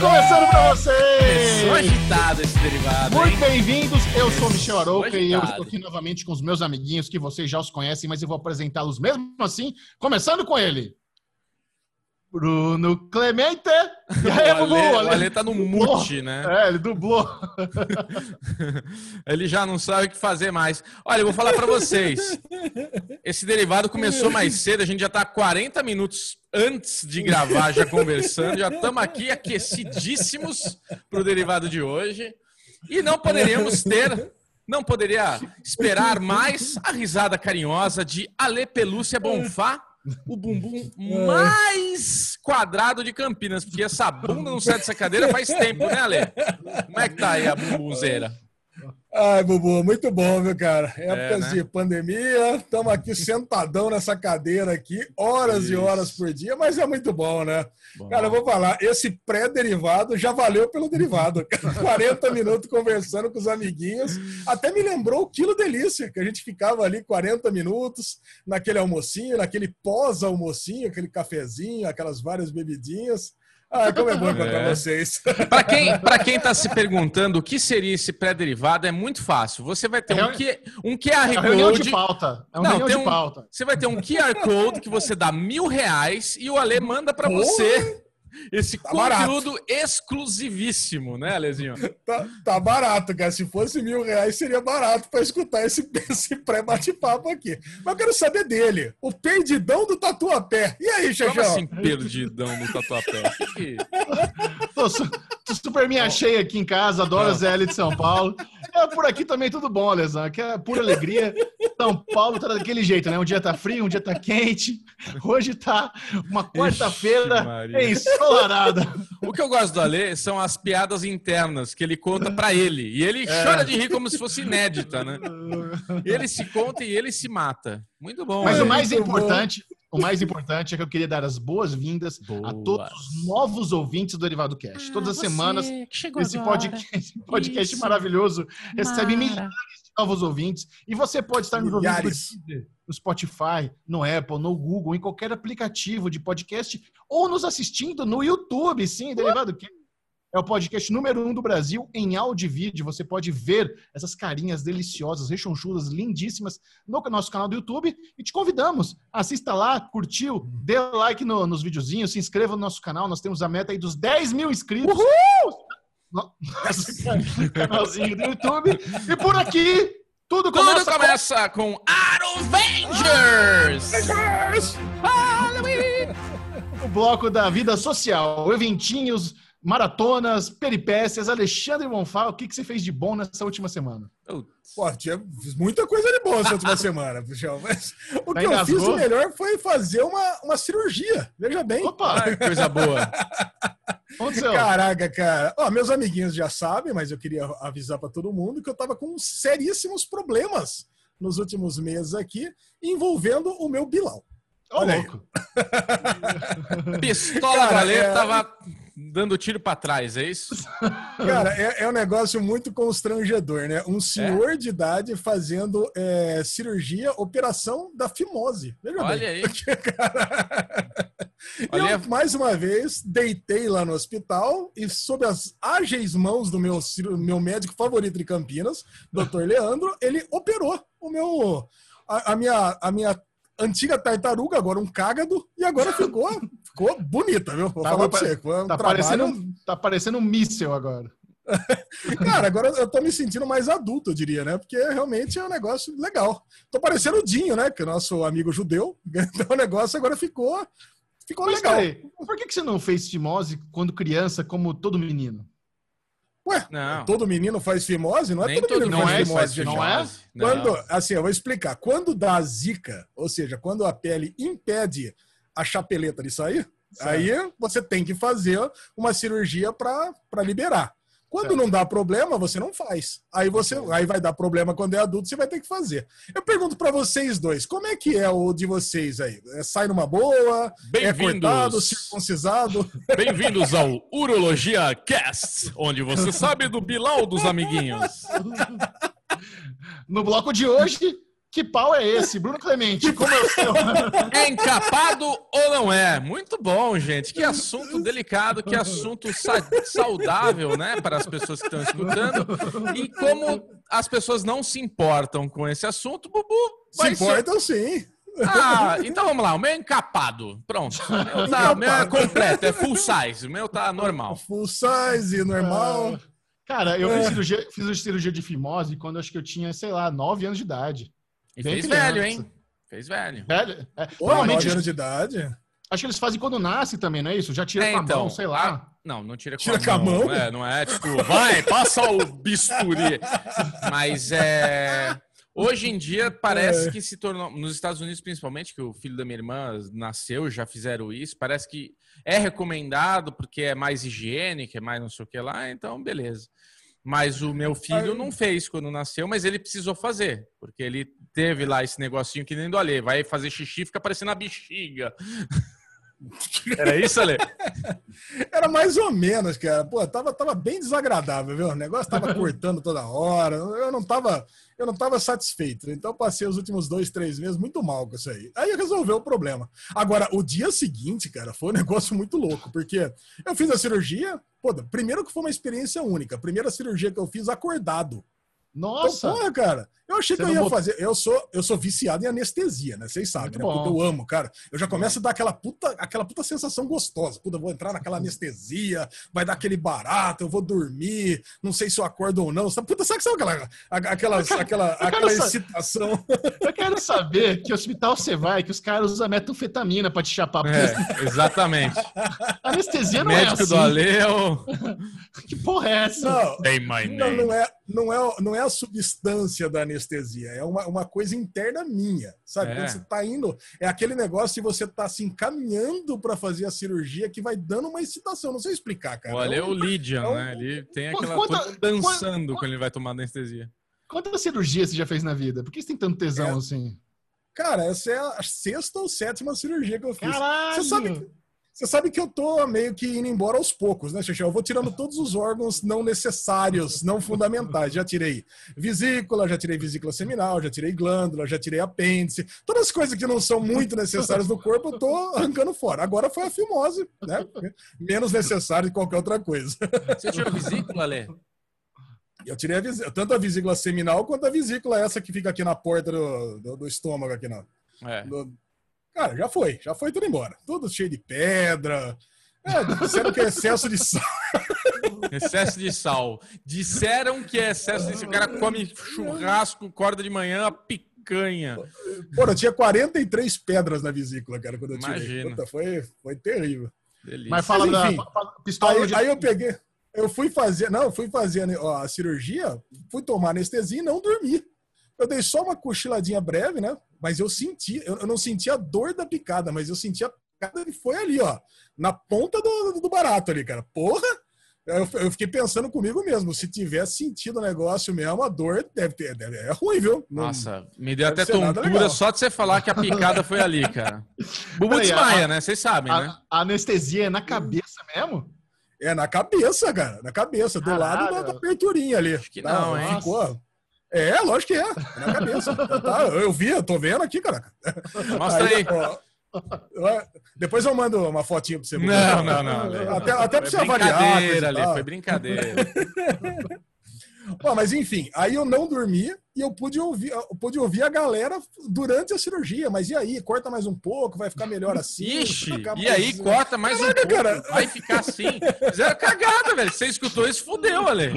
começando pra vocês! Começou agitado esse derivado, Muito bem-vindos, eu sou o Michel Arouca e eu estou aqui novamente com os meus amiguinhos que vocês já os conhecem, mas eu vou apresentá-los mesmo assim, começando com ele. Bruno Clemente! E aí, o Bubu? Ale, o Ale- Ale tá no dublou. mute, né? É, ele dublou. Ele já não sabe o que fazer mais. Olha, eu vou falar pra vocês. Esse derivado começou mais cedo, a gente já tá 40 minutos antes de gravar, já conversando. Já estamos aqui aquecidíssimos pro derivado de hoje. E não poderíamos ter, não poderia esperar mais a risada carinhosa de Ale Pelúcia Bonfá, o bumbum mais quadrado de Campinas, porque essa bunda não sai dessa cadeira faz tempo, né, Ale? Como é que tá aí a bumbunzeira? Ai, Bubu, muito bom, viu, cara? Épocas né? de pandemia, estamos aqui sentadão nessa cadeira aqui, horas e Isso. horas por dia, mas é muito bom, né? Bom. Cara, eu vou falar, esse pré-derivado já valeu pelo derivado. 40 minutos conversando com os amiguinhos, até me lembrou o Quilo Delícia, que a gente ficava ali 40 minutos naquele almocinho, naquele pós-almocinho, aquele cafezinho, aquelas várias bebidinhas. Ah, como é bom encontrar É. vocês. Para quem, pra quem tá se perguntando o que seria esse pré-derivado, é muito fácil. Você vai ter É um, reuni- Q, um É QR uma reunião de Code. pauta. É uma Não, reunião tem de um- pauta. Você vai ter um QR Code que você dá mil reais e o Ale manda para Porra! você esse Tá barato. conteúdo exclusivíssimo, né, Alezinho? Tá, tá barato, cara. Se fosse mil reais, seria barato para escutar esse, esse pré-bate-papo aqui. Mas eu quero saber dele. O perdidão do Tatuapé. E aí, Como Xaxão? assim perdidão no tatuapé? Que que- Tô, su- tô super me achei aqui em casa, adoro a ZL de São Paulo. É, por aqui também tudo bom, Alesão. Aqui é pura alegria. São Paulo tá daquele jeito, né? Um dia tá frio, um dia tá quente. Hoje tá uma quarta-feira Maria. ensolarada. O que eu gosto do Ale são as piadas internas que ele conta pra ele. E ele É. chora de rir como se fosse inédita, né? Ele se conta e ele se mata. Muito bom. Mas Ale. o mais muito bom. importante, o mais importante é que eu queria dar as boas-vindas a todos os novos ouvintes do Derivado Cast. Todas as Ah, semanas, esse podcast, esse podcast maravilhoso recebe Mara. milhares de novos ouvintes. E você pode estar nos ouvindo no Milhares. Deezer, no Spotify, no Apple, no Google, em qualquer aplicativo de podcast, ou nos assistindo no YouTube, sim, Derivado Cast. É o podcast número um do Brasil em áudio e vídeo. Você pode ver essas carinhas deliciosas, rechonchudas, lindíssimas no nosso canal do YouTube. E te convidamos. Assista lá, curtiu, dê like no- nos videozinhos, se inscreva no nosso canal. Nós temos a meta aí dos 10 mil inscritos. No nosso canalzinho do YouTube. E por aqui, tudo Tudo começa, começa com Arovengers! com o bloco da vida social. Eventinhos, maratonas, peripécias. Alexandre Monfá, o que, que você fez de bom nessa última semana? Pô, tinha fiz muita coisa de boa essa última semana, Puxão. Mas o que eu fiz o melhor foi fazer uma, uma cirurgia. Veja bem. Opa, Ai, coisa boa. aconteceu. Caraca, cara. Ó, meus amiguinhos já sabem, mas eu queria avisar para todo mundo que eu tava com seríssimos problemas nos últimos meses aqui, envolvendo o meu Bilal. Ô, olha aí. louco. Pistola Cara, Galê é- tava dando tiro pra trás, é isso? Cara, é, é um negócio muito constrangedor, né? Um senhor de idade fazendo é, cirurgia, operação da fimose. Veja Olha bem. aí. E Olha- eu, mais uma vez, deitei lá no hospital e, sob as ágeis mãos do meu, meu médico favorito de Campinas, Dr. Leandro, ele operou o meu, a, a minha, a minha antiga tartaruga, agora um cágado, e agora ficou, ficou bonita, viu? Vou Tá, falar tá- pra você. Um Tá trabalho- parecendo, um, tá parecendo um míssel agora. Cara, agora eu tô me sentindo mais adulto, eu diria, né? Porque realmente é um negócio legal. Tô parecendo o Dinho, né? Que é o nosso amigo judeu. Então o negócio agora ficou, ficou Mas legal. peraí, por que, que você não fez fimose quando criança, como todo menino? Ué, Não. todo menino faz fimose? Não é Nem todo, todo menino mundo faz faz fimose, gente. não é? Não. Quando, assim, eu vou explicar. Quando dá zika, ou seja, quando a pele impede a chapeleta de sair, aí você tem que fazer uma cirurgia para liberar. Quando Certo. não dá problema, você não faz. Aí você, aí vai dar problema quando é adulto, você vai ter que fazer. Eu pergunto para vocês dois, como é que é o de vocês aí? É, sai numa boa? É cortado, Bem-vindos. circuncisado? Bem-vindos ao Urologia Cast, onde você sabe do Bilal dos amiguinhos. No bloco de hoje, Que pau é esse? Bruno Clemente, como é o seu? É encapado ou não é? Muito bom, gente. Que assunto delicado, que assunto sa saudável, né, para as pessoas que estão escutando. E como as pessoas não se importam com esse assunto, Bubu. Se importam sim. Ah, então vamos lá. O meu é encapado. Pronto. O meu, tá, o meu é completo, é full size. O meu tá normal. Full size, normal. Ah, cara, eu fiz, cirurgia, fiz cirurgia de fimose quando acho que eu tinha, sei lá, 9 anos de idade. E fez criança. velho, hein? Fez velho. Velho? É, Pô, 9 anos de idade? Acho que eles fazem quando nasce também, não é isso? Já tira é, com a então, mão, sei lá. Não, não tira com tira a mão. Com a mão? É, não é tipo, vai, passa o bisturi. Mas é. Hoje em dia parece é. que se tornou, nos Estados Unidos principalmente, que o filho da minha irmã nasceu, já fizeram isso, parece que é recomendado porque é mais higiênico, é mais não sei o que lá, então beleza. Mas o meu filho não fez quando nasceu, mas ele precisou fazer, porque ele teve lá esse negocinho que nem do Ale, vai fazer xixi, fica parecendo a bexiga. Era isso, Ale? Era mais ou menos, cara. Pô, tava, tava bem desagradável, viu? O negócio tava cortando toda hora. Eu não tava, eu não tava satisfeito. Então passei os últimos dois, três meses muito mal com isso aí. Aí resolveu o problema. Agora, o dia seguinte, cara, foi um negócio muito louco, porque eu fiz a cirurgia. Pô, primeiro que foi uma experiência única. Primeira cirurgia que eu fiz acordado. Nossa! Então, porra, cara, eu achei Você que eu ia fazer. Eu sou, eu sou viciado em anestesia, né? Vocês sabem, né? Eu amo, cara. Eu já começo a dar aquela puta, aquela puta sensação gostosa. Puta, eu vou entrar naquela anestesia, vai dar aquele barato, eu vou dormir, não sei se eu acordo ou não. Puta, sabe que sabe aquela, aquela, aquela, aquela excitação? Eu quero saber que hospital você vai, que os caras usam metanfetamina pra te chapar. É, exatamente. anestesia não Médico é assim. do Aleu. que porra é essa? Não, não, não, é, não, é, não é a substância da anestesia anestesia, é uma, uma coisa interna minha, sabe? É. Quando você tá indo, é aquele negócio de você tá se encaminhando para fazer a cirurgia que vai dando uma excitação. Não sei explicar, cara. Olha, é, um, é o Lydian, é um... né? Ele tem aquela Quanta, dançando quando, quando ele vai tomar anestesia. Quantas cirurgias você já fez na vida? Por que você tem tanto tesão é. assim? Cara, essa é a sexta ou sétima cirurgia que eu fiz. Caralho! Você sabe, você sabe que eu tô meio que indo embora aos poucos, né, Xixi? Eu vou tirando todos os órgãos não necessários, não fundamentais. Já tirei vesícula, já tirei vesícula seminal, já tirei glândula, já tirei apêndice. Todas as coisas que não são muito necessárias no corpo, eu tô arrancando fora. Agora foi a fimose, né? Menos necessário que qualquer outra coisa. Você tirou vesícula, Lê? Eu tirei a vesícula, tanto a vesícula seminal quanto a vesícula essa que fica aqui na porta do, do, do estômago, aqui na, é. no, Cara, já foi, já foi tudo embora. Tudo cheio de pedra. É, disseram que é excesso de sal. Excesso de sal. Disseram que é excesso de sal. O cara come churrasco, corda de manhã, picanha. Pô, eu tinha 43 pedras na vesícula, cara, quando eu tirei. Imagina. Puta, foi, foi terrível. Delícia. Mas fala Mas, enfim, da pistola. Aí, de... aí eu peguei. Eu fui fazer, não, eu fui fazer a cirurgia, fui tomar anestesia e não dormi. Eu dei só uma cochiladinha breve, né? Mas eu senti, eu, não senti a dor da picada, mas eu senti a picada que foi ali, ó, na ponta do, do barato ali, cara. Porra! Eu, eu, fiquei pensando comigo mesmo, se tivesse sentido o negócio mesmo, a dor deve ter, deve, é ruim, viu? Não, Nossa, me deu até tontura só de você falar que a picada foi ali, cara. Bubu desmaia, né? Vocês sabem, a, né? A anestesia é na cabeça mesmo? É na cabeça, cara, na cabeça, do Caralho. lado da, da aperturinha ali. Acho que não, tá, hein? Ficou, é, lógico que é. Na cabeça. tá, eu vi, eu tô vendo aqui, caraca. Mostra aí. aí. Ó, depois eu mando uma fotinha pra você. Não, não, não. Até, até pra você avaliar. Brincadeira, ali, foi brincadeira. Bom, mas enfim, aí eu não dormi e eu pude ouvir, eu pude ouvir a galera durante a cirurgia. Mas e aí, corta mais um pouco, vai ficar melhor assim. Ixi, e aí, corta mais Caraca, um pouco, cara. vai ficar assim. Fizeram cagada, velho. Você escutou isso, fudeu, Ale.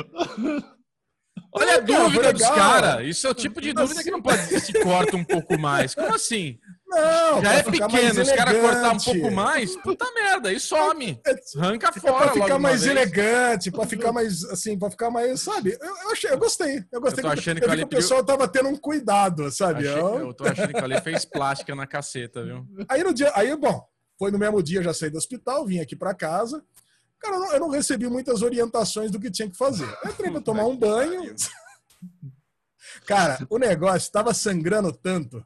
Olha a dúvida dos caras. Isso é o tipo de dúvida que não pode se corta um pouco mais. Como assim? Não, Já é pequeno, os caras cortar um pouco mais, puta merda, aí some. Arranca fora. Pra ficar mais elegante, pra ficar mais, assim, pra ficar mais, sabe? Eu, eu achei, eu gostei. Eu gostei eu tô achando que, que, o pessoal tava tendo um cuidado, sabe? Achei, eu tô achando que o Ale fez plástica na caceta, viu? Aí no dia, aí, bom, foi no mesmo dia, já saí do hospital, vim aqui pra casa. Cara, eu não recebi muitas orientações do que tinha que fazer. Eu entrei pra tomar um banho. Cara, o negócio estava sangrando tanto.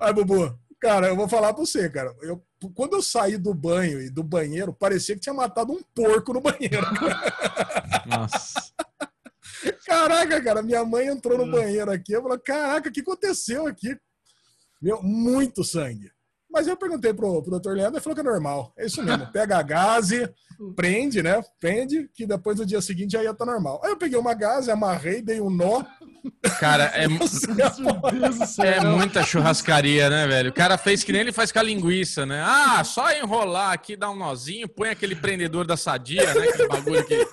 Ai, Bubu, cara, eu vou falar pra você, cara. Eu, quando eu saí do banho e do banheiro, parecia que tinha matado um porco no banheiro. Nossa. Caraca, cara, minha mãe entrou no banheiro aqui. Eu falei, caraca, o que aconteceu aqui? Meu, muito sangue. Mas eu perguntei pro, pro doutor Leandro, ele falou que é normal. É isso mesmo. Pega a gase, prende, né? Prende, que depois no dia seguinte já ia estar tá normal. Aí eu peguei uma gase, amarrei, dei um nó. Cara, é, é muita churrascaria, né, velho? O cara fez que nem ele faz com a linguiça, né? Ah, só enrolar aqui, dar um nozinho, põe aquele prendedor da sadia, né? Aquele bagulho que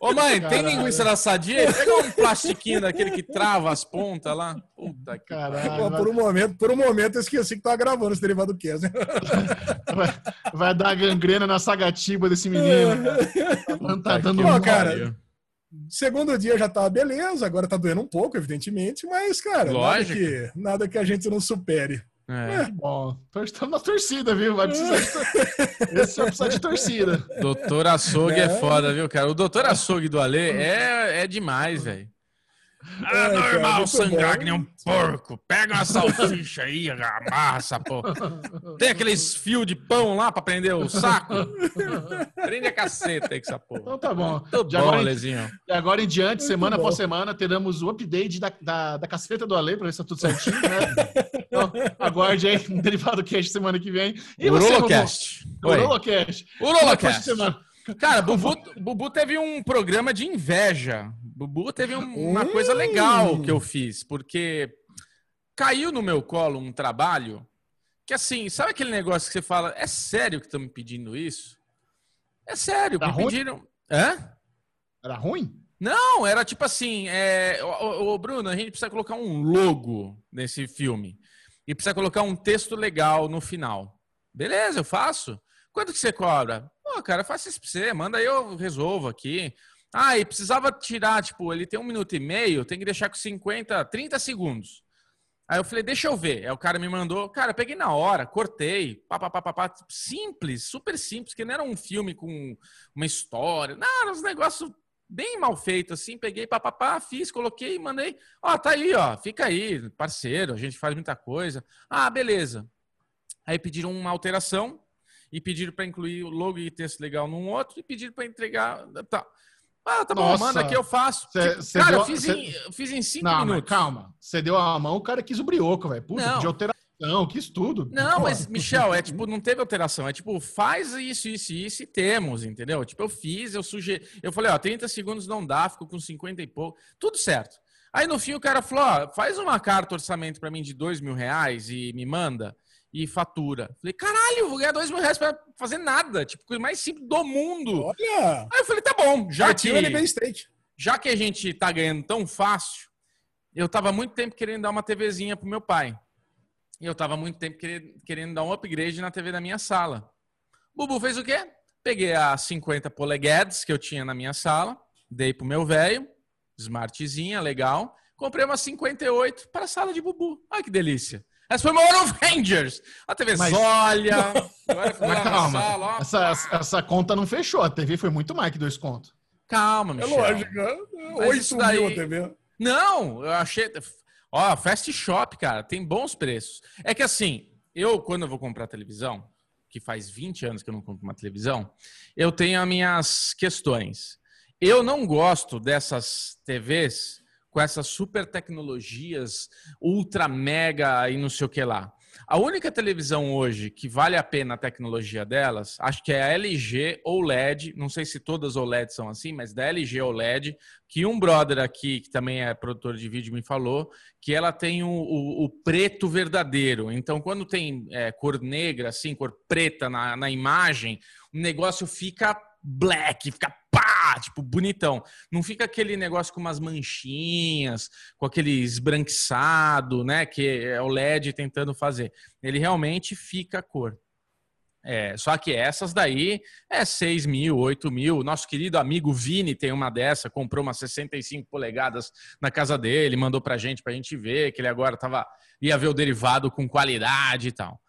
Ô mãe, Caralho. tem linguiça da sadia? Pega um plastiquinho daquele que trava as pontas lá. Puta que Caralho. Pô, por, um momento, por um momento eu esqueci que tava gravando esse derivado do Kessler. Vai, vai, dar gangrena na sagatiba desse menino. Tá, tá dando Pô, cara. Segundo dia já tá beleza, agora tá doendo um pouco, evidentemente, mas, cara, nada que, nada que a gente não supere. É. é. Bom, estamos na torcida, viu? Vai precisar de... Esse vai precisar de torcida. Doutor Açougue é. é foda, viu, cara? O doutor Açougue do Alê é, é demais, velho. É, é normal cara, sangrar bom. que nem um porco. Pega uma salsicha aí, amarra essa porra. Tem aqueles fios de pão lá pra prender o saco? Prende a caceta aí com essa porra. Então tá bom. Tudo de, bom, agora, Lezinho. de agora em diante, Muito semana após semana, teremos o update da, da, da caceta do Ale pra ver se tá tudo certinho, né? Então, aguarde aí um derivado cast semana que vem. E Urolocast. Urolocast. Urolocast. Cara, Bubu, Bubu teve um programa de inveja. Bubu teve um, uma coisa legal que eu fiz, porque caiu no meu colo um trabalho que, assim, sabe aquele negócio que você fala, é sério que estão me pedindo isso? É sério, era me ruim? pediram. Hã? Era ruim? Não, era tipo assim, é... ô, ô, Bruno, a gente precisa colocar um logo nesse filme. E precisa colocar um texto legal no final. Beleza, eu faço. Quanto que você cobra? Pô, cara, faça isso pra você, manda aí, eu resolvo aqui. Ah, e precisava tirar, tipo, ele tem um minuto e meio, tem que deixar com 50, 30 segundos. Aí eu falei, deixa eu ver. Aí o cara me mandou, cara, peguei na hora, cortei, papapá, simples, super simples, que não era um filme com uma história, não, era uns negócios bem mal feitos, assim, peguei, papapá, fiz, coloquei, mandei, ó, tá aí, ó, fica aí, parceiro, a gente faz muita coisa. Ah, beleza. Aí pediram uma alteração, e pediram para incluir o logo e texto legal num outro, e pediram para entregar, tá. Ah, tá Nossa. bom, manda aqui, eu faço. Cê, cê cara, deu, eu, fiz cê... em, fiz em cinco não, minutos. calma, você deu a mão, o cara quis o brioco, velho. Puta, não. de alteração, quis tudo. Não, mas, Michel, é tipo, não teve alteração. É tipo, faz isso, isso e isso e temos, entendeu? Tipo, eu fiz, eu sugeri. Eu falei, ó, 30 segundos não dá, ficou com 50 e pouco. Tudo certo. Aí no fim o cara falou, ó, faz uma carta orçamento para mim de dois mil reais e me manda e fatura. Falei, caralho, vou ganhar dois mil reais pra fazer nada. Tipo, coisa mais simples do mundo. Olha! Aí eu falei, tá bom, já que, já que a gente tá ganhando tão fácil, eu tava muito tempo querendo dar uma TVzinha pro meu pai. E eu tava muito tempo querendo, querendo dar um upgrade na TV da minha sala. Bubu fez o quê? Peguei a 50 polegadas que eu tinha na minha sala, dei pro meu velho, smartzinha, legal. Comprei uma 58 para a sala de Bubu. Olha que delícia. Essa foi uma War of Rangers. A TV mas... olha. mas calma, sala, essa, essa, conta não fechou. A TV foi muito mais que dois contos. Calma, é Michel. É lógico. Oito daí... mil a TV. Não, eu achei... Ó, Fast Shop, cara, tem bons preços. É que assim, eu, quando eu vou comprar televisão, que faz 20 anos que eu não compro uma televisão, eu tenho as minhas questões. Eu não gosto dessas TVs com essas super tecnologias, ultra mega e não sei o que lá. A única televisão hoje que vale a pena a tecnologia delas, acho que é a LG OLED, não sei se todas OLED são assim, mas da LG OLED, que um brother aqui, que também é produtor de vídeo, me falou, que ela tem o, o, o preto verdadeiro. Então, quando tem é, cor negra, assim, cor preta na, na imagem, o negócio fica black, fica pá, tipo, bonitão. Não fica aquele negócio com umas manchinhas, com aquele esbranquiçado, né? Que é o LED tentando fazer. Ele realmente fica a cor. É, só que essas daí é 6 mil, 8 mil. Nosso querido amigo Vini tem uma dessa, comprou umas 65 polegadas na casa dele, mandou pra gente, pra gente ver, que ele agora tava, ia ver o derivado com qualidade e tal.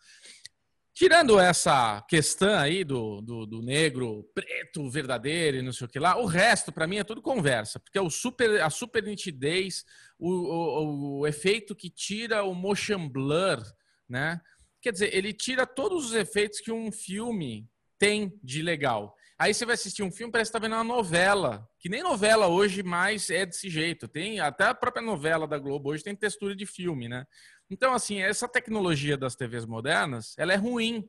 Tirando essa questão aí do, do, do, negro preto verdadeiro e não sei o que lá, o resto para mim é tudo conversa, porque é o super, a super nitidez, o, o, o, efeito que tira o motion blur, né? Quer dizer, ele tira todos os efeitos que um filme tem de legal. Aí você vai assistir um filme, parece que tá vendo uma novela, que nem novela hoje mais é desse jeito. Tem até a própria novela da Globo hoje tem textura de filme, né? Então, assim, essa tecnologia das TVs modernas, ela é ruim.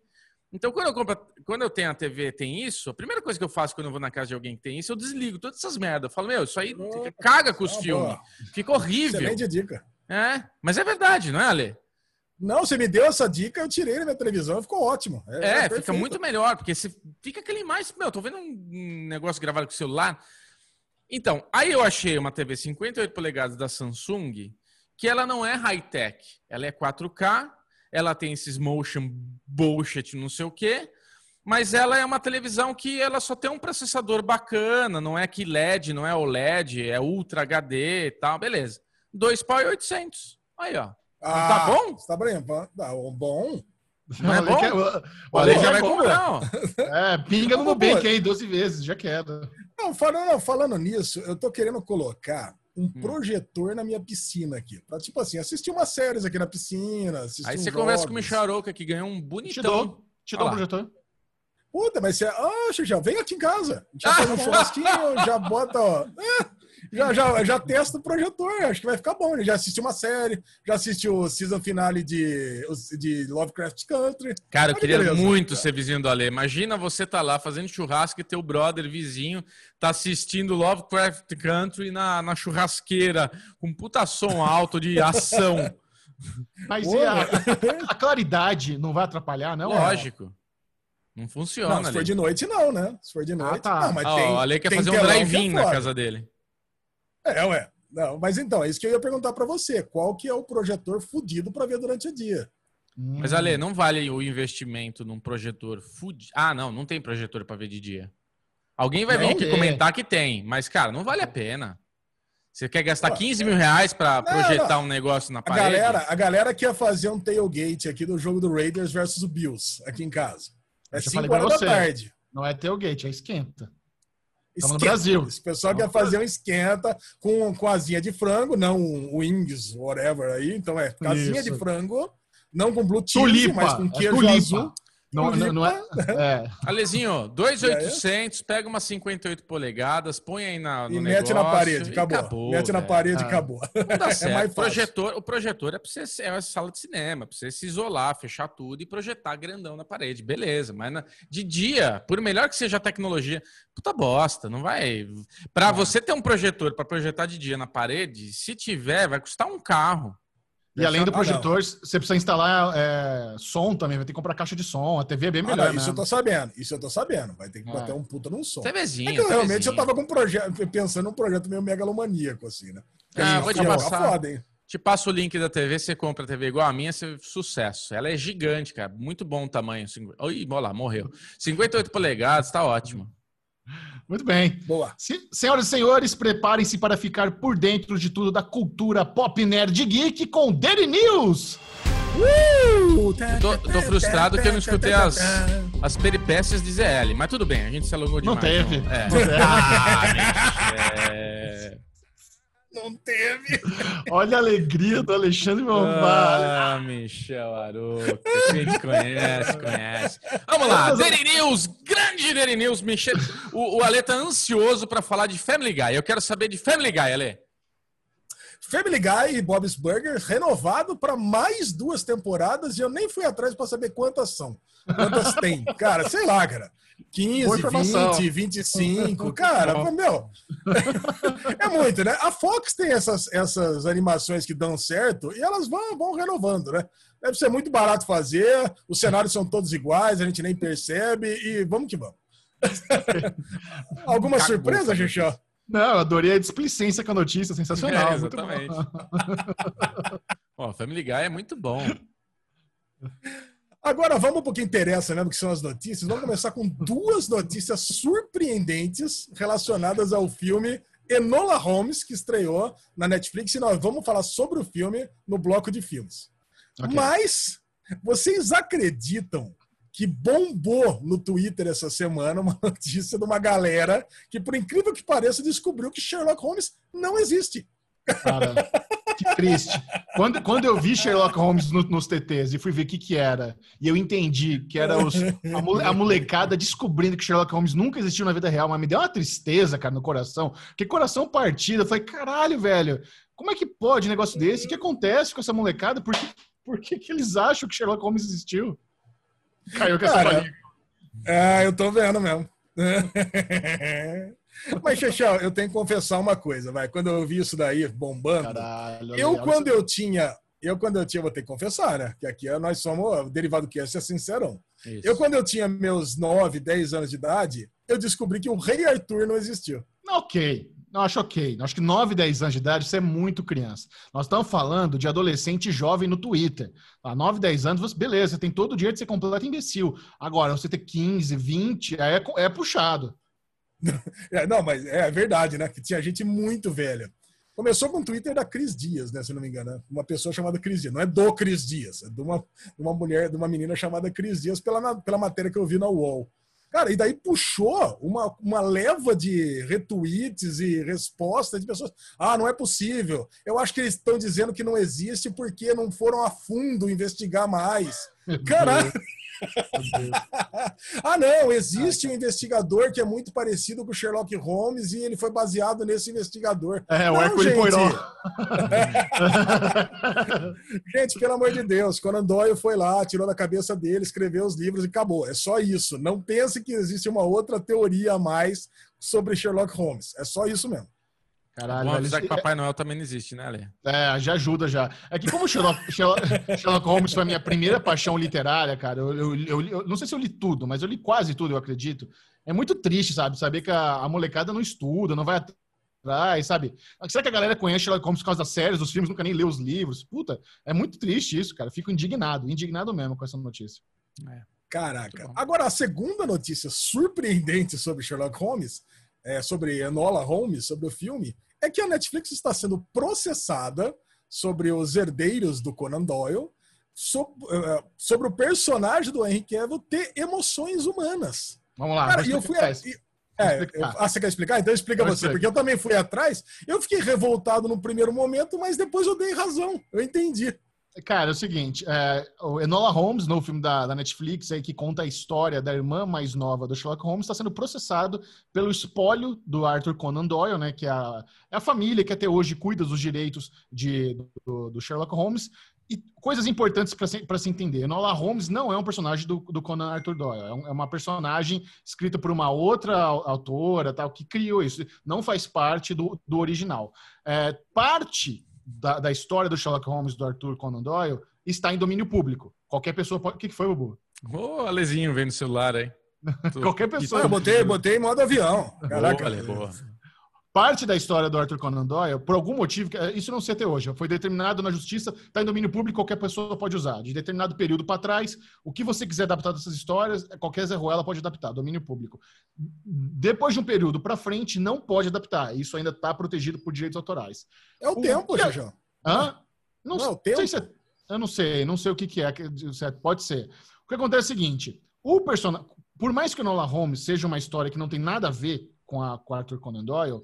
Então, quando eu, compro, quando eu tenho a TV tem isso, a primeira coisa que eu faço quando eu vou na casa de alguém que tem isso, eu desligo todas essas merdas. Eu falo, meu, isso aí Opa, caga com os tá filmes. Fica horrível. Excelente dica. É, mas é verdade, não é, Ale? Não, você me deu essa dica, eu tirei na minha televisão, ficou ótimo. É, fica perfeito. muito melhor, porque você fica aquele mais. Meu, tô vendo um negócio gravado com o celular. Então, aí eu achei uma TV 58 polegadas da Samsung, que ela não é high-tech. Ela é 4K, ela tem esses motion bullshit, não sei o quê. Mas ela é uma televisão que ela só tem um processador bacana, não é que LED, não é OLED, é Ultra HD e tal, beleza. 2 pau e 800. Aí, ó. Ah, tá bom? Tá bem, tá bom. Não é bom? quer- o- Ale já já vai compra. comprar, ó. É, pinga no Nubank aí 12 vezes, já quero. Não, falando, não, falando nisso, eu tô querendo colocar um Hum. projetor na minha piscina aqui. Pra, tipo assim, assistir umas séries aqui na piscina. Assistir Aí você conversa com o. Micharoca, que ganhou um Te bonitão. dou, te dou Olha um projetor. Puta, mas você. Ah, Xixão, vem aqui em casa. Já faz um churrasquinho, já bota, ó. É, já, já, já testa o projetor. Acho que vai ficar bom. Já assistiu uma série, já assistiu o season finale de, de Lovecraft Country. Cara, eu Olha queria que beleza. muito ser vizinho do Ale. Imagina você tá lá fazendo churrasco e teu brother vizinho tá assistindo Lovecraft Country na, na churrasqueira, com puta som alto de ação. Mas e a, a claridade não vai atrapalhar, não? Lógico. Não funciona Não, se for ali. de noite, não, né? Se for de noite, tá. não. Mas Ah, tem, o Ale quer tem fazer um é drive-in na casa dele. É, ué. Não, mas então, é isso que eu ia perguntar pra você. Qual que é o projetor fudido pra ver durante o dia? Mas, Ale, não vale o investimento num projetor fudi... Ah, não, não tem projetor pra ver de dia. Alguém vai vir Não aqui tem. comentar que tem, mas, cara, não vale a pena. Você quer gastar Ué. 15 mil reais pra Não, projetar não. um negócio na A parede? galera, a galera que ia fazer um tailgate aqui do jogo do Raiders versus o Bills, aqui em casa. É Eu já 5 falei pra horas da você. tarde. Não é tailgate, é esquenta. Tamo no Esquenta. Brasil. Esse pessoal quer fazer um esquenta com, com asinha de frango, não wings, whatever aí. Então é casinha Isso. de frango, não com blue cheese, Tulipa. mas com é queijo tulipa. azul. Não, não, não é, é. Alezinho, 2,800, pega umas 58 polegadas, põe aí na, no E mete na negócio parede, e acabou. mete na velho. parede, Ah. acabou. Não dá certo. mais fácil. projetor, o projetor é pra você ser é uma sala de cinema, pra você se isolar, fechar tudo e projetar grandão na parede. Beleza, mas na- de dia, por melhor que seja a tecnologia, puta bosta, não vai. Pra você ter um projetor pra projetar de dia na parede, se tiver, vai custar um carro. E além do Ah, projetor, você precisa instalar é, som também, vai ter que comprar caixa de som. A TV é bem Ah, melhor, não, isso eu tô sabendo. Isso eu tô sabendo. Vai ter que Ah. botar um puta num som. TVzinho. É que eu, realmente eu tava com um projeto, pensando num projeto meio megalomaníaco, assim, né? Ah, Aí, vou te tá passar. foda, hein? Te passo o link da TV, você compra a TV igual a minha, você sucesso. Ela é gigante, cara. Muito bom o tamanho. Oi, olha lá, morreu. 58 polegadas, tá ótimo. Muito bem. Boa. Se- senhoras e senhores, preparem-se para ficar por dentro de tudo da cultura pop nerd geek com Daily News. Eu tô, tô frustrado que eu não escutei as, as peripécias de ZL, mas tudo bem, a gente se alongou Não demais. teve. É. Não teve. Ah, Michel. Não teve. Olha a alegria do Alexandre Mombala. Ah, Michel Aroca. Quem te conhece, conhece. Vamos lá, Daily News, grande Daily News. Michel, o, o Ale tá ansioso pra falar de Family Guy. Eu quero saber de Family Guy, Ale. Family Guy e Bob's Burgers renovado para mais duas temporadas e eu nem fui atrás para saber quantas são. Quantas tem. Cara, sei lá, cara. 15, Boa informação. 20, 25. Cara, meu. É muito, né? A Fox tem essas, essas animações que dão certo e elas vão, vão renovando, né? Deve ser muito barato fazer, os cenários são todos iguais, a gente nem percebe e vamos que vamos. Alguma Cagou, surpresa. Xuxa? Não, eu adorei a displicência com a notícia, sensacional. É, exatamente. Ó, Family Guy é muito bom. Agora vamos para o que interessa, né? Do que são as notícias. Vamos começar com duas notícias surpreendentes relacionadas ao filme Enola Holmes, que estreou na Netflix. E nós vamos falar sobre o filme no bloco de filmes. Ok. Mas vocês acreditam que bombou no Twitter essa semana uma notícia de uma galera que, por incrível que pareça, descobriu que Sherlock Holmes não existe. Cara, que triste. Quando, quando eu vi Sherlock Holmes no, nos TTs e fui ver o que que era, e eu entendi que era os, a, mole- a molecada descobrindo que Sherlock Holmes nunca existiu na vida real, mas me deu uma tristeza, cara, no coração. Que coração partido. Eu falei, caralho, velho, como é que pode um negócio desse? O que acontece com essa molecada? Por que, por que, que eles acham que Sherlock Holmes existiu? Caiu com essa palhinha. É, eu tô vendo mesmo. Mas, Xexão, eu tenho que confessar uma coisa, vai. Quando eu vi isso daí bombando, Caralho. eu olha quando eu tinha. Eu, quando eu tinha, vou ter que confessar, né? Que aqui é- nós somos, o Derivado Cast é sincerão. Isso. Eu, quando eu tinha meus 9, 10 anos de idade, eu descobri que o Rei Arthur não existiu. Ok. Não, acho ok. Acho que 9, 10 anos de idade, isso é muito criança. Nós estamos falando de adolescente jovem no Twitter. A 9, 10 anos, você, beleza, você tem todo o direito de ser completo imbecil. Agora, você ter 15, 20, aí é, é puxado. É, não, mas é verdade, né? Que tinha gente muito velha. Começou com o Twitter da Cris Dias, né? Se não me engano. né? Uma pessoa chamada Cris Dias. Não é do Cris Dias, é de uma, de uma mulher, de uma menina chamada Cris Dias, pela, pela matéria que eu vi na UOL. Cara, e daí puxou uma, uma leva de retweets e respostas de pessoas. Ah, não é possível. Eu acho que eles estão dizendo que não existe porque não foram a fundo investigar mais. Caralho! ah, não, existe um investigador que é muito parecido com o Sherlock Holmes e ele foi baseado nesse investigador. É, o Não, Hércules gente. Poirot. Gente, pelo amor de Deus, Conan Doyle foi lá, tirou da cabeça dele, escreveu os livros e acabou. É só isso. Não pense que existe uma outra teoria a mais sobre Sherlock Holmes. É só isso mesmo. Caralho, Vamos velho, avisar que Papai Noel também não existe, né, Ale? É, já ajuda já. É que como Sherlock, Sherlock, Holmes foi a minha primeira paixão literária, cara, eu, eu, eu li- eu não sei se eu li tudo, mas eu li quase tudo, eu acredito. É muito triste, sabe? Saber que a, a molecada não estuda, não vai atrás, sabe? Será que a galera conhece Sherlock Holmes por causa das séries, dos filmes, nunca nem leu os livros? Puta, é muito triste isso, cara. Fico indignado, indignado mesmo com essa notícia. Caraca. Muito bom. Agora, a segunda notícia surpreendente sobre Sherlock Holmes, é, sobre Enola Holmes, sobre o filme, é que a Netflix está sendo processada sobre os herdeiros do Conan Doyle, eh, sobre o personagem do Henry Cavill ter emoções humanas. Vamos lá. Cara, eu fui. a- e- é, eu- ah, você quer explicar? Então explica Eu você, explico. porque eu também fui atrás. Eu fiquei revoltado no primeiro momento, mas depois eu dei razão. Eu entendi. Cara, é o seguinte, é, o Enola Holmes, no filme da, da Netflix, aí, que conta a história da irmã mais nova do Sherlock Holmes, está sendo processado pelo espólio do Arthur Conan Doyle, né, que é a, é a família que até hoje cuida dos direitos de, do, do Sherlock Holmes. E coisas importantes para se, se entender. Enola Holmes não é um personagem do, do Conan Arthur Doyle, é, um- é uma personagem escrita por uma outra au- autora, tal, que criou isso. Não faz parte do, do original. É, parte da, da história do Sherlock Holmes do Arthur Conan Doyle está em domínio público. Qualquer pessoa pode. O que que foi, Bubu? Ô, Alezinho vendo o celular aí. Tô- Qualquer Ah, pessoa. eu botei, botei em modo avião. Caraca. Boa, Ale, boa. Parte da história do Arthur Conan Doyle, por algum motivo, que- isso não sei até hoje, foi determinado na justiça, está em domínio público, qualquer pessoa pode usar. De determinado período para trás, o que você quiser adaptar dessas histórias, qualquer Zé Ruela pode adaptar, domínio público. Depois de um período para frente, não pode adaptar. Isso ainda está protegido por direitos autorais. É o O- tempo, que- Jajão. Hã? Não, Não, o sei tempo. se é- eu não sei, não sei o que, que é, é- pode ser. O que acontece é o seguinte: o personagem, por mais que o Nola Holmes seja uma história que não tem nada a ver com a com Arthur Conan Doyle,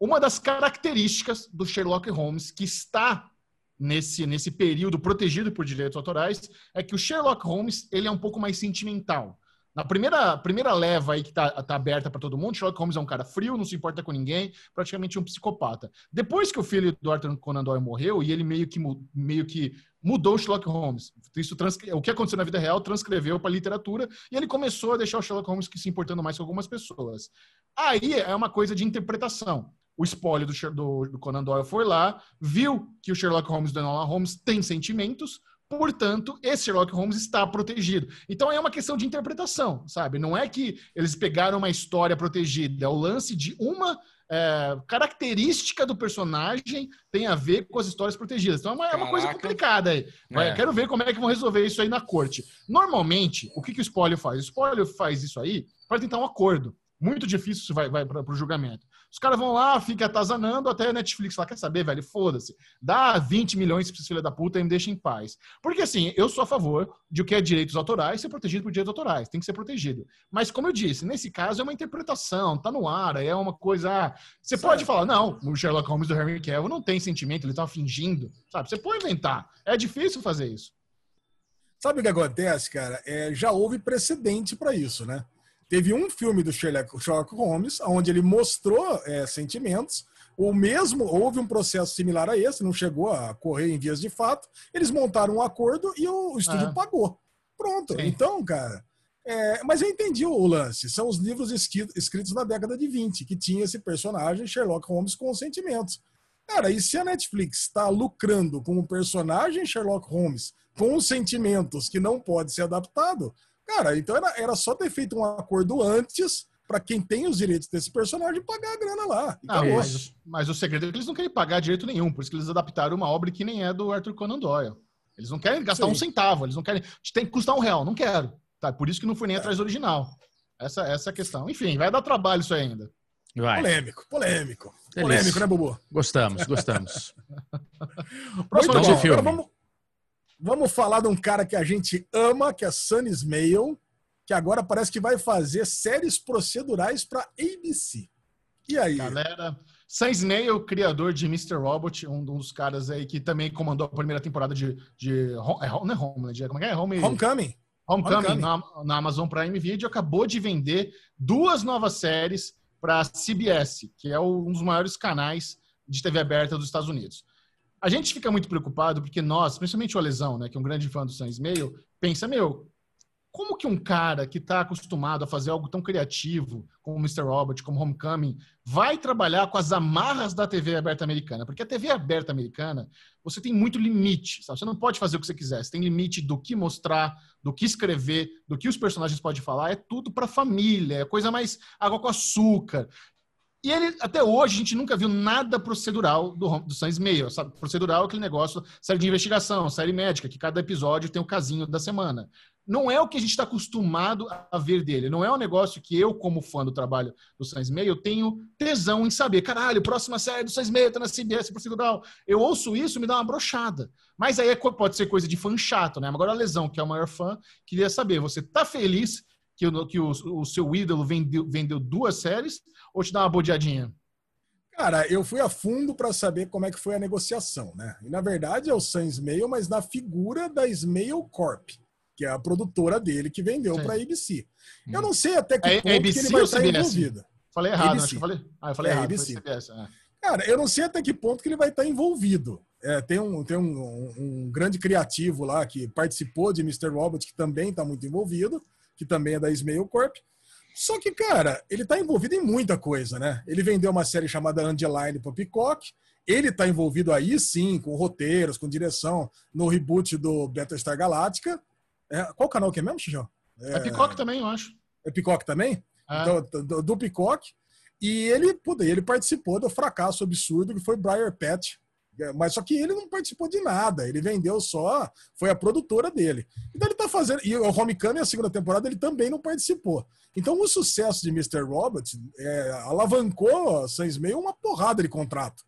uma das características do Sherlock Holmes que está nesse, nesse período protegido por direitos autorais é que o Sherlock Holmes ele é um pouco mais sentimental. Na primeira, primeira leva aí que tá, tá aberta para todo mundo, Sherlock Holmes é um cara frio, não se importa com ninguém, praticamente um psicopata. Depois que o filho do Arthur Conan Doyle morreu, e ele meio que, meio que mudou o Sherlock Holmes. Isso o que aconteceu na vida real transcreveu para a literatura e ele começou a deixar o Sherlock Holmes se importando mais com algumas pessoas. Aí é uma coisa de interpretação. O espólio do, do, do Conan Doyle foi lá, viu que o Sherlock Holmes do Enola Holmes tem sentimentos, portanto, esse Sherlock Holmes está protegido. Então é uma questão de interpretação, sabe? Não é que eles pegaram uma história protegida, é o lance de uma é, característica do personagem tem a ver com as histórias protegidas. Então é uma, é uma coisa complicada aí. É. Quero ver como é que vão resolver isso aí na corte. Normalmente, o que, que o spoiler faz? O spoiler faz isso aí para tentar um acordo. Muito difícil isso vai, vai para o julgamento. Os caras vão lá, fica atazanando até a Netflix lá, quer saber, velho? Foda-se. Dá 20 milhões pra esse filho da puta e me deixa em paz. Porque assim, eu sou a favor de o que é direitos autorais ser protegido por direitos autorais. Tem que ser protegido. Mas como eu disse, nesse caso é uma interpretação, tá no ar, é uma coisa. ah, Você Certo. pode falar, não, o Sherlock Holmes do Henry Cavill não tem sentimento, ele tá fingindo. Sabe? Você pode inventar. É difícil fazer isso. Sabe o que acontece, cara? É, já houve precedente para isso, né? Teve um filme do Sherlock, Sherlock Holmes onde ele mostrou é, sentimentos. O mesmo houve um processo similar a esse, não chegou a correr em vias de fato. Eles montaram um acordo e o, o estúdio É. pagou. Pronto. Sim. Então, cara. é, mas eu entendi o lance. São os livros escritos na década de 20, que tinha esse personagem Sherlock Holmes com sentimentos. Cara, e se a Netflix está lucrando com o personagem Sherlock Holmes com sentimentos que não pode ser adaptado, cara, então era, era só ter feito um acordo antes para quem tem os direitos desse personagem pagar a grana lá. Não, acabou. mas, mas o segredo é que eles não querem pagar direito nenhum, por isso que eles adaptaram uma obra que nem é do Arthur Conan Doyle. Eles não querem gastar Sim. um centavo, eles não querem. Tem que custar um real, não quero. Tá, por isso que não fui nem atrás do original. Essa, essa é a questão. Enfim, vai dar trabalho isso aí ainda. Vai. Polêmico, polêmico. Delícia. Polêmico, né, Bubu? Gostamos, gostamos. Próxima Muito bom. filme. Agora vamos, vamos falar de um cara que a gente ama, que é Sunny Ismail, que agora parece que vai fazer séries procedurais para ABC. E aí? Galera, Sam Snail, criador de Mr. Robot, um dos caras aí que também comandou a primeira temporada de. de é, não é Homeland, é- como é é? Home, Homecoming. Homecoming, Homecoming. Na, na Amazon Prime Video, acabou de vender duas novas séries para CBS, que é um dos maiores canais de TV aberta dos Estados Unidos. A gente fica muito preocupado porque nós, principalmente o Alesão, né, que é um grande fã do Sam Snail, pensa, meu, como que um cara que está acostumado a fazer algo tão criativo como Mr. Robot, como Homecoming, vai trabalhar com as amarras da TV aberta americana? Porque a TV aberta americana, você tem muito limite, sabe? Você não pode fazer o que você quiser. Você tem limite do que mostrar, do que escrever, do que os personagens podem falar. É tudo para família, é coisa mais água com açúcar. E ele, até hoje, a gente nunca viu nada procedural do, do Sans. Sabe? Procedural é aquele negócio, série de investigação, série médica, que cada episódio tem o casinho da semana. Não é o que a gente está acostumado a ver dele. Não é um negócio que eu, como fã do trabalho do Sans Mail, tenho tesão em saber. Caralho, próxima série do Sans Mail tá na CBS procedural. Eu ouço isso, me dá uma brochada. Mas aí é pode ser coisa de fã chato, né? Agora a Lesão, que é o maior fã, queria saber, você tá feliz que, que o, o seu ídolo vendeu, vendeu duas séries ou te dá uma bodeadinha? Cara, eu fui a fundo para saber como é que foi a negociação, né? E na verdade é o Sam Ismail, mas na figura da Ismail Corp, que é a produtora dele que vendeu para a ABC. Eu não sei até que É ponto que ABC ele vai estar CBS? envolvido. Falei errado, ABC. acho que eu falei. Ah, eu falei É, errado. ABC. CBS, é. Cara, eu não sei até que ponto que ele vai estar envolvido. É, tem um, tem um, um- um grande criativo lá que participou de Mr. Robot, que também está muito envolvido, que também é da Ismail Corp. Só que, cara, ele está envolvido em muita coisa, né? Ele vendeu uma série chamada Angeline para Peacock. Ele está envolvido aí, sim, com roteiros, com direção, no reboot do Battlestar Galactica. É, qual canal que é mesmo, Xijão? É, Peacock também, eu acho. É Peacock também? É. Então, do, do Peacock. E ele, puta, ele participou do fracasso absurdo que foi Briar Patch. É, Mas só que ele não participou de nada. Ele vendeu só, foi a produtora dele. Então ele tá fazendo. E o Homecoming, a segunda temporada, ele também não participou. Então o sucesso de Mr. Robot é, alavancou Sam Ismail uma porrada de contrato.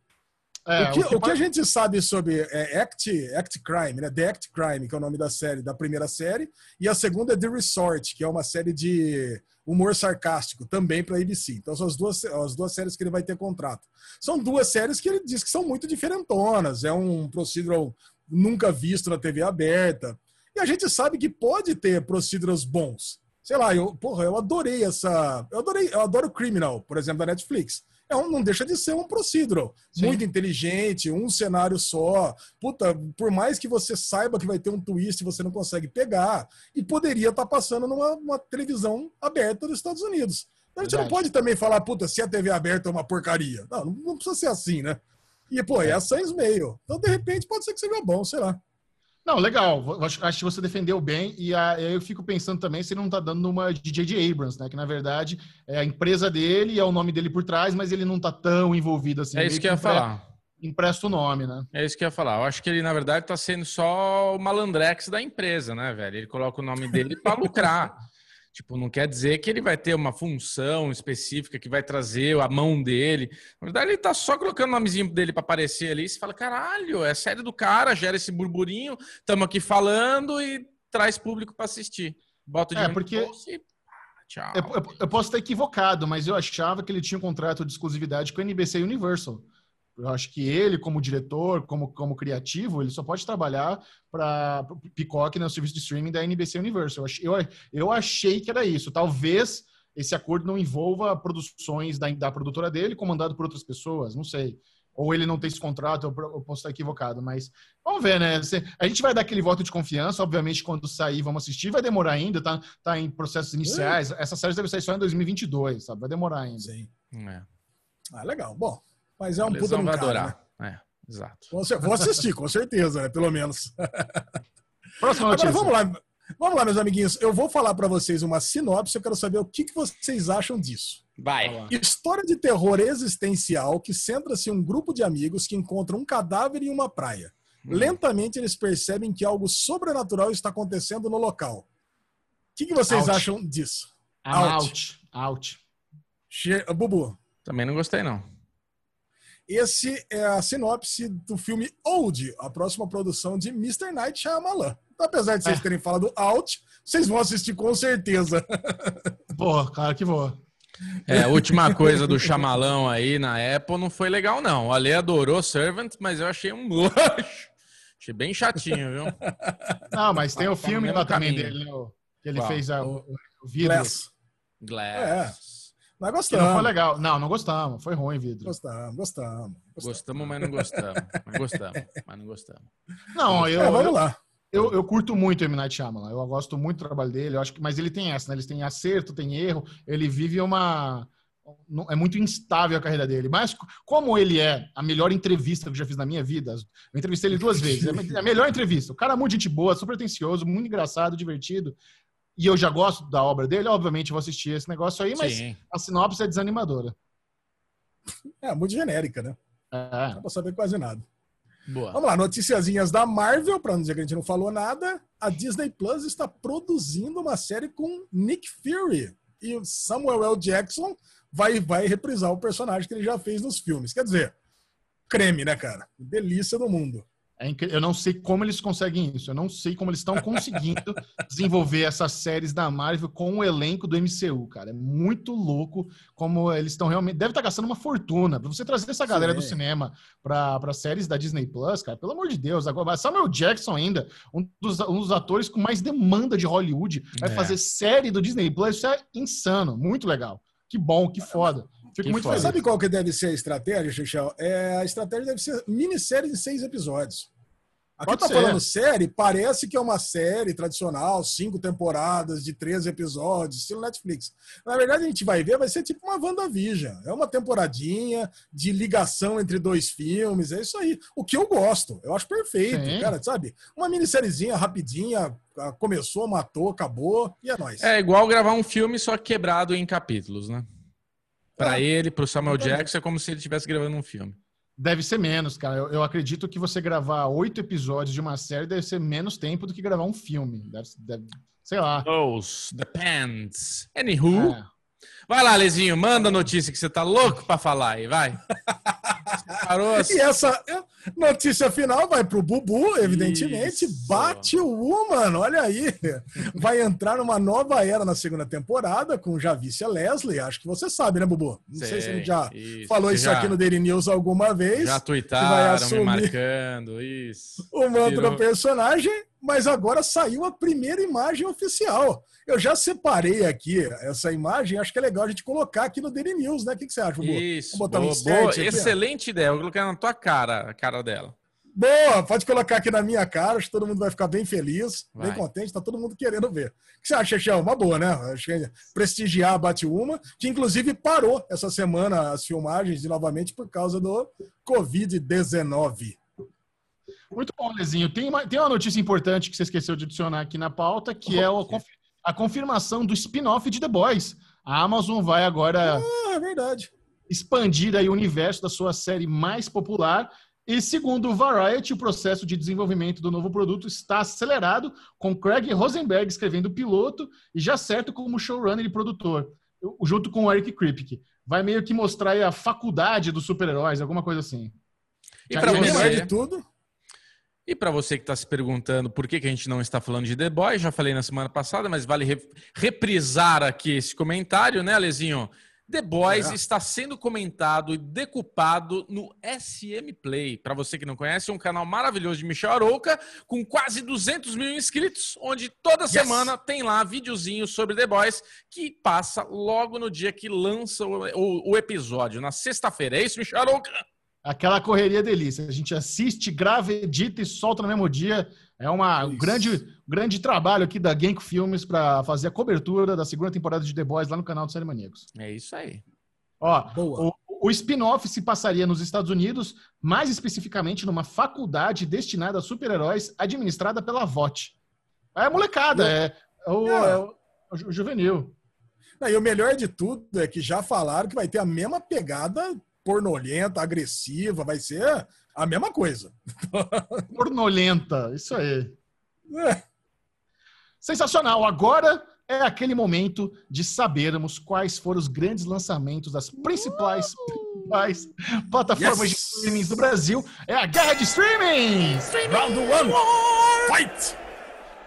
É, o, que, o que pode- a gente sabe sobre é, Act, Act Crime, né? The Act Crime, que é o nome da série, da primeira série, e a segunda é The Resort, que é uma série de humor sarcástico, também para ABC. Então são as duas, as duas séries que ele vai ter contrato. São duas séries que ele diz que são muito diferentonas, é um procedural nunca visto na TV aberta. E a gente sabe que pode ter procedurals bons. Sei lá, eu, porra, eu adorei essa. Eu adorei, eu adoro Criminal, por exemplo, da Netflix. É um, não deixa de ser um procedural. Sim. Muito inteligente, um cenário só. Puta, por mais que você saiba que vai ter um twist, você não consegue pegar. E poderia estar passando numa uma televisão aberta dos Estados Unidos. Então, a gente não pode também falar, puta, se a TV aberta é uma porcaria. Não, não, não precisa ser assim, né? E, pô, é a Sans Meio. Então, de repente, pode ser que seja bom, sei lá. Não, legal. Acho, acho que você defendeu bem. E a- eu fico pensando também se ele não tá dando uma de J.J. Abrams, né? Que na verdade é a empresa dele, é o nome dele por trás, mas ele não tá tão envolvido assim. É isso que eu ia falar. Empresta o nome, né? É isso que eu ia falar. Eu acho que ele, na verdade, tá sendo só o malandrex da empresa, né, velho? Ele coloca o nome dele pra lucrar. Tipo, não quer dizer que ele vai ter uma função específica que vai trazer a mão dele. Na verdade, ele tá só colocando o nomezinho dele para aparecer ali. E você fala, caralho, é série do cara, gera esse burburinho, estamos aqui falando e traz público para assistir. Bota o É, porque- e... Tchau. Eu, eu- eu posso estar equivocado, mas eu achava que ele tinha um contrato de exclusividade com a NBC Universal. Eu acho que ele, como diretor, como, como criativo, ele só pode trabalhar para Peacock no serviço de streaming da NBC Universal. Eu, ach- eu, eu achei que era isso. Talvez esse acordo não envolva produções da, da produtora dele, comandado por outras pessoas, não sei. Ou ele não tem esse contrato, eu, posso estar equivocado, mas vamos ver, né? A gente vai dar aquele voto de confiança, obviamente, quando sair, vamos assistir, vai demorar ainda, tá, tá em processos iniciais. Essa série deve sair só em 2022, sabe? Vai demorar ainda. Sim. É. Ah, legal. Bom, mas é um puta lesão um vai cara, né? adorar. É, exato. Vou assi- Vou assistir, com certeza, né? Pelo menos. Próxima Agora notícia. vamos lá. Vamos lá, meus amiguinhos. Eu vou falar para vocês uma sinopse. Eu quero saber o que, que vocês acham disso. Vai. História de terror existencial que centra-se em um grupo de amigos que encontram um cadáver em uma praia. Hum. Lentamente eles percebem que algo sobrenatural está acontecendo no local. O que, que vocês Out. acham disso? I'm Out. out. Out. Che- Bubu, Também não gostei, não. Esse é a sinopse do filme Old, a próxima produção de Mr. Night Shyamalan. Então, apesar de vocês É. terem falado Out, vocês vão assistir com certeza. Porra, claro que vou. É, a última coisa do chamalão aí na Apple não foi legal, não. O Ale adorou Servant, mas eu achei um luxo. Achei bem chatinho, viu? Não, mas tem o filme lá também dele, né? Que ele Qual? fez a- o, o vidro. Glass. Glass. Nós Que não foi gostamos. legal. Não, não gostamos. Foi ruim, vidro. Gostamos, gostamos. gostamos. Gostamos, mas não gostamos. Mas gostamos, mas não gostamos. Não, eu, É, vamos eu, lá. eu, eu curto muito o M. Night Shyamalan. Eu gosto muito do trabalho dele. Eu acho que, mas ele tem essa, né? Ele tem acerto, tem erro. Ele vive uma... É muito instável a carreira dele. Mas como ele é a melhor entrevista que eu já fiz na minha vida, eu entrevistei ele duas vezes. É a melhor entrevista. O cara é muito gente boa, super atencioso, muito engraçado, divertido. E eu já gosto da obra dele, obviamente vou assistir esse negócio aí, mas Sim. a sinopse é desanimadora. É, muito genérica, né? É. Não dá pra saber quase nada. Boa. Vamos lá, noticiazinhas da Marvel, para não dizer que a gente não falou nada. A Disney Plus está produzindo uma série com Nick Fury. E o Samuel L. Jackson vai, vai reprisar o personagem que ele já fez nos filmes. Quer dizer, creme, né, cara? Delícia do mundo. É incri- Eu não sei como eles conseguem isso. Eu não sei como eles estão conseguindo desenvolver essas séries da Marvel com o elenco do MCU, cara. É muito louco como eles estão realmente. Deve estar gastando uma fortuna. Pra você trazer essa galera do Sim. cinema para séries da Disney Plus, cara, pelo amor de Deus. Agora, Samuel Jackson, ainda, um dos, um dos atores com mais demanda de Hollywood, vai É. fazer série do Disney Plus. Isso é insano. Muito legal. Que bom, que foda. Fico Que muito feliz. sabe qual que deve ser a estratégia, Xixão? É, a estratégia deve ser minissérie de seis episódios. Aqui Pode tá ser. falando série, parece que é uma série tradicional, cinco temporadas de 13 episódios, estilo Netflix. Na verdade, a gente vai ver, vai ser tipo uma WandaVision. É uma temporadinha de ligação entre dois filmes, é isso aí. O que eu gosto, eu acho perfeito, Sim. cara, sabe? Uma minissériezinha rapidinha, começou, matou, acabou, e é nóis. É igual gravar um filme só quebrado em capítulos, né? Pra É. ele, pro Samuel Exatamente. Jackson, é como se ele estivesse gravando um filme. Deve ser menos, cara. Eu, eu acredito que você gravar oito episódios de uma série deve ser menos tempo do que gravar um filme. Deve, deve- sei lá. Those, depends. Anywho. É. Vai lá, Lezinho, manda a notícia que você tá louco pra falar aí, vai. Parou assim. E essa notícia final vai pro Bubu, evidentemente. Isso. Batwoman, olha aí. Vai entrar numa nova era na segunda temporada com Javícia Leslie. Acho que você sabe, né, Bubu? Não sei, se a gente já Isso, falou isso já- aqui no Daily News alguma vez. Já tuitaram, me marcando, isso. o manto Virou- do personagem, mas agora saiu a primeira imagem oficial. Eu já separei aqui essa imagem, acho que é legal a gente colocar aqui no Daily News, né? O que, que você acha, Bubu? Isso, Vamos botar um boa, insert boa, aqui, ó. Excelente ideia. Eu vou colocar na tua cara, a cara dela. Boa, pode colocar aqui na minha cara, acho que todo mundo vai ficar bem feliz, bem Vai. contente, tá todo mundo querendo ver. O que você acha, Chechão? Uma boa, né? Acho que é prestigiar a Batwoman, que inclusive parou essa semana as filmagens de novamente por causa do Covid-19. Muito bom, Lezinho. Tem uma, tem uma notícia importante que você esqueceu de adicionar aqui na pauta, que é a confirmação do spin-off de The Boys. A Amazon vai agora Ah, é verdade. Expandir aí o universo da sua série mais popular E segundo o Variety, o processo de desenvolvimento do novo produto está acelerado, com Craig Rosenberg escrevendo o piloto e já certo como showrunner e produtor, junto com o Eric Kripke. Vai meio que mostrar a faculdade dos super-heróis, alguma coisa assim. E para você, de tudo, e para você que está se perguntando por que, que a gente não está falando de The Boys, já falei na semana passada, mas vale reprisar aqui esse comentário, né, Alezinho? The Boys é. está sendo comentado e decupado no SM Play. Para você que não conhece, é um canal maravilhoso de Michel Arouca, com quase 200 mil inscritos, onde toda yes. semana tem lá videozinho sobre The Boys, que passa logo no dia que lança o, o, o episódio, na sexta-feira. É isso, Michel Arouca? Aquela correria delícia. A gente assiste, grava, edita e solta no mesmo dia. É uma, um grande, grande trabalho aqui da Genko Filmes para fazer a cobertura da segunda temporada de The Boys lá no canal do Série Maníacos. É isso aí. Ó, Boa. o, o spin-off se passaria nos Estados Unidos, mais especificamente numa faculdade destinada a super-heróis administrada pela VOT. É molecada, é, é, o, é. é o, o juvenil. Não, e o melhor de tudo é que já falaram que vai ter a mesma pegada pornolenta, agressiva, vai ser a mesma coisa. Pornolenta, isso aí. É. Sensacional. Agora é aquele momento de sabermos quais foram os grandes lançamentos das principais, principais plataformas yes. de streaming do Brasil. É a guerra de streaming! Round one! Fight!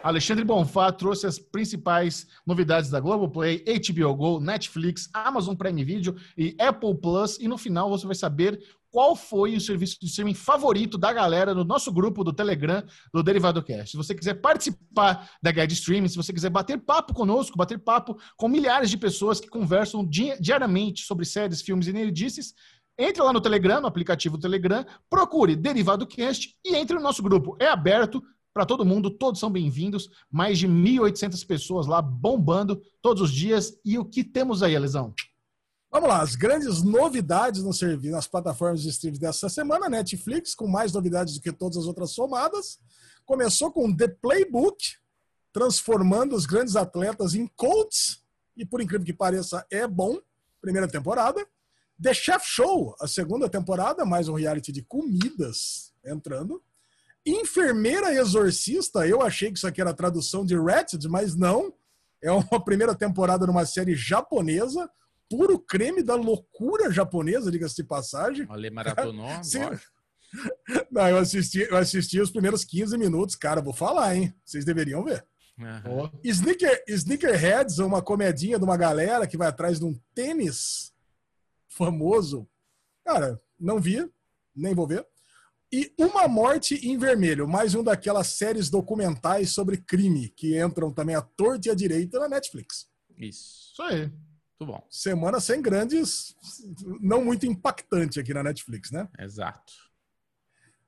Alexandre Bonfá trouxe as principais novidades da Globoplay, HBO Go, Netflix, Amazon Prime Video e Apple Plus. E no final você vai saber qual foi o serviço de streaming favorito da galera no nosso grupo do Telegram do Derivado Cast. Se você quiser participar da Guide Streaming, se você quiser bater papo conosco, bater papo com milhares de pessoas que conversam di diariamente sobre séries, filmes e nerdices, entre lá no Telegram, no aplicativo Telegram, procure Derivado Cast e entre no nosso grupo. É aberto, para todo mundo, todos são bem-vindos. Mais de 1.800 pessoas lá bombando todos os dias. E o que temos aí, Lesão? Vamos lá, as grandes novidades no serviço, nas plataformas de streaming dessa semana, Netflix, com mais novidades do que todas as outras somadas. Começou com The Playbook, transformando os grandes atletas em coaches, e por incrível que pareça, é bom. Primeira temporada. The Chef Show, a segunda temporada, mais um reality de comidas entrando. Enfermeira Exorcista, eu achei que isso aqui era tradução de Ratchet, mas não. É uma primeira temporada numa série japonesa, puro creme da loucura japonesa, diga-se de passagem. Olha, maratonou Não, eu assisti, eu assisti os primeiros 15 minutos, cara, vou falar, hein? Vocês deveriam ver. Uhum. Sneaker, Sneakerheads é uma comedinha de uma galera que vai atrás de um tênis famoso. Cara, não vi, nem vou ver. E Uma Morte em Vermelho, mais um daquelas séries documentais sobre crime que entram também à torta e à direita na Netflix. Isso. Isso aí. Muito bom. Semana sem grandes, não muito impactante aqui na Netflix, né? Exato.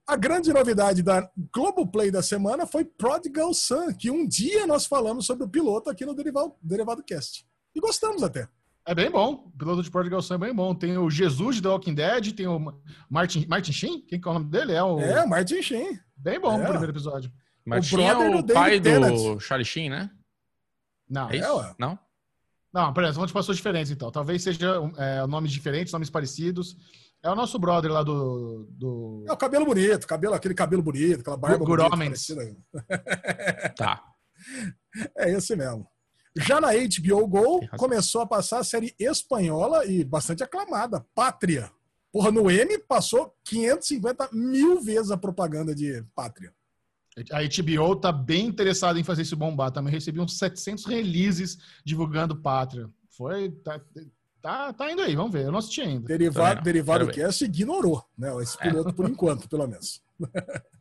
A grande novidade da Globoplay da semana foi Prodigal Son, que um dia nós falamos sobre o piloto aqui no Derivado, Derivado Cast. E gostamos até. É bem bom. O piloto de Portugal é bem bom. Tem o Jesus de The Walking Dead, tem o Martin, Martin Sheen? Quem que é o nome dele? É o É, Martin Sheen. Bem bom é. o primeiro episódio. Martin o brother é o do pai do Charlie Sheen, né? Não. É isso? Não? Não, peraí, são de pessoas diferentes então. Talvez seja é, nomes diferentes, nomes parecidos. É o nosso brother lá do. do... É o cabelo bonito, cabelo, aquele cabelo bonito, aquela barba Good bonita. Tá. É esse mesmo. Já na HBO Go, começou a passar a série espanhola e bastante aclamada, Pátria. Porra, no M passou 550 mil vezes a propaganda de Pátria. A HBO tá bem interessada em fazer isso bombar. Também recebi uns 700 releases divulgando Pátria. Foi. Tá, tá, tá indo aí, vamos ver. Eu não assisti ainda. Derivado, derivado Cast ignorou, né? Esse piloto por enquanto, pelo menos.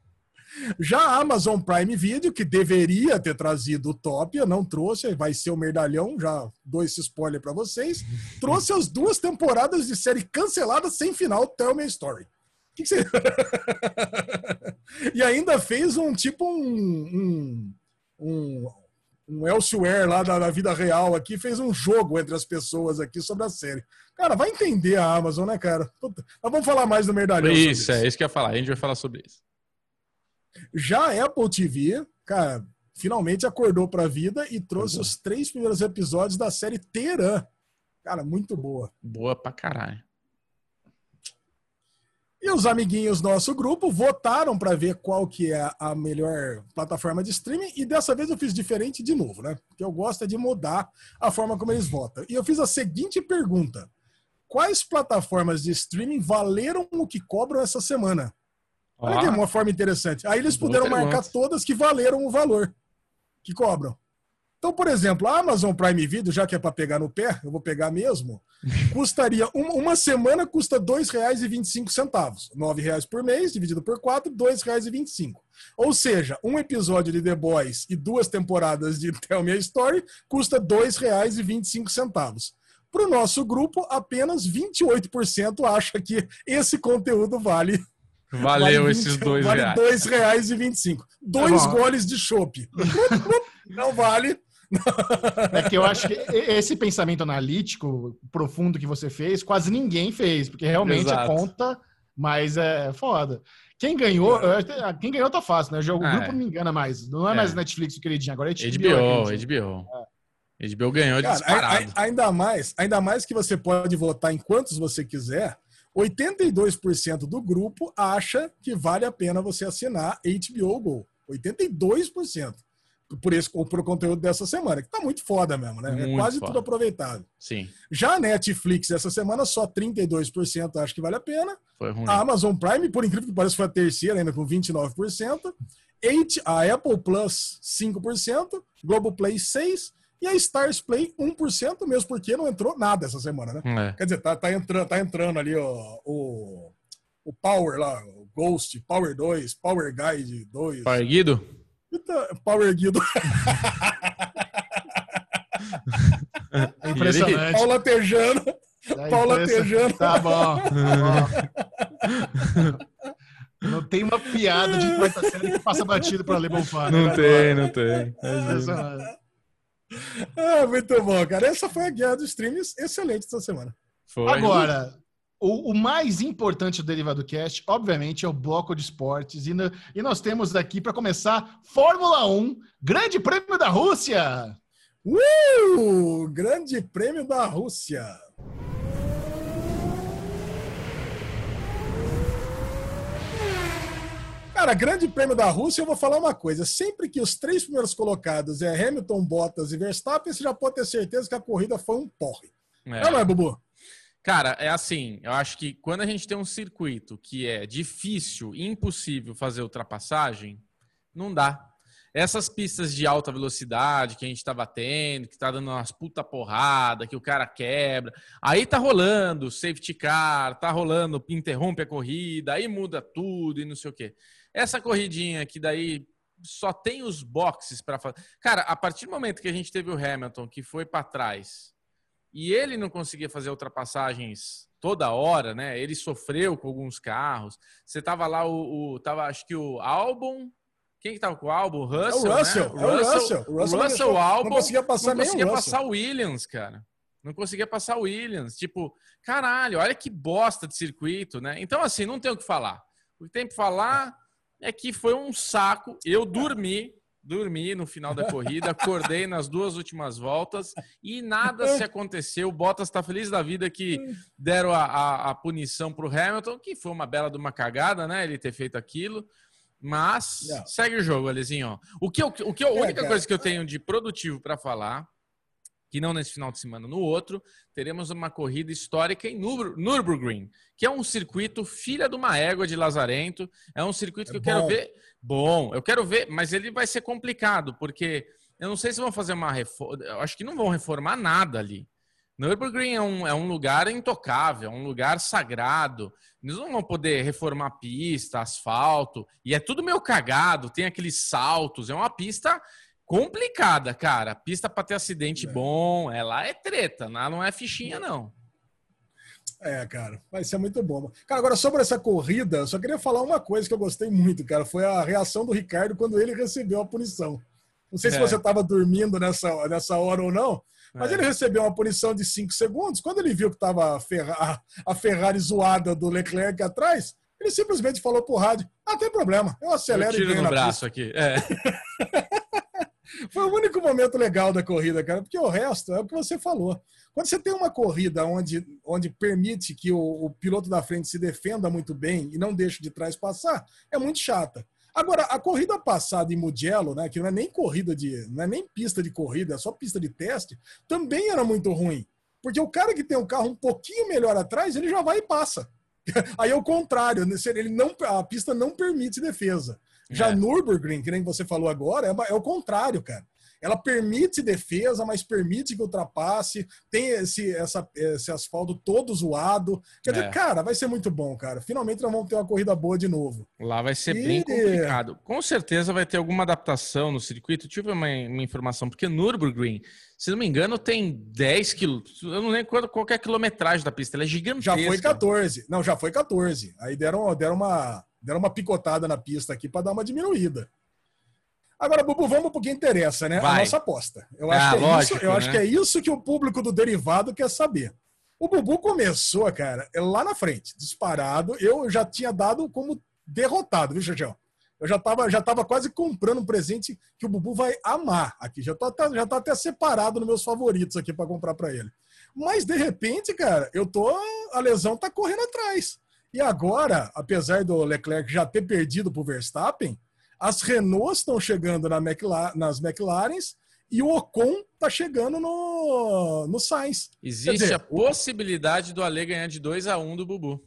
Já a Amazon Prime Video, que deveria ter trazido o Topia, não trouxe, vai ser o Merdalhão, já dou esse spoiler para vocês. Trouxe as duas temporadas de série cancelada sem final, Tell Me a Story. Que que você... e ainda fez um tipo um, um, um, um elsewhere lá da, da, vida real aqui, fez um jogo entre as pessoas aqui sobre a série. Cara, vai entender a Amazon, né, cara? Puta, nós vamos falar mais do Merdalhão. Isso, é isso que eu ia falar. A gente vai falar sobre isso. Já a Apple TV, cara, finalmente acordou para a vida e trouxe uhum. os três primeiros episódios da série Teran. Cara, muito boa. Boa pra caralho. E os amiguinhos do nosso grupo votaram para ver qual que é a melhor plataforma de streaming e dessa vez eu fiz diferente de novo, né? Porque eu gosto é de mudar a forma como eles votam. E eu fiz a seguinte pergunta: Quais plataformas de streaming valeram o que cobram essa semana? Olha que é uma forma interessante. Aí eles puderam marcar todas que valeram o valor que cobram. Então, por exemplo, a Amazon Prime Video, já que é para pegar no pé, eu vou pegar mesmo, custaria uma, uma semana custa R$ 2,25. R$ reais por mês, dividido por 4, R$ 2,25. Ou seja, um episódio de The Boys e duas temporadas de Tell Me a Story custa R$ 2,25. Para o nosso grupo, apenas 28% acha que esse conteúdo vale Valeu vale 20, esses dois vale reais. Dois reais e 25. Dois tá goles de chopp. Não vale. É que eu acho que esse pensamento analítico profundo que você fez, quase ninguém fez, porque realmente Exato. a conta, mas é foda. Quem ganhou, quem ganhou tá fácil, né? O jogo, é. grupo não me engana mais. Não é, é. mais Netflix o queridinho, agora é HBO. HBO, HBO. É. HBO ganhou Cara, disparado. Ainda mais, ainda mais que você pode votar em quantos você quiser. 82% do grupo acha que vale a pena você assinar HBO Go. 82% por esse por o conteúdo dessa semana, que tá muito foda mesmo, né? É muito é quase foda. tudo aproveitado. Sim. Já a Netflix essa semana só 32% acho que vale a pena. Foi ruim. A Amazon Prime, por incrível que pareça, foi a terceira ainda com 29%. A Apple Plus 5%, Globoplay 6 e a Stars Play 1%, mesmo porque não entrou nada essa semana, né? É. Quer dizer, tá, tá, entrando, tá entrando ali ó, o, o Power lá, o Ghost, Power 2, Power Guide 2. Power Guido? Power Guido. É impressionante. Paula Tejano. É Paula Tejano. Tá bom. Tá bom. Não tem uma piada de quarta série que passa batido para ler Bonfá. Não, tem, não tem. É ah, muito bom, cara. Essa foi a guerra dos streams excelente essa semana. Foi. Agora, o, o, mais importante do Derivado Cast, obviamente, é o bloco de esportes. E, no, e nós temos aqui, para começar, Fórmula 1, Grande Prêmio da Rússia. Uh! Grande Prêmio da Rússia. Cara, grande prêmio da Rússia, eu vou falar uma coisa. Sempre que os três primeiros colocados é Hamilton, Bottas e Verstappen, você já pode ter certeza que a corrida foi um porre. É. Não é, Bubu? Cara, é assim, eu acho que quando a gente tem um circuito que é difícil, impossível fazer ultrapassagem, não dá. Essas pistas de alta velocidade que a gente está batendo, que está dando umas puta porrada, que o cara quebra, aí tá rolando safety car, tá rolando, interrompe a corrida, aí muda tudo e não sei o quê. Essa corridinha que daí só tem os boxes para fazer. Cara, a partir do momento que a gente teve o Hamilton que foi para trás e ele não conseguia fazer ultrapassagens toda hora, né? Ele sofreu com alguns carros. Você tava lá o, o tava acho que o Albon quem que tava com o álbum? Russell, é o Russell, né? o Russell, é o Russell. O Russell, Russell Albon, não conseguia passar não conseguia passar o Williams, cara. Não conseguia passar o Williams. Tipo, caralho, olha que bosta de circuito, né? Então, assim, não tem o que falar. O que tem que falar é que foi um saco. Eu dormi, dormi no final da corrida, acordei nas duas últimas voltas e nada se aconteceu. O Bottas está feliz da vida que deram a, a, a punição para o Hamilton, que foi uma bela de uma cagada, né? Ele ter feito aquilo. Mas Não. segue o jogo, Alizinho. O que, eu, o que eu, a é, única coisa que eu tenho de produtivo para falar que não nesse final de semana, no outro, teremos uma corrida histórica em Nürburgring, que é um circuito filha de uma égua de Lazarento. É um circuito é que eu bom. quero ver. Bom, eu quero ver, mas ele vai ser complicado, porque eu não sei se vão fazer uma reforma. Eu acho que não vão reformar nada ali. Nürburgring é um, é um lugar intocável, é um lugar sagrado. Eles não vão poder reformar pista, asfalto, e é tudo meio cagado, tem aqueles saltos, é uma pista complicada, cara. Pista para ter acidente é. bom, ela é treta, não é fichinha, não. É, cara, vai ser muito bom. Cara, agora sobre essa corrida, eu só queria falar uma coisa que eu gostei muito, cara. Foi a reação do Ricardo quando ele recebeu a punição. Não sei é. se você estava dormindo nessa, nessa hora ou não, mas é. ele recebeu uma punição de 5 segundos. Quando ele viu que estava a, a Ferrari zoada do Leclerc atrás, ele simplesmente falou pro rádio: Ah, tem problema, eu acelero eu tiro e no braço pista. aqui. É. Foi o único momento legal da corrida, cara, porque o resto é o que você falou. Quando você tem uma corrida onde, onde permite que o, o piloto da frente se defenda muito bem e não deixe de trás passar, é muito chata. Agora, a corrida passada em Mugello, né, que não é nem corrida de, não é nem pista de corrida, é só pista de teste, também era muito ruim. Porque o cara que tem um carro um pouquinho melhor atrás, ele já vai e passa. Aí é o contrário, né, ele não, a pista não permite defesa. Já é. Nürburgring, que nem você falou agora, é, é o contrário, cara ela permite defesa, mas permite que ultrapasse, tem esse, essa, esse asfalto todo zoado. Quer é. dizer, cara, vai ser muito bom, cara. Finalmente nós vamos ter uma corrida boa de novo. Lá vai ser e... bem complicado. Com certeza vai ter alguma adaptação no circuito. Tive uma, uma informação, porque Nürburgring, se não me engano, tem 10 quilômetros. Eu não lembro qual é a quilometragem da pista, ela é gigantesca. Já foi 14. Não, já foi 14. Aí deram, deram, uma, deram uma picotada na pista aqui para dar uma diminuída. Agora, Bubu, vamos para o que interessa, né? Vai. A nossa aposta. Eu, acho, ah, que é lógico, isso, eu né? acho que é isso que o público do derivado quer saber. O Bubu começou, cara, lá na frente, disparado. Eu já tinha dado como derrotado, viu, Xaxão? Eu já estava já tava quase comprando um presente que o Bubu vai amar aqui. Já está já tá até separado nos meus favoritos aqui para comprar para ele. Mas, de repente, cara, eu tô. A lesão tá correndo atrás. E agora, apesar do Leclerc já ter perdido para o Verstappen, as Renaults estão chegando na McLaren, nas McLarens e o Ocon está chegando no, no Sainz. Existe dizer, a possibilidade do Ale ganhar de 2 a 1 um do Bubu.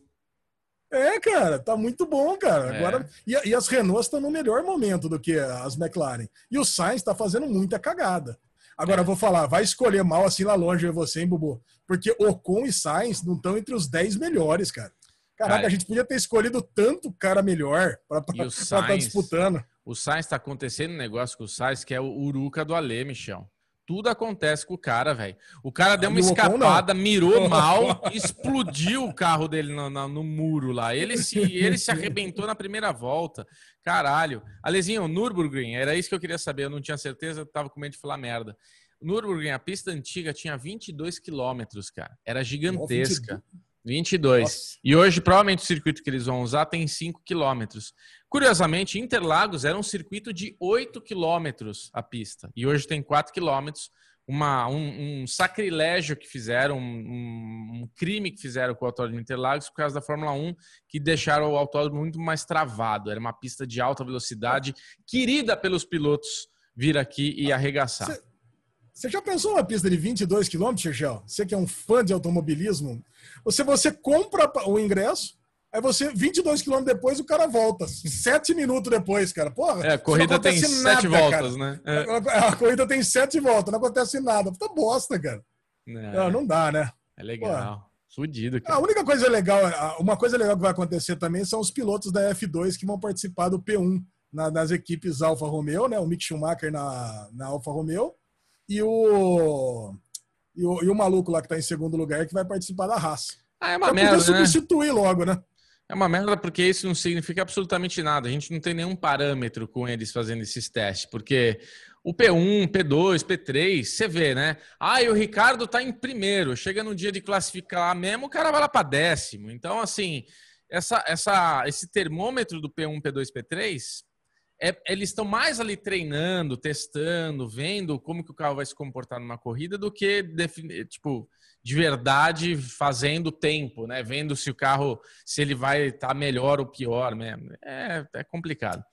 É, cara, tá muito bom, cara. É. Agora, e, e, as Renaults estão no melhor momento do que as McLaren. E o Sainz está fazendo muita cagada. Agora, é. vou falar, vai escolher mal assim lá longe você, hein, Bubu? Porque Ocon e Sainz não estão entre os 10 melhores, cara. Caraca, cara, a gente podia ter escolhido tanto cara melhor para estar tá disputando. O Sainz está acontecendo um negócio com o Sainz que é o Uruca do Alê, Michel. Tudo acontece com o cara, velho. O cara deu uma escapada, mirou mal, explodiu o carro dele no, no, no, muro lá. Ele se, ele se arrebentou na primeira volta. Caralho. Alezinho, Nürburgring, era isso que eu queria saber. Eu não tinha certeza, eu tava com medo de falar merda. Nürburgring, a pista antiga, tinha 22 quilômetros, cara. Era gigantesca. 22. Nossa. E hoje, provavelmente, o circuito que eles vão usar tem 5 quilômetros. Curiosamente, Interlagos era um circuito de 8 quilômetros a pista. E hoje tem 4 quilômetros. Uma, um, um, sacrilégio que fizeram, um, um, crime que fizeram com o autódromo Interlagos por causa da Fórmula 1, que deixaram o autódromo muito mais travado. Era uma pista de alta velocidade, querida pelos pilotos vir aqui e arregaçar. Você já pensou uma pista de 22 quilômetros, Chechel? Você que é um fã de automobilismo, você, você compra o ingresso, aí você, 22 quilômetros depois, o cara volta. Sete minutos depois, cara. Porra, é, a corrida tem nada, sete voltas, cara. né? É. A, a, corrida tem sete voltas, não acontece nada. Puta bosta, cara. Não, não, não dá, né? É legal. Fudido, cara. A única coisa legal, uma coisa legal que vai acontecer também são os pilotos da F2 que vão participar do P1 na, nas equipes Alfa Romeo, né? O Mick Schumacher na, na Alfa Romeo e o e o, e o maluco lá que tá em segundo lugar que vai participar da raça. Ah, é uma merda, né? substituir logo, né? É uma merda porque isso não significa absolutamente nada. A gente não tem nenhum parâmetro com eles fazendo esses testes, porque o P1, P2, P3, você vê, né? Ah, e o Ricardo tá em primeiro. Chega no dia de classificar mesmo, o cara vai lá para décimo. Então, assim, essa, essa, esse termômetro do P1, P2, P3 é, eles estão mais ali treinando, testando, vendo como que o carro vai se comportar numa corrida do que tipo de verdade fazendo tempo, né? Vendo se o carro se ele vai estar tá melhor ou pior mesmo. É, é complicado.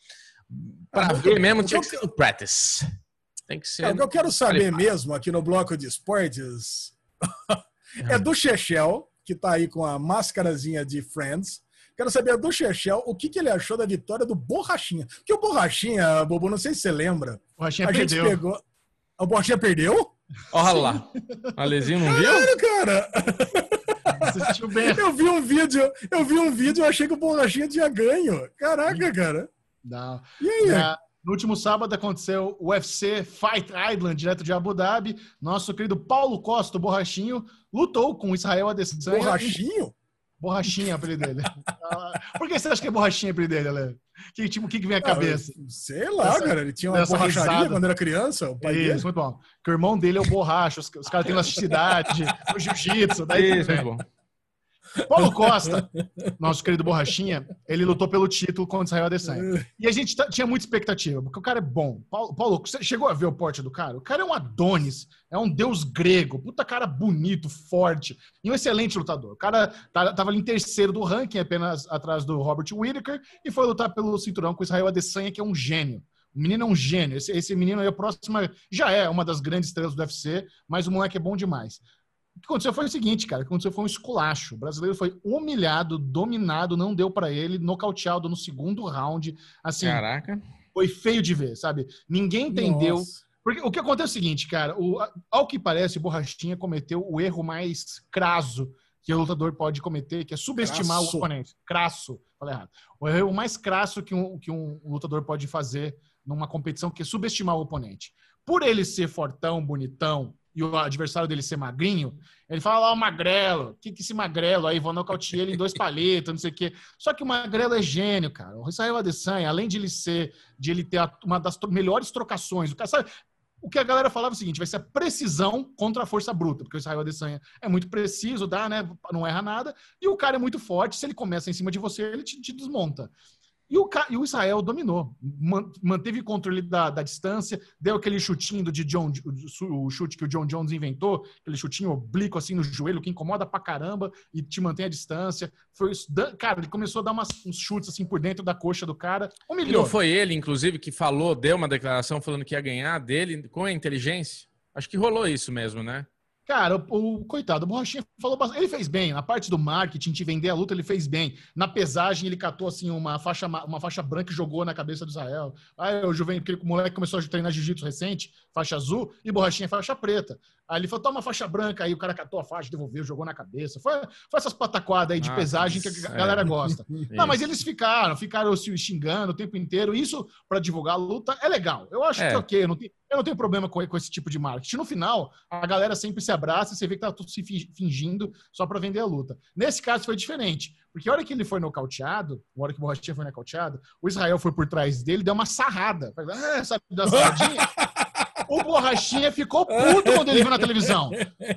Para ver mesmo tinha que ser no practice. Tem que ser. É, o que eu quero saber mesmo aqui no bloco de esportes é do Chechel, que está aí com a máscarazinha de Friends Quero saber do Chechel o que, que ele achou da vitória do Borrachinha. Porque o Borrachinha, Bobo, não sei se você lembra. Borrachinha a perdeu. Gente pegou... O Borrachinha perdeu? Olha lá. A Lezinho não viu? Caralho, cara. Eu vi um vídeo, eu vi um vídeo e achei que o Borrachinha tinha ganho. Caraca, cara. Não. E aí? É, no último sábado aconteceu o UFC Fight Island, direto de Abu Dhabi. Nosso querido Paulo Costa, o Borrachinho, lutou com Israel Adesanya. Borrachinho? Borrachinha é apelido dele. Por que você acha que é borrachinha o apelido dele, Ale? Que, tipo, o que, que vem à ah, cabeça? Ah, sei lá, cara. Ele tinha uma borracharia risada. quando era criança. O pai Isso, dele. muito bom. Que o irmão dele é o borracho. Os, os caras têm elasticidade, o jiu-jitsu. Daí Isso, muito bom. Paulo Costa, nosso querido Borrachinha, ele lutou pelo título contra Israel Adesanya. E a gente tinha muita expectativa, porque o cara é bom. Paulo, Paulo, você chegou a ver o porte do cara? O cara é um Adonis, é um deus grego, puta cara bonito, forte, e um excelente lutador. O cara tava ali em terceiro do ranking, apenas atrás do Robert Whittaker, e foi lutar pelo cinturão com Israel Adesanya, que é um gênio. O menino é um gênio. Esse, esse menino aí, a próxima, já é uma das grandes estrelas do UFC, mas o moleque é bom demais. O que aconteceu foi o seguinte, cara. O que aconteceu foi um esculacho. O brasileiro foi humilhado, dominado, não deu pra ele, nocauteado no segundo round. Assim, Caraca. foi feio de ver, sabe? Ninguém entendeu. Nossa. Porque o que acontece é o seguinte, cara. O, ao que parece, o Borrachinha cometeu o erro mais crasso que o lutador pode cometer, que é subestimar Crasso. o oponente. Crasso. Falei errado. O erro mais crasso que um, que um lutador pode fazer numa competição, que é subestimar o oponente. Por ele ser fortão, bonitão, e o adversário dele ser magrinho, ele fala lá, o magrelo, o que que esse magrelo aí, vou nocautear ele em dois palitos, não sei o quê. Só que o magrelo é gênio, cara. O Israel Adesanya, além de ele ser, de ele ter uma das melhores trocações, o cara sabe, o que a galera falava é o seguinte, vai ser a precisão contra a força bruta, porque o Israel Adesanya é muito preciso, dá, né, não erra nada, e o cara é muito forte, se ele começa em cima de você, ele te, te desmonta. E o, e o Israel dominou, man- manteve o controle da, da distância, deu aquele chutinho do de John, o chute que o John Jones inventou, aquele chutinho oblíquo assim no joelho, que incomoda pra caramba e te mantém a distância. Foi cara, ele começou a dar umas- uns chutes assim por dentro da coxa do cara, E não foi ele, inclusive, que falou, deu uma declaração falando que ia ganhar dele com a inteligência? Acho que rolou isso mesmo, né? Cara, o, o coitado, o Borrachinha falou bastante. Ele fez bem. Na parte do marketing, de vender a luta, ele fez bem. Na pesagem, ele catou assim uma faixa, ma- uma faixa branca e jogou na cabeça do Israel. Aí o Juvenil, porque o moleque começou a treinar jiu-jitsu recente, faixa azul, e Borrachinha faixa preta. Aí ele falou: toma a faixa branca, aí o cara catou a faixa, devolveu, jogou na cabeça. Foi, foi essas pataquadas aí de Ah, pesagem que a galera é. gosta. Não, mas eles ficaram, ficaram se xingando o tempo inteiro. Isso, pra divulgar a luta, é legal. Eu acho É. que é ok. Eu não, tenho, eu não tenho problema com, com esse tipo de marketing. No final, a galera sempre se abraça e você vê que tá tudo se fi- fingindo só pra vender a luta. Nesse caso foi diferente. Porque a hora que ele foi nocauteado, a hora que o Borrachinha foi nocauteado, o Israel foi por trás dele, deu uma sarrada. Ah, sabe, da sarradinha? O Borrachinha ficou puto quando ele viu na televisão.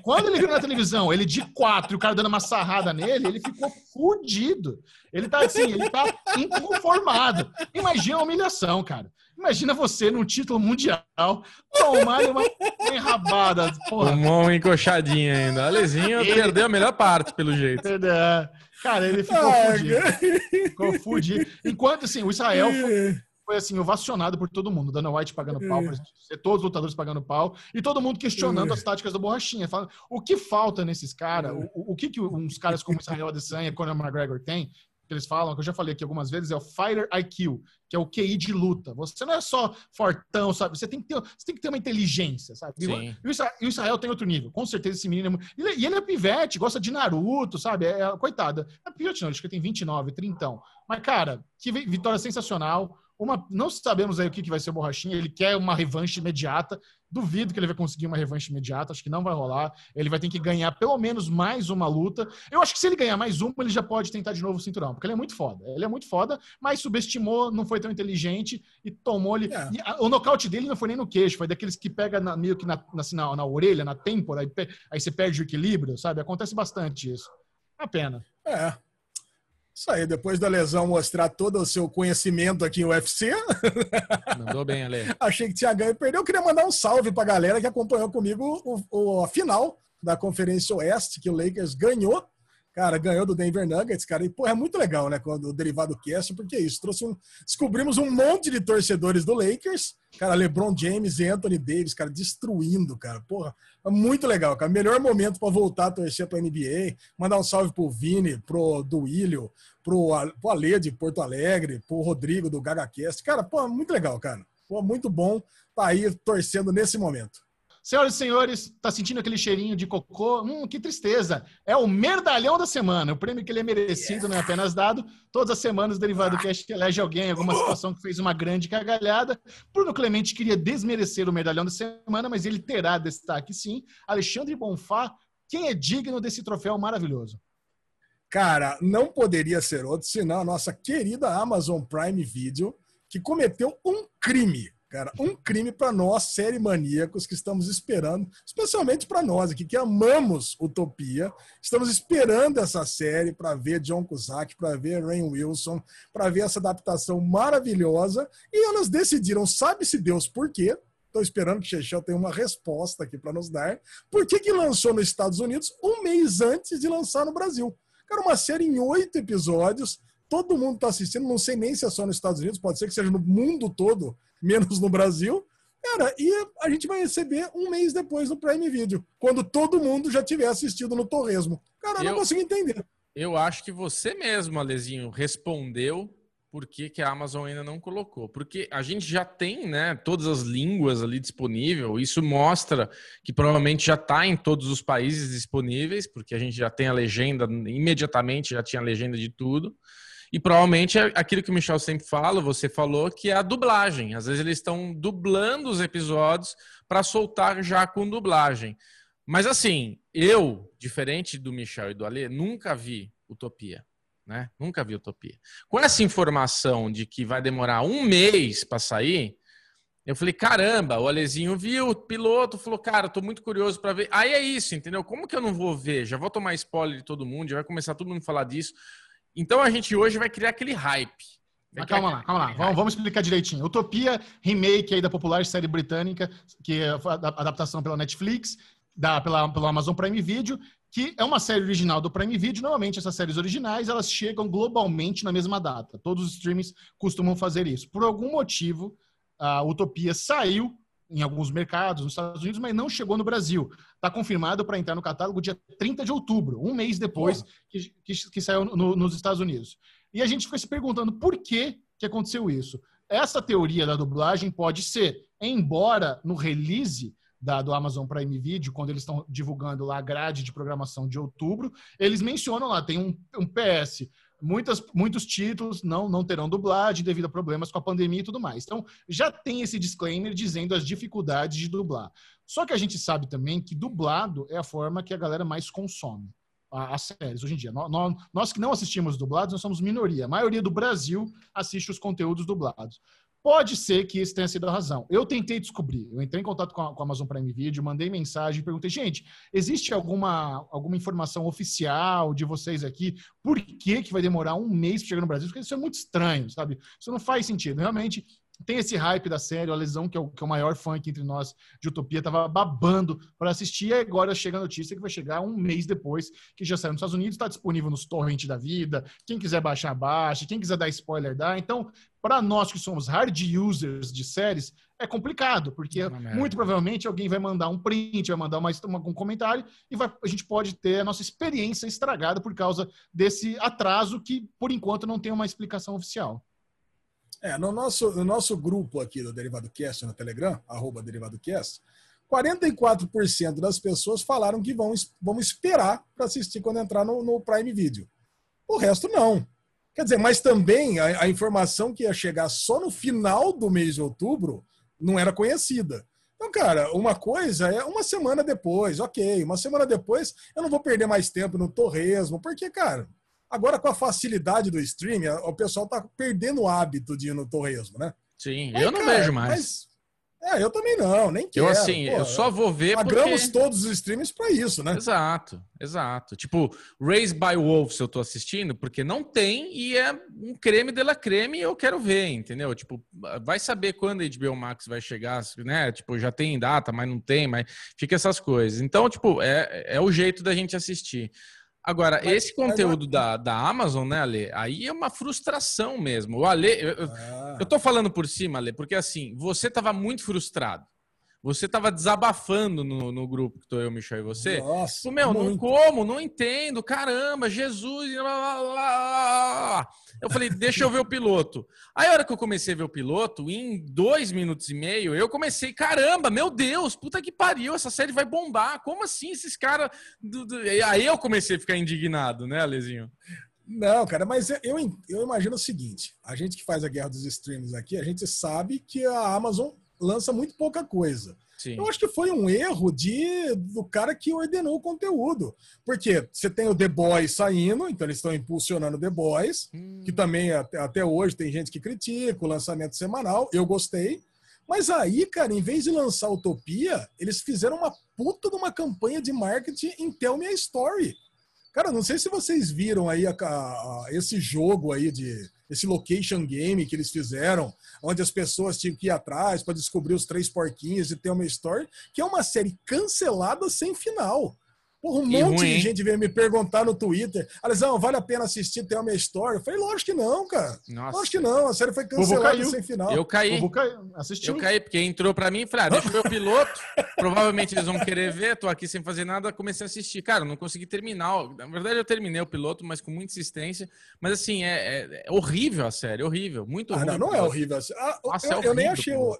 Quando ele viu na televisão, ele de quatro e o cara dando uma sarrada nele, ele ficou fudido. Ele tá assim, ele tá inconformado. Imagina a humilhação, cara. Imagina você num título mundial tomar uma enrabada. Porra, Tomou uma encoxadinha ainda. Alezinho Ele- perdeu a melhor parte, pelo jeito. É, Cara, ele ficou Ah, fudido. Ficou fudido. Enquanto, assim, o Israel foi, foi, assim, ovacionado por todo mundo. Dana White pagando pau, por exemplo, todos os lutadores pagando pau, e todo mundo questionando as táticas da borrachinha. Falando, o que falta nesses caras? O, o que, que uns caras como Israel Adesanya e Conor McGregor têm? Que eles falam, que eu já falei aqui algumas vezes, é o Fighter IQ, que é o QI de luta. Você não é só fortão, sabe? Você tem que ter, você tem que ter uma inteligência, sabe? Sim. E o Israel, e o Israel tem outro nível. Com certeza esse menino é muito... ele, E ele é pivete, gosta de Naruto, sabe? É, é- coitada. Não é pivete não, acho que tem 29, 30. Mas, cara, que vi- vitória sensacional. Uma, não sabemos aí o que, que vai ser o Borrachinha. Ele quer uma revanche imediata. Duvido que ele vai conseguir uma revanche imediata. Acho que não vai rolar. Ele vai ter que ganhar pelo menos mais uma luta. Eu acho que se ele ganhar mais uma, ele já pode tentar de novo o cinturão. Porque ele é muito foda. Ele é muito foda, mas subestimou, não foi tão inteligente e tomou ele. É. A- o nocaute dele não foi nem no queixo, foi daqueles que pega na- meio que na, na, assim, na, na orelha, na têmpora, aí, aí você perde o equilíbrio, sabe? Acontece bastante isso. Uma pena. É. Isso aí, depois da lesão mostrar todo o seu conhecimento aqui em UFC, Mandou bem, Ale. achei que tinha ganho e perdeu. Eu queria mandar um salve pra galera que acompanhou comigo o, o- a final da Conferência Oeste, que o Lakers ganhou. Cara, ganhou do Denver Nuggets, cara. E, pô, é muito legal, né? Quando o Derivado Cast, porque é isso. Trouxe um, descobrimos um monte de torcedores do Lakers. Cara, LeBron James e Anthony Davis, cara, destruindo, cara. Porra, é muito legal, cara. Melhor momento pra voltar a torcer pra NBA. Mandar um salve pro Vini, pro Duílio, pro, pro Ale de Porto Alegre, pro Rodrigo do GagaCast. Cara, pô, muito legal, cara. Pô, muito bom tá aí torcendo nesse momento. Senhoras e senhores, tá sentindo aquele cheirinho de cocô? Hum, que tristeza. É o merdalhão da semana. O prêmio que ele é merecido não é apenas dado. Todas as semanas o Derivado Cast elege alguém alguma situação que fez uma grande cagalhada. Bruno Clemente queria desmerecer o merdalhão da semana, mas ele terá destaque sim. Alexandre Bonfá, quem é digno desse troféu maravilhoso? Cara, não poderia ser outro senão a nossa querida Amazon Prime Video, que cometeu um crime. Cara. Um crime para nós, série maníacos, que estamos esperando, especialmente para nós aqui, que amamos Utopia. Estamos esperando essa série para ver John Cusack, para ver Rain Wilson, para ver essa adaptação maravilhosa. E elas decidiram, sabe-se Deus por quê? Estou esperando que Chechel tenha uma resposta aqui para nos dar. Por que, que lançou nos Estados Unidos um mês antes de lançar no Brasil? Cara, uma série em oito episódios, todo mundo está assistindo, não sei nem se é só nos Estados Unidos, pode ser que seja no mundo todo, menos no Brasil. Cara, e a gente vai receber um mês depois no Prime Video, quando todo mundo já tiver assistido no Torresmo. Cara, eu, eu não consigo entender. Eu acho que você mesmo, Alezinho, respondeu por que, que, a Amazon ainda não colocou. Porque a gente já tem né, todas as línguas ali disponível, isso mostra que provavelmente já está em todos os países disponíveis, porque a gente já tem a legenda, imediatamente já tinha a legenda de tudo. E provavelmente é aquilo que o Michel sempre fala, você falou, que é a dublagem. Às vezes eles estão dublando os episódios para soltar já com dublagem. Mas assim, eu, diferente do Michel e do Alê, nunca vi Utopia. Né? Nunca vi Utopia. Com essa informação de que vai demorar um mês para sair, eu falei, caramba, o Alezinho viu, o piloto falou, cara, tô muito curioso para ver. Aí é isso, entendeu? Como que eu não vou ver? Já vou tomar spoiler de todo mundo, já vai começar todo mundo a falar disso. Então a gente hoje vai criar aquele hype. Mas calma lá, calma lá. Vamos, vamos, explicar direitinho. Utopia, remake aí da popular série britânica, que é a adaptação pela Netflix, da, pela, pelo Amazon Prime Video, que é uma série original do Prime Video. Normalmente essas séries originais, elas chegam globalmente na mesma data. Todos os streams costumam fazer isso. Por algum motivo, a Utopia saiu em alguns mercados nos Estados Unidos, mas não chegou no Brasil. Está confirmado para entrar no catálogo dia 30 de outubro, um mês depois que, que, que, saiu no, nos Estados Unidos. E a gente foi se perguntando por que, que aconteceu isso. Essa teoria da dublagem pode ser, embora no release da, do Amazon Prime Video, quando eles estão divulgando lá a grade de programação de outubro, eles mencionam lá, tem um, um PS Muitas, muitos títulos não, não terão dublagem devido a problemas com a pandemia e tudo mais. Então, já tem esse disclaimer dizendo as dificuldades de dublar. Só que a gente sabe também que dublado é a forma que a galera mais consome as séries hoje em dia. Nós, nós, que não assistimos dublados, nós somos minoria. A maioria do Brasil assiste os conteúdos dublados. Pode ser que esse tenha sido a razão. Eu tentei descobrir. Eu entrei em contato com a, com a Amazon Prime Video, mandei mensagem, perguntei, gente, existe alguma, alguma informação oficial de vocês aqui? Por que, que vai demorar um mês para chegar no Brasil? Porque isso é muito estranho, sabe? Isso não faz sentido. Realmente, tem esse hype da série, a Lesão, que é o, que é o maior fã aqui entre nós de Utopia, tava babando para assistir, e agora chega a notícia que vai chegar um mês depois, que já saiu nos Estados Unidos, está disponível nos torrent da vida, quem quiser baixar, baixa, quem quiser dar spoiler, dá. Então, para nós que somos hard users de séries, é complicado, porque muito provavelmente alguém vai mandar um print, vai mandar uma, um comentário, e vai, a gente pode ter a nossa experiência estragada por causa desse atraso que, por enquanto, não tem uma explicação oficial. É, no nosso, no nosso grupo aqui do Derivado Cast no Telegram, arroba Derivado Cast, 44% das pessoas falaram que vão, vão esperar para assistir quando entrar no, no, Prime Video. O resto não. Quer dizer, mas também a, a, informação que ia chegar só no final do mês de outubro não era conhecida. Então, cara, uma coisa é uma semana depois, ok. Uma semana depois eu não vou perder mais tempo no torresmo, porque, cara, Agora, com a facilidade do streaming, o pessoal tá perdendo o hábito de ir no torresmo, né? Sim, mas, eu não cara, vejo mais. Mas, é, eu também não, nem quero. Eu assim, pô, eu só vou ver Pagamos porque... todos os streams para isso, né? Exato, exato. Tipo, Raised by Wolves eu tô assistindo porque não tem e é um creme de la creme e eu quero ver, entendeu? Tipo, vai saber quando a HBO Max vai chegar, né? Tipo, já tem data, mas não tem, mas fica essas coisas. Então, tipo, é, é o jeito da gente assistir. Agora, mas, esse conteúdo da, da Amazon, né, Ale? Aí é uma frustração mesmo. O Ale, eu, ah. eu tô falando por cima, Ale, porque assim, você tava muito frustrado. Você tava desabafando no, no grupo que tô eu, Michel e você. Nossa, tipo, meu, muito. não como, não entendo, caramba, Jesus. Blá, blá, blá. Eu falei, deixa eu ver o piloto. Aí a hora que eu comecei a ver o piloto, em dois minutos e meio, eu comecei, caramba, meu Deus, puta que pariu, essa série vai bombar. Como assim esses caras. Aí eu comecei a ficar indignado, né, Alezinho? Não, cara, mas eu, eu imagino o seguinte: a gente que faz a guerra dos streams aqui, a gente sabe que a Amazon lança muito pouca coisa. Sim. Eu acho que foi um erro de do cara que ordenou o conteúdo. Porque você tem o The Boys saindo, então eles estão impulsionando The Boys, hum. que também até, até hoje tem gente que critica o lançamento semanal. Eu gostei. Mas aí, cara, em vez de lançar Utopia, eles fizeram uma puta de uma campanha de marketing em Tell Me a Story. Cara, não sei se vocês viram aí a, a, esse jogo aí de esse location game que eles fizeram, onde as pessoas tinham que ir atrás para descobrir os três porquinhos e ter uma story, que é uma série cancelada sem final. Porra, um E monte ruim, de gente veio me perguntar no Twitter, Alisão, vale a pena assistir Tell Me a Story? Eu falei, lógico que não, cara. Nossa. Lógico que não, a série foi cancelada sem final. Eu caí. assistiu. Eu caí, porque entrou pra mim e falei, ah, deixa eu ver o piloto. Provavelmente eles vão querer ver, tô aqui sem fazer nada, comecei a assistir. Cara, eu não consegui terminar. Na verdade, eu terminei o piloto, mas com muita insistência. Mas assim, é, é- é horrível a série, horrível. Muito Ah, ruim. não, não é horrível. Ah, Nossa, eu, é eu nem horrível achei o.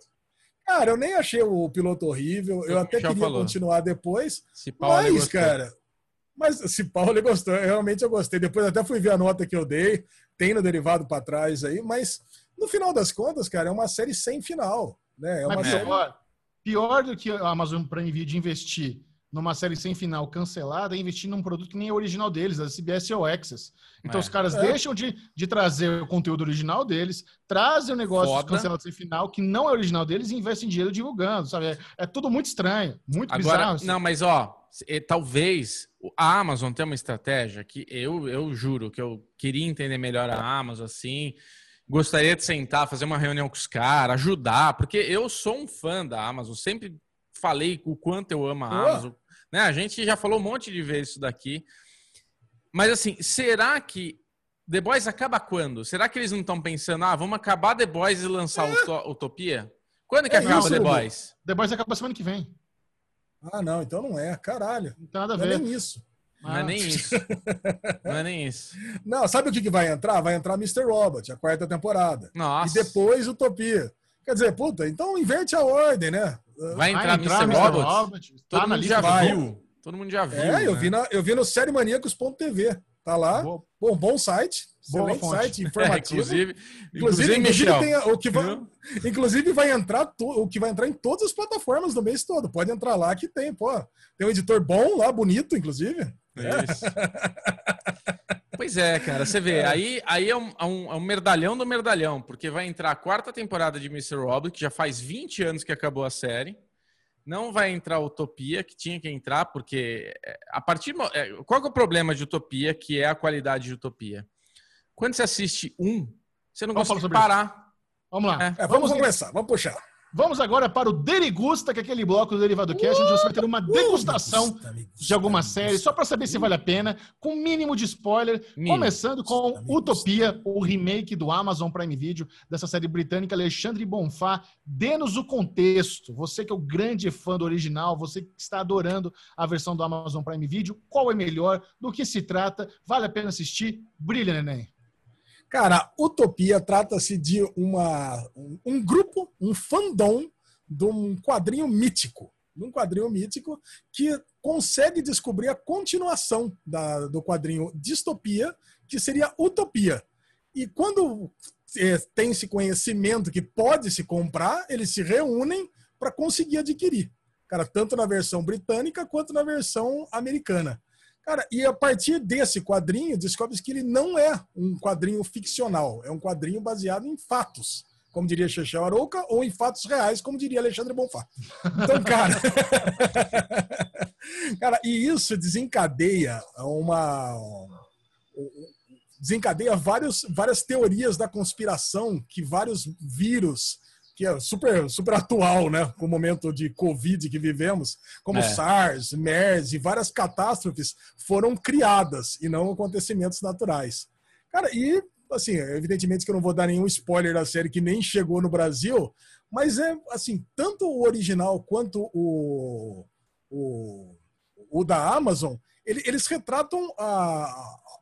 Cara, eu nem achei o piloto horrível. Eu O até queria falou. continuar depois. Se Paulo Mas, cara. Mas se Paulo ele gostou, eu- realmente eu gostei. Depois até fui ver a nota que eu dei. Tem no derivado para trás aí. Mas no final das contas, cara, é uma série sem final. Né? É uma Mas série. pior, pior do que a Amazon Prime Video investir numa série sem final cancelada é investir num produto que nem é original deles, a CBS All Access. Então É. os caras É. deixam de, de trazer o conteúdo original deles, trazem o negócio Foda. cancelado sem final, que não é original deles, e investem dinheiro divulgando, sabe? É, é tudo muito estranho, muito Agora, bizarro. assim. não, mas ó, eh, talvez a Amazon tenha uma estratégia que eu, eu juro que eu queria entender melhor a Amazon assim. Gostaria de sentar, fazer uma reunião com os caras, ajudar, porque eu sou um fã da Amazon, sempre falei o quanto eu amo a Pô. Amazon. Né? A gente já falou um monte de vezes isso daqui. Mas assim, será que The Boys acaba quando? Será que eles não estão pensando, ah, vamos acabar The Boys e lançar Uto- Utopia? Quando que É acaba isso, The. Boys? The Boys acaba semana que vem. Ah, não, então não é. Caralho. Não tem nada a Não é ver. nem isso. Não é Ah. nem isso. Não é nem isso. Não, sabe o que, que vai entrar? Vai entrar Mr. Robot, a quarta temporada. Nossa. E depois Utopia. Quer dizer, puta, então inverte a ordem, né? Vai entrar, Vai entrar Mr. Mr. Robot? Robot, Todo tá mundo já vai. viu. Todo mundo já viu. É, eu né? vi, na, eu vi no sériemaníacos.tv. Tá lá. Boa. Bom, bom site. Boa Excelente fonte. site, É, informativo. inclusive, Inclusive, inclusive, inclusive Michel. tem a- o que vai, inclusive vai entrar to- o que vai entrar em todas as plataformas do mês todo. Pode entrar lá que tem, pô. Tem um editor bom lá, bonito, inclusive. Isso. Pois é, cara, você vê, aí, aí é, um, é um- é um merdalhão do merdalhão, porque vai entrar a quarta temporada de Mr. Robot, que já faz 20 anos que acabou a série. Não vai entrar Utopia, que tinha que entrar, porque é, a partir. é, Qual que é o problema de Utopia, que é a qualidade de Utopia? Quando você assiste um, você não Vamos consegue falar sobre parar. Vamos lá. É, É, vamos, vamos, começar, vamos puxar. Vamos agora para o Derigusta, que é aquele bloco do Derivado Cast, onde você vai ter uma degustação de alguma série, só para saber se vale a pena, com o mínimo de spoiler, Mínimo. começando com Utopia, o remake do Amazon Prime Video, dessa série britânica, Alexandre Bonfá. Dê-nos o contexto. Você que é o grande fã do original, você que está adorando a versão do Amazon Prime Video, qual é melhor, do que se trata, vale a pena assistir? Brilha, neném. Cara, Utopia trata-se de uma, um, grupo, um fandom de um quadrinho mítico. De um quadrinho mítico que consegue descobrir a continuação da- do quadrinho Distopia, que seria Utopia. E quando eh, tem esse conhecimento que pode se comprar, eles se reúnem para conseguir adquirir. Cara, tanto na versão britânica quanto na versão americana. Cara, e a partir desse quadrinho, descobre-se que ele não é um quadrinho ficcional, é um quadrinho baseado em fatos, como diria Chechel Arouca, ou em fatos reais, como diria Alexandre Bonfá. Então, cara. cara, e isso desencadeia uma. Desencadeia vários, várias teorias da conspiração que vários vírus que é super, super atual, né? Com o momento de Covid que vivemos, como É. SARS, MERS e várias catástrofes foram criadas e não acontecimentos naturais. Cara, e assim, evidentemente que eu não vou dar nenhum spoiler da série que nem chegou no Brasil, mas é assim, tanto o original quanto o, o, o da Amazon, ele- eles retratam a,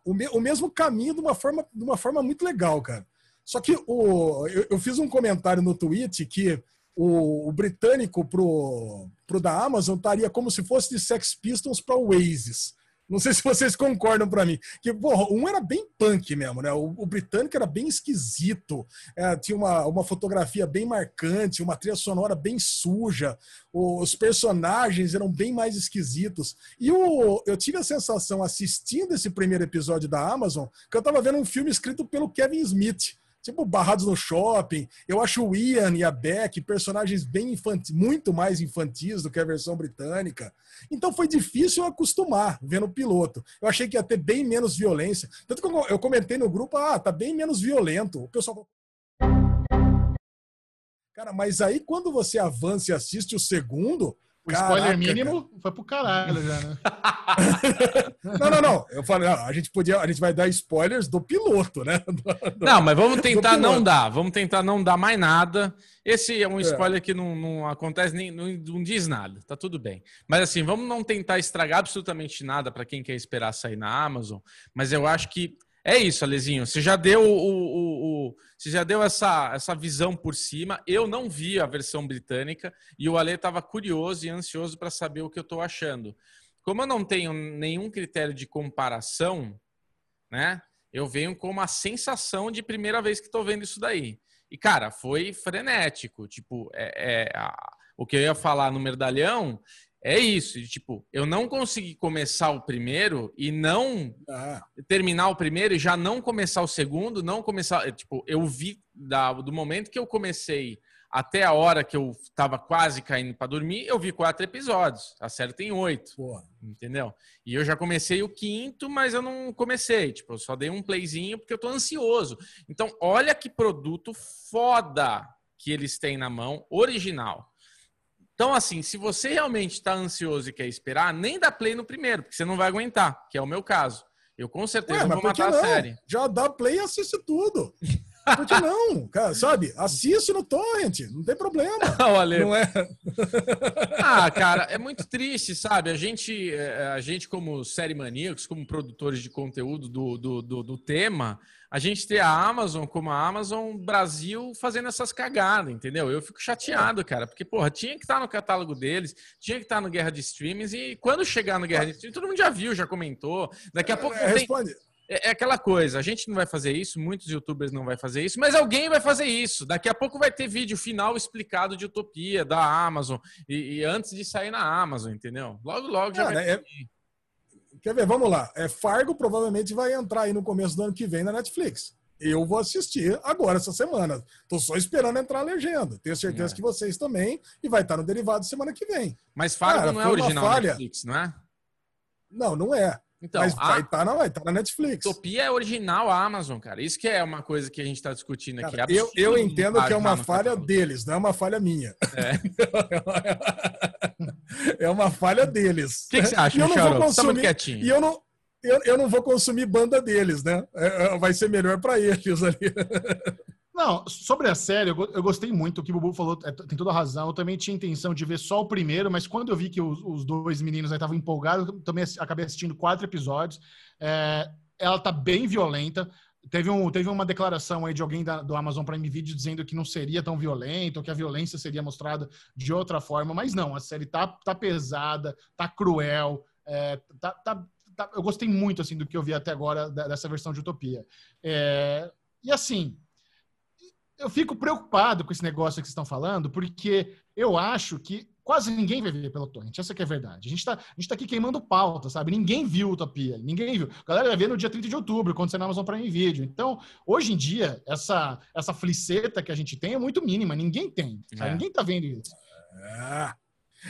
o, me- o mesmo caminho de uma forma, de uma forma muito legal, cara. Só que o, eu, eu fiz um comentário no tweet que o, o britânico pro, pro da Amazon estaria como se fosse de Sex Pistols para o Oasis. Não sei se vocês concordam para mim. Que, porra, um era bem punk mesmo, né? O, o britânico era bem esquisito, é, tinha uma, uma fotografia bem marcante, uma trilha sonora bem suja, os personagens eram bem mais esquisitos. E o, eu tive a sensação, assistindo esse primeiro episódio da Amazon, que eu tava vendo um filme escrito pelo Kevin Smith. Tipo, Barrados no Shopping. Eu acho o Ian e a Beck personagens bem infantis, muito mais infantis do que a versão britânica. Então foi difícil acostumar vendo o piloto. Eu achei que ia ter bem menos violência. Tanto que eu comentei no grupo, ah, tá bem menos violento. O pessoal Cara, mas aí quando você avança e assiste o segundo, o Caraca, spoiler mínimo cara. foi pro caralho já, né? não, não, não. Eu falei, a gente podia, a gente vai dar spoilers do piloto, né? Do, não, mas vamos tentar não dar. Vamos tentar não dar mais nada. Esse é um é. spoiler é. que não, não acontece nem não, não, diz nada. Tá tudo bem. Mas assim, vamos não tentar estragar absolutamente nada para quem quer esperar sair na Amazon. Mas eu acho que é isso, Alezinho. Você já deu o, o, o, você já deu essa, essa visão por cima. Eu não vi a versão britânica e o Ale estava curioso e ansioso para saber o que eu estou achando. Como eu não tenho nenhum critério de comparação, né? Eu venho com uma sensação de primeira vez que estou vendo isso daí. E, cara, foi frenético. Tipo, é, é a, o que eu ia falar no Merdalhão é isso, tipo, eu não consegui começar o primeiro e não ah. terminar o primeiro e já não começar o segundo, não começar, tipo, eu vi da, do momento que eu comecei até a hora que eu tava quase caindo para dormir, eu vi quatro episódios. A série tem oito. Porra. Entendeu? E eu já comecei o quinto, mas eu não comecei. Tipo, eu só dei um playzinho porque eu tô ansioso. Então, olha que produto foda que eles têm na mão, original. Então, assim, se você realmente está ansioso e quer esperar, nem dá play no primeiro, porque você não vai aguentar, que é o meu caso. Eu com certeza Ué, vou matar não? a série. Já dá play e assiste tudo. Por que não? Cara, sabe? Assiste no torrent, não tem problema. Olha. Não é? ah, cara, é muito triste, sabe? A gente, é, a gente como série maníacos, como produtores de conteúdo do, do, do, do tema, a gente ter a Amazon como a Amazon Brasil fazendo essas cagadas, entendeu? Eu fico chateado, cara, porque, porra, tinha que estar no catálogo deles, tinha que estar no Guerra de Streams, e quando chegar no Guerra de Streams, todo mundo já viu, já comentou. Daqui a pouco. É, responde. É, é aquela coisa, a gente não vai fazer isso, muitos youtubers não vai fazer isso, mas alguém vai fazer isso. Daqui a pouco vai ter vídeo final explicado de Utopia, da Amazon, e, e antes de sair na Amazon, entendeu? Logo, logo já vai é, ter. Quer ver? Vamos lá. É, Fargo provavelmente vai entrar aí no começo do ano que vem na Netflix. Eu vou assistir agora, essa semana. Tô só esperando entrar a legenda. Tenho certeza é. que vocês também. E vai estar no derivado semana que vem. Mas Fargo Cara, não é original falha... Netflix, não é? Não, não é. Então, Mas vai estar tá na, vai tá na Netflix. Utopia é original a Amazon, cara. Isso que é uma coisa que a gente está discutindo aqui. Cara, eu, eu entendo que é uma falha deles, não é uma falha minha. É. é uma falha deles. O que, que, você acha, e eu não vou tá consumir, quietinho. E eu não, eu, eu não vou consumir banda deles, né? É, é vai ser melhor para eles ali. Não, sobre a série, eu, gostei muito. O que o Bubu falou é, tem toda a razão. Eu também tinha intenção de ver só o primeiro, mas quando eu vi que os, os dois meninos estavam empolgados, eu também acabei assistindo quatro episódios. É, ela tá bem violenta. Teve, um, teve uma declaração aí de alguém da, do Amazon Prime Video dizendo que não seria tão violento, que a violência seria mostrada de outra forma, mas não, a série tá, tá pesada, tá cruel, é, tá, tá, tá, eu gostei muito assim do que eu vi até agora dessa versão de Utopia. É, e assim, eu fico preocupado com esse negócio que vocês estão falando, porque eu acho que quase ninguém vai ver pelo torrent. Essa que é a verdade. A gente está tá aqui queimando pauta, sabe? Ninguém viu Utopia, ninguém viu. A galera vai ver no dia 30 de outubro, quando você na Amazon Prime Video. Então, hoje em dia, essa, essa fliceta que a gente tem é muito mínima. Ninguém tem. É. Ninguém está vendo isso. É.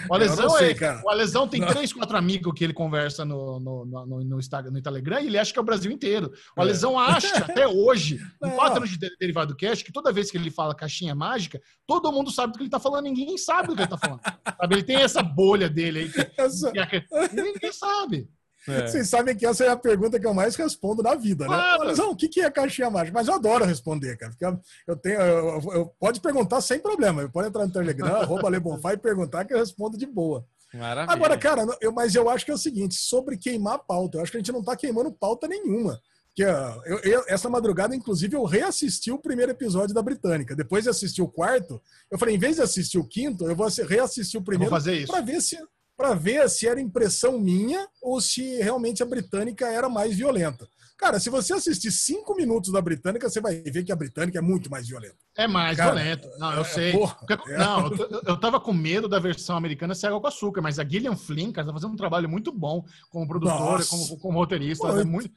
O Alesão, sei, é, o Alesão tem não. três, quatro amigos que ele conversa no, no, no, no, Instagram, no Telegram e ele acha que é o Brasil inteiro. O é. Alesão acha, até hoje, em quatro anos de Derivado Cash, que toda vez que ele fala caixinha mágica, todo mundo sabe do que ele está falando, ninguém sabe do que ele está falando. sabe? Ele tem essa bolha dele aí. Que, essa... que, ninguém sabe. É. Vocês sabem que essa é a pergunta que eu mais respondo na vida, né? Mas, o que, que é caixinha mágica? Mas eu adoro responder, cara. Porque eu tenho. Eu, eu, eu pode perguntar sem problema. Eu pode entrar no Telegram, arroba Lebonfá e perguntar que eu respondo de boa. Maravilha. Agora, cara, eu, mas eu acho que é o seguinte: sobre queimar pauta, eu acho que a gente não tá queimando pauta nenhuma. Que, eu, eu, essa madrugada, inclusive, eu reassisti o primeiro episódio da Britânica. Depois de assistir o quarto, eu falei, em vez de assistir o quinto, eu vou reassistir o primeiro para ver se para ver se era impressão minha ou se realmente a britânica era mais violenta. Cara, se você assistir cinco minutos da britânica, você vai ver que a britânica é muito mais violenta. É mais Cara, violenta. Não, eu é, sei. Porra, é. Não, eu, eu tava com medo da versão americana ser água com açúcar, mas a Gillian Flynn, cara, tá fazendo um trabalho muito bom como produtora, como, como roteirista. Pô, é muito...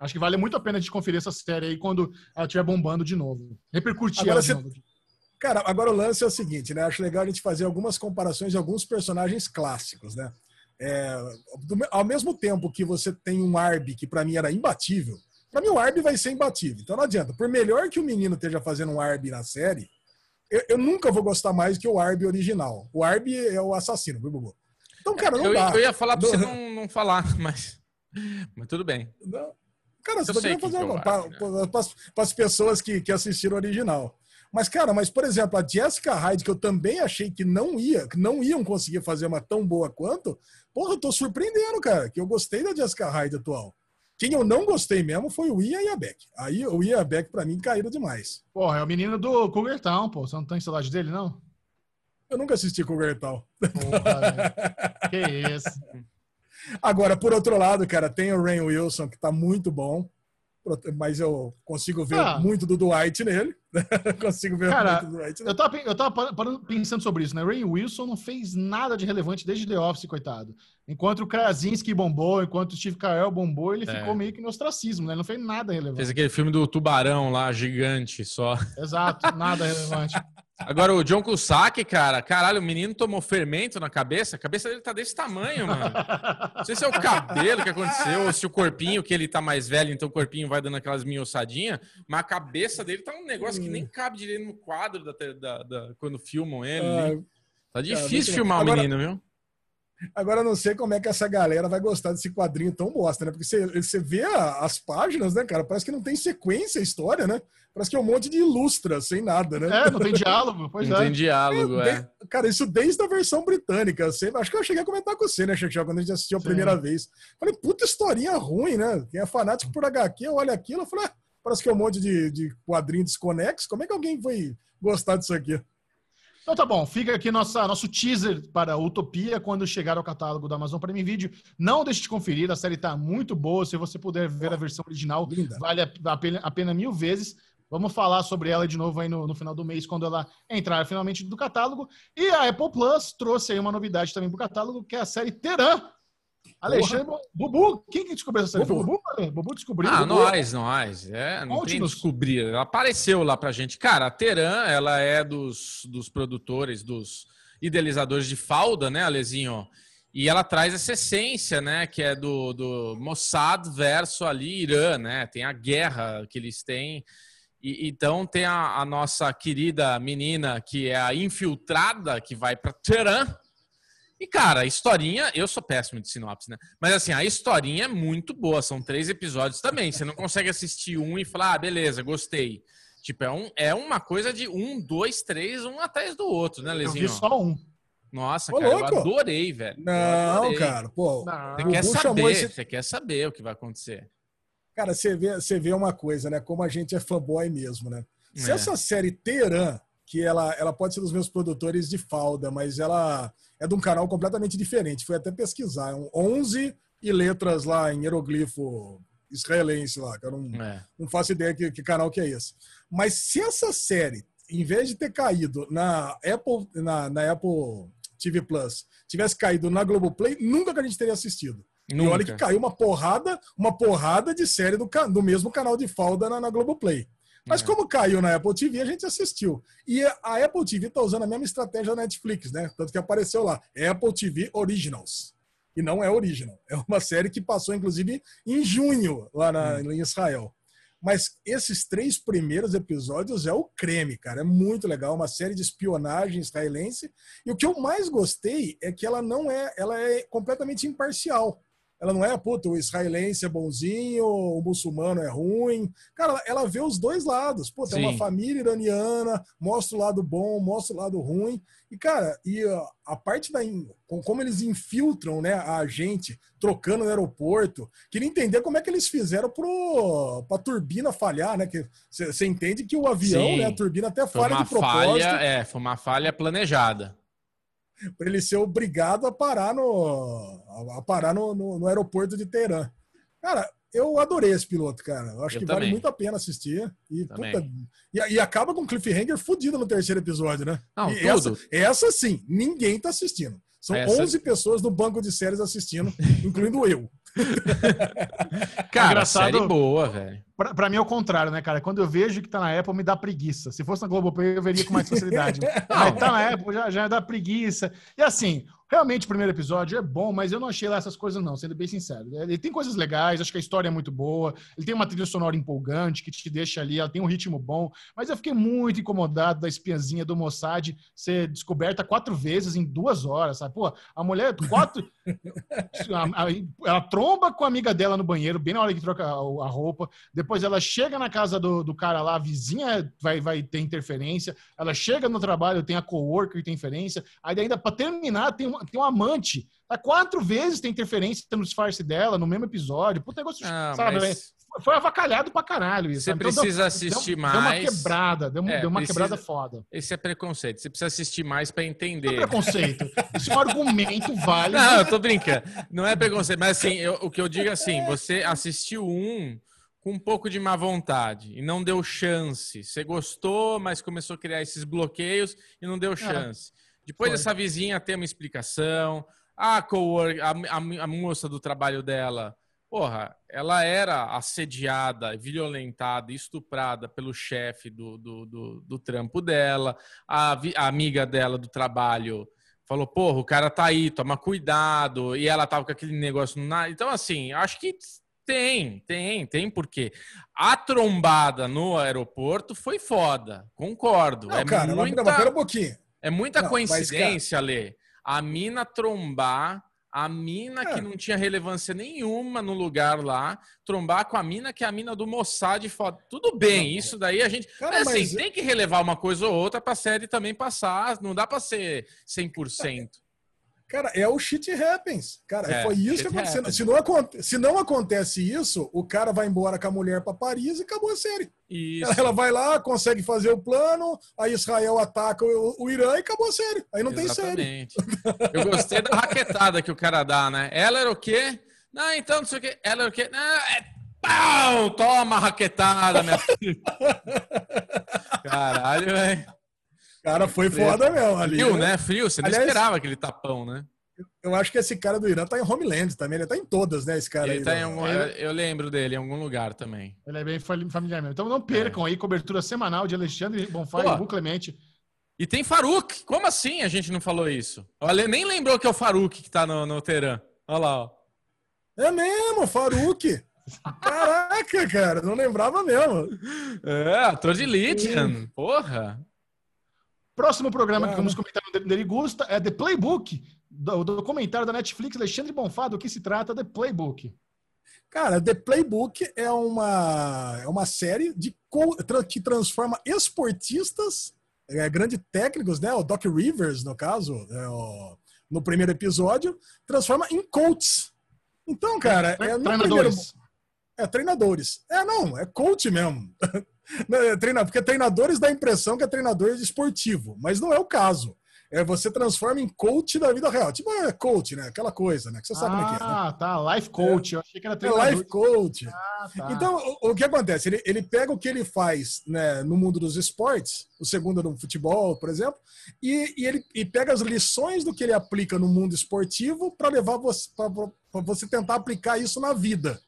Acho que vale muito a pena de conferir essa série aí quando ela estiver bombando de novo. Repercutir Agora ela você- de novo. Cara, agora o lance é o seguinte, né? Acho legal a gente fazer algumas comparações de alguns personagens clássicos, né? É, do ao mesmo tempo que você tem um Arby que pra mim era imbatível, pra mim o Arby vai ser imbatível. Então não adianta. Por melhor que o menino esteja fazendo um Arby na série, eu, eu nunca vou gostar mais que o Arby original. O Arby é o assassino, viu, Bubu? Então, cara, não eu, dá. eu ia falar pra você Não- não, não falar, mas. Mas tudo bem. Não. Cara, você Eu quem fazer é Arby, para as pessoas que, que assistiram o original. Mas, cara, mas, por exemplo, a Jessica Hyde, que eu também achei que não ia, que não iam conseguir fazer uma tão boa quanto, porra, eu tô surpreendendo, cara, que eu gostei da Jessica Hyde atual. Quem eu não gostei mesmo foi o Ian e a Beck. Aí o Ian e a Beck, pra mim, caíram demais. Porra, é o menino do Cougar Town, pô. Você não tem saudade dele, não? Eu nunca assisti o Gertal. Porra, que isso. Agora, por outro lado, cara, tem o Rain Wilson, que tá muito bom. Mas eu consigo ver Ah. muito do Dwight nele. consigo ver Cara, muito do Dwight nele. Eu tava, eu tava pensando sobre isso, né? Ray Wilson não fez nada de relevante desde The Office, coitado. Enquanto o Krasinski bombou, enquanto o Steve Carell bombou, ele É. ficou meio que no ostracismo, né? Ele não fez nada relevante. Fez aquele filme do tubarão lá, gigante só. Exato, nada relevante. Agora, o John Cusack, cara, caralho, o menino tomou fermento na cabeça. A cabeça dele tá desse tamanho, mano. Não sei se é o cabelo que aconteceu, ou se o corpinho, que ele tá mais velho, então o corpinho vai dando aquelas minhoçadinhas. Mas a cabeça dele tá um negócio que nem cabe direito no quadro da, da- da- quando filmam ele. Ah? Tá difícil filmar o Agora- menino, viu? Agora eu não sei como é que essa galera vai gostar desse quadrinho tão bosta, né? Porque você, você vê as páginas, né, cara? Parece que não tem sequência a história, né? Parece que é um monte de ilustra, sem nada, né? É, não tem diálogo, pois Não é. tem diálogo, é. De- Cara, isso desde a versão britânica. Você- acho que eu cheguei a comentar com você, né, Xaxá, quando a gente assistiu a Sim. primeira vez. Falei, puta historinha ruim, né? Quem é fanático por HQ, olha aquilo, eu falei, ah, parece que é um monte de, de quadrinho desconexo. Como é que alguém foi gostar disso aqui? Então tá bom, fica aqui nossa, nosso teaser para Utopia quando chegar ao catálogo da Amazon Prime Video. Não deixe de conferir, a série tá muito boa. Se você puder ver a versão original, Linda. vale a pena, a pena mil vezes. Vamos falar sobre ela de novo aí no, no final do mês, quando ela entrar finalmente do catálogo. E a Apple Plus trouxe aí uma novidade também pro catálogo, que é a série Teran. Alexandre, Bubu, quem que descobriu essa série? Bubu. Bubu? Ale? Bubu descobriu. Ah, Bubu. nós, nós. É, não tem Conte-nos. descobrir. Ela apareceu lá pra gente. Cara, a Teran, ela é dos, dos produtores, dos idealizadores de Falda, né, Alezinho? E ela traz essa essência, né, que é do, do Mossad versus ali Irã, né? Tem a guerra que eles têm. E, então tem a, a nossa querida menina que é a infiltrada que vai pra Teran. E, cara, a historinha, eu sou péssimo de sinopse, né? Mas assim, a historinha é muito boa, são três episódios também. Você não consegue assistir um e falar, ah, beleza, gostei. Tipo, é, um, é uma coisa de um, dois, três, um atrás do outro, né, Eu Lezinho? vi só um. Nossa, Ô, cara, eu louco! adorei, velho. Eu Não, adorei. cara, pô. Não. Você quer saber, esse- você quer saber o que vai acontecer. Cara, você vê, você vê uma coisa, né? Como a gente é fanboy mesmo, né? Se É. essa série Teran, que ela, ela pode ser dos meus produtores de falda, mas ela é de um canal completamente diferente. Fui até pesquisar. É um 11 e letras lá em hieroglifo israelense lá, que eu não, É. não faço ideia que, que canal que é esse. Mas se essa série, em vez de ter caído na Apple, na, na Apple TV Plus, tivesse caído na Globoplay, nunca que a gente teria assistido. E olha que Nunca. caiu uma porrada, uma porrada de série do, do mesmo canal de falda na, na Globoplay. Mas É. como caiu na Apple TV, a gente assistiu. E a Apple TV tá usando a mesma estratégia da Netflix, né? Tanto que apareceu lá, Apple TV Originals. E não é original. É uma série que passou, inclusive, em junho, lá na- em Israel. Mas esses três primeiros episódios é o creme, cara. É muito legal, uma série de espionagem israelense. E o que eu mais gostei é que ela não é, ela é completamente imparcial. Ela não é, puta, o israelense é bonzinho, o muçulmano é ruim. Cara, ela- vê os dois lados. Puta, é uma família iraniana, mostra o lado bom, mostra o lado ruim. E, cara, e a, a parte da. Como eles infiltram né, a gente, trocando no aeroporto. Queria entender como é que eles fizeram pro, pra turbina falhar, né? Que Você entende que o avião, Sim. né, a turbina até falha de propósito falha, é, foi uma falha planejada. Para ele ser obrigado a parar no a, parar no, no, no aeroporto de Teherã. Cara, eu adorei esse piloto, cara. Eu acho Eu que vale também. muito a pena assistir. E, puta, e, e acaba com um cliffhanger fudido no terceiro episódio, né? Não, E tudo. Essa, essa sim, ninguém tá assistindo. São Essa- 11 pessoas no banco de séries assistindo, incluindo eu. Cara, Engraçado- série boa, velho. Pra, pra mim é o contrário, né, cara? Quando eu vejo que tá na Apple, me dá preguiça. Se fosse na Globoplay, eu veria com mais facilidade. Mas tá na Apple, já, já dá preguiça. E assim, realmente o primeiro episódio é bom, mas eu não achei lá essas coisas, não, sendo bem sincero. Ele tem coisas legais, acho que a história é muito boa, ele tem uma trilha sonora empolgante que te deixa ali, ela tem um ritmo bom, mas eu fiquei muito incomodado da espiãzinha do Mossad ser descoberta quatro vezes em duas horas, sabe? Pô, a mulher, quatro. ela tromba com a amiga dela no banheiro, bem na hora que troca a, roupa. Depois ela chega na casa do, do cara lá, a vizinha vai, vai ter interferência. Ela chega no trabalho, tem a coworker que tem interferência. Aí ainda, pra terminar, tem um, tem um amante. Tá quatro vezes tem interferência no disfarce dela, no mesmo episódio. Puta negócio, Ah, sabe? mas Foi avacalhado pra caralho isso. você? Então, precisa deu- assistir deu, mais. Deu uma quebrada, deu, É, deu uma precisa- quebrada foda. Esse é preconceito. Você precisa assistir mais pra Não é entender. preconceito. Isso é um argumento válido. Não, eu tô brincando. Não é preconceito, mas assim, eu- o que eu digo é assim, você assistiu um com um pouco de má vontade e não deu chance. Você gostou, mas começou a criar esses bloqueios e não deu chance. Depois foi. essa vizinha tem uma explicação, a coworker, a, a, a moça do trabalho dela, porra, ela era assediada, violentada, estuprada pelo chefe do, do, do, do trampo dela, a, a amiga dela do trabalho falou, porra, o cara tá aí, toma cuidado, e ela tava com aquele negócio na. Então, assim, acho que tem, tem, tem porquê. A trombada no aeroporto foi foda, concordo. Não, é cara, muita, mas pera um pouquinho. É muita Não, mas, coincidência, Lê. A mina trombar, a mina que É. não tinha relevância nenhuma no lugar lá, trombar com a mina que é a mina do Mossad foda. Tudo bem, isso daí a gente. Cara, Mas, assim, mas- tem que relevar uma coisa ou outra pra série também passar. Não dá pra ser 100%. Cara, é o shit happens. Cara, É, foi isso que aconteceu. happens. Se não, aconte- se não acontece isso, o cara vai embora com a mulher pra Paris e acabou a série. Isso. Ela, vai lá, consegue fazer o plano, aí Israel ataca o, o Irã e acabou a série. Aí não tem série. Exatamente. Eu gostei da raquetada que o cara dá, né? Ela era o quê? Não, então não sei o quê. Ela era o quê? Não, é pau! Toma a raquetada, minha filha. Caralho, velho. Cara, foi foda mesmo ali. Frio, né? Frio. Você não Aliás- esperava aquele tapão, né? Eu acho que esse cara do Irã tá em Homeland também. Ele tá em todas, né? Esse cara Ele aí. tá algum, eu, eu lembro dele em algum lugar também. Ele é bem familiar mesmo. Então não percam aí cobertura semanal de Alexandre Bonfá Pô. e Hugo Clemente. E tem Faruk. Como assim a gente não falou isso? Olha, nem lembrou que é o Faruk que tá no, no Teran. Olha lá, ó. É mesmo, Faruque. Caraca, cara, não lembrava mesmo. É, ator de Lydian. Porra. Próximo programa que Cara. vamos comentar no Derigusta é The Playbook, do documentário da Netflix, Alexandre Bonfá, do que se trata The Playbook. Cara, The Playbook é uma, é uma série de, que transforma esportistas, é, grandes técnicos, né? O Doc Rivers, no caso, é, o- no primeiro episódio, transforma em coaches. Então, cara, é primeiro, Treinadores. é treinadores. É, não, é coach mesmo. É treina, porque treinadores dá a impressão que é treinador de esportivo, mas não é o caso. É, você transforma em coach da vida real. Tipo, é coach, né? Aquela coisa, né? Que você sabe como é que é, né? Ah, tá. Life coach. Eu achei que era É treinador. life coach. Ah, tá. Então, o, o que acontece? Ele, ele pega o que ele faz né, no mundo dos esportes, o segundo no futebol, por exemplo, e, e ele e pega as lições do que ele aplica no mundo esportivo para levar você para você tentar aplicar isso na vida.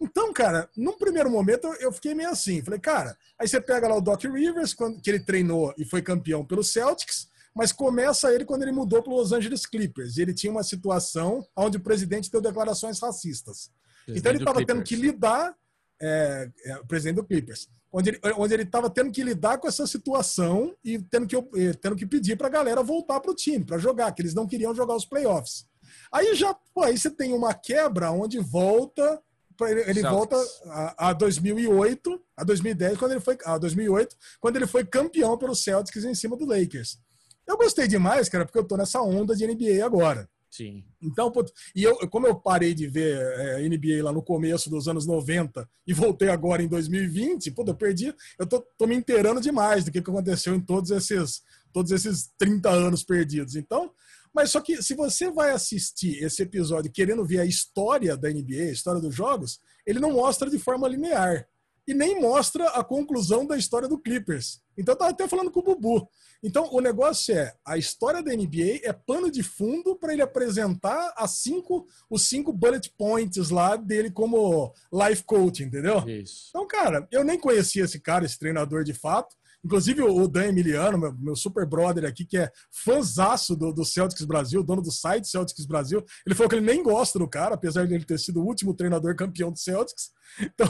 Então, cara, num primeiro momento eu- fiquei meio assim, falei, cara, aí você pega lá o Doc Rivers, que ele treinou e foi campeão pelo Celtics, mas começa ele quando ele mudou para Los Angeles Clippers. E ele tinha uma situação onde o presidente deu declarações racistas. Então ele estava tendo que lidar, é, é, o presidente do Clippers, onde ele onde ele estava tendo que lidar com essa situação e tendo que, tendo que pedir para a galera voltar para o time, para jogar, que eles não queriam jogar os playoffs. Aí já, pô, aí você tem uma quebra onde volta, ele, volta a, a 2008, a 2010, quando ele foi, a 2008, quando ele foi campeão pelo Celtics em cima do Lakers. Eu gostei demais, cara, porque eu tô nessa onda de NBA agora. Sim. Então, e eu, como eu parei de ver é, NBA lá no começo dos anos 90 e voltei agora em 2020, pô, eu perdi, eu tô, tô me inteirando demais do que, que aconteceu em todos esses, todos esses 30 anos perdidos. Então, mas só que se você vai assistir esse episódio querendo ver a história da NBA, a história dos jogos, ele não mostra de forma linear. e nem mostra a conclusão da história do Clippers. Então eu tava até falando com o Bubu. Então o negócio é, a história da NBA é pano de fundo para ele apresentar as cinco, os cinco bullet points lá dele como life coach, entendeu? Isso. Então, cara, eu nem conhecia esse cara, esse treinador de fato. Inclusive o Dan Emiliano, meu, meu super brother aqui, que é fãzaço do, do Celtics Brasil, dono do site Celtics Brasil, ele falou que ele nem gosta do cara, apesar de ele ter sido o último treinador campeão do Celtics. Então,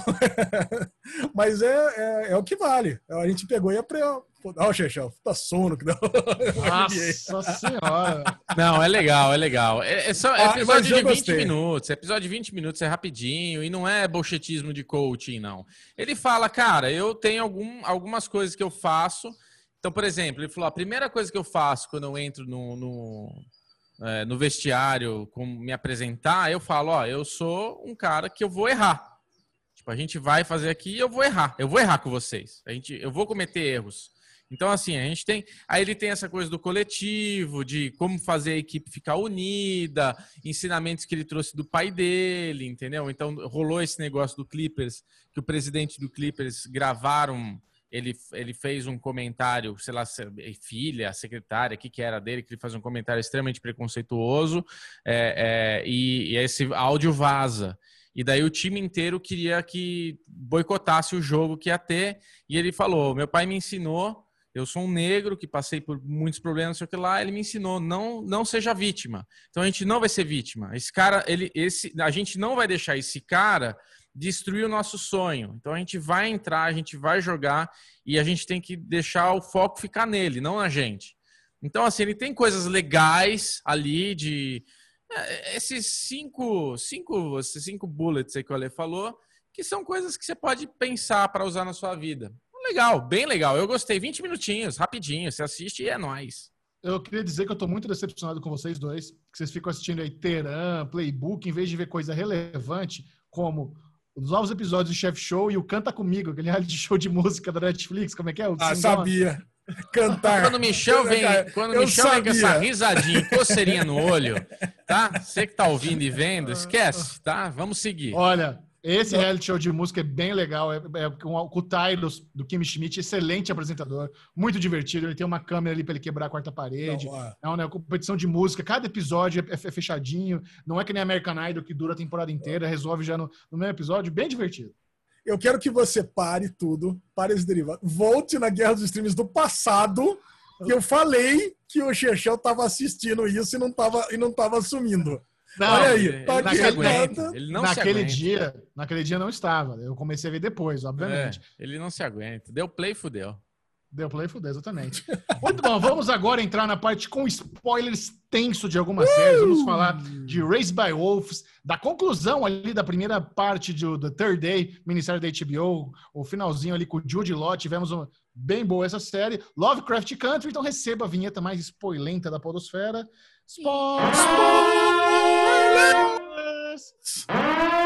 mas é, é, é, o que vale. A gente pegou e aprendeu. Olha o Chechão, tá sono que não. Nossa senhora. Não, é legal, é legal. É, é só é episódio ah, de 20 gostei. minutos. Episódio de 20 minutos é rapidinho e não é bolchetismo de coaching, não. Ele fala, cara, eu tenho algum, algumas coisas que eu faço. Então, por exemplo, ele falou: a primeira coisa que eu faço quando eu entro no, no, é, no vestiário, com me apresentar, eu falo: ó, eu sou um cara que eu vou errar. Tipo, a gente vai fazer aqui e eu vou errar. Eu vou errar com vocês. A gente, eu vou cometer erros. Então, assim, a gente tem. Aí ele tem essa coisa do coletivo, de como fazer a equipe ficar unida, ensinamentos que ele trouxe do pai dele, entendeu? Então, rolou esse negócio do Clippers, que o presidente do Clippers gravaram. Ele, ele fez um comentário, sei lá, filha, secretária, que, que era dele, que ele faz um comentário extremamente preconceituoso, é, é, e, e esse áudio vaza. E daí o time inteiro queria que boicotasse o jogo que ia ter. E ele falou: meu pai me ensinou, eu sou um negro que passei por muitos problemas, sei o que lá. Ele me ensinou: não, não seja vítima. Então a gente não vai ser vítima. Esse cara, ele, esse, a gente não vai deixar esse cara destruir o nosso sonho. Então a gente vai entrar, a gente vai jogar e a gente tem que deixar o foco ficar nele, não na gente. Então, assim, ele tem coisas legais ali de é, esses cinco, cinco, esses cinco bullets aí que o Ale falou, que são coisas que você pode pensar para usar na sua vida. Legal, bem legal. Eu gostei. 20 minutinhos, rapidinho. Você assiste e é nóis. Eu queria dizer que eu tô muito decepcionado com vocês dois, que vocês ficam assistindo aí Teran, Playbook, em vez de ver coisa relevante, como os novos episódios do Chef Show e o Canta Comigo, aquele reality show de música da Netflix, como é que é? O ah, sabia cantar. Quando o Michel vem, quando Michel vem com essa risadinha, coceirinha no olho, tá? Você que tá ouvindo e vendo, esquece, tá? Vamos seguir. Olha, esse reality show de música é bem legal. É, é com, o Tylos, do Kim Schmidt, excelente apresentador, muito divertido. Ele tem uma câmera ali para ele quebrar a quarta parede. Não, é uma né, competição de música. Cada episódio é, é, fechadinho. Não é que nem American Idol, que dura a temporada inteira, resolve já no, no mesmo episódio. Bem divertido. Eu quero que você pare tudo, pare esse derivado, volte na Guerra dos Streams do passado, que eu falei que o Chechel estava assistindo isso e não estava e não tava assumindo. Não, Olha aí, tá naquele, ele não naquele dia, naquele dia não estava. Eu comecei a ver depois, obviamente. É, ele não se aguenta. Deu play e fudeu. Deu play, fudeu, exatamente. Muito bom, vamos agora entrar na parte com spoilers tenso de algumas uh! séries. Vamos falar de Race by Wolves, da conclusão ali da primeira parte do The Third Day, minissérie da HBO, o finalzinho ali com o Jude Law. Tivemos uma bem boa essa série. Lovecraft Country, então receba a vinheta mais spoilenta da podosfera. Spoilers!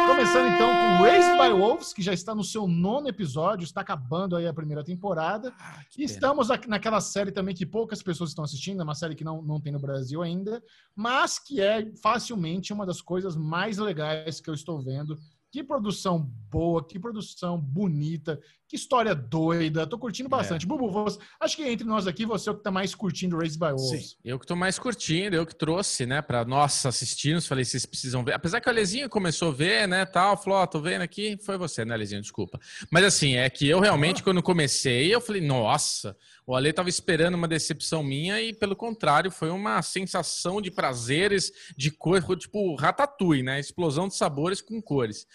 Começando então com Raised by Wolves, que já está no seu nono episódio, está acabando aí a primeira temporada. Ah, e estamos naquela série também que poucas pessoas estão assistindo, é uma série que não, não tem no Brasil ainda, mas que é facilmente uma das coisas mais legais que eu estou vendo que produção boa, que produção bonita, que história doida. Tô curtindo bastante. É. Bubu, você, acho que entre nós aqui, você é o que tá mais curtindo Race by Wolves. Sim, eu que tô mais curtindo, eu que trouxe, né, para nós assistirmos. Falei, vocês precisam ver. Apesar que o Alezinho começou a ver, né, tal, falou, ó, oh, tô vendo aqui. Foi você, né, Alezinho? Desculpa. Mas assim, é que eu realmente, quando comecei, eu falei, nossa, o Ale tava esperando uma decepção minha e, pelo contrário, foi uma sensação de prazeres, de cor, tipo ratatouille, né? Explosão de sabores com cores.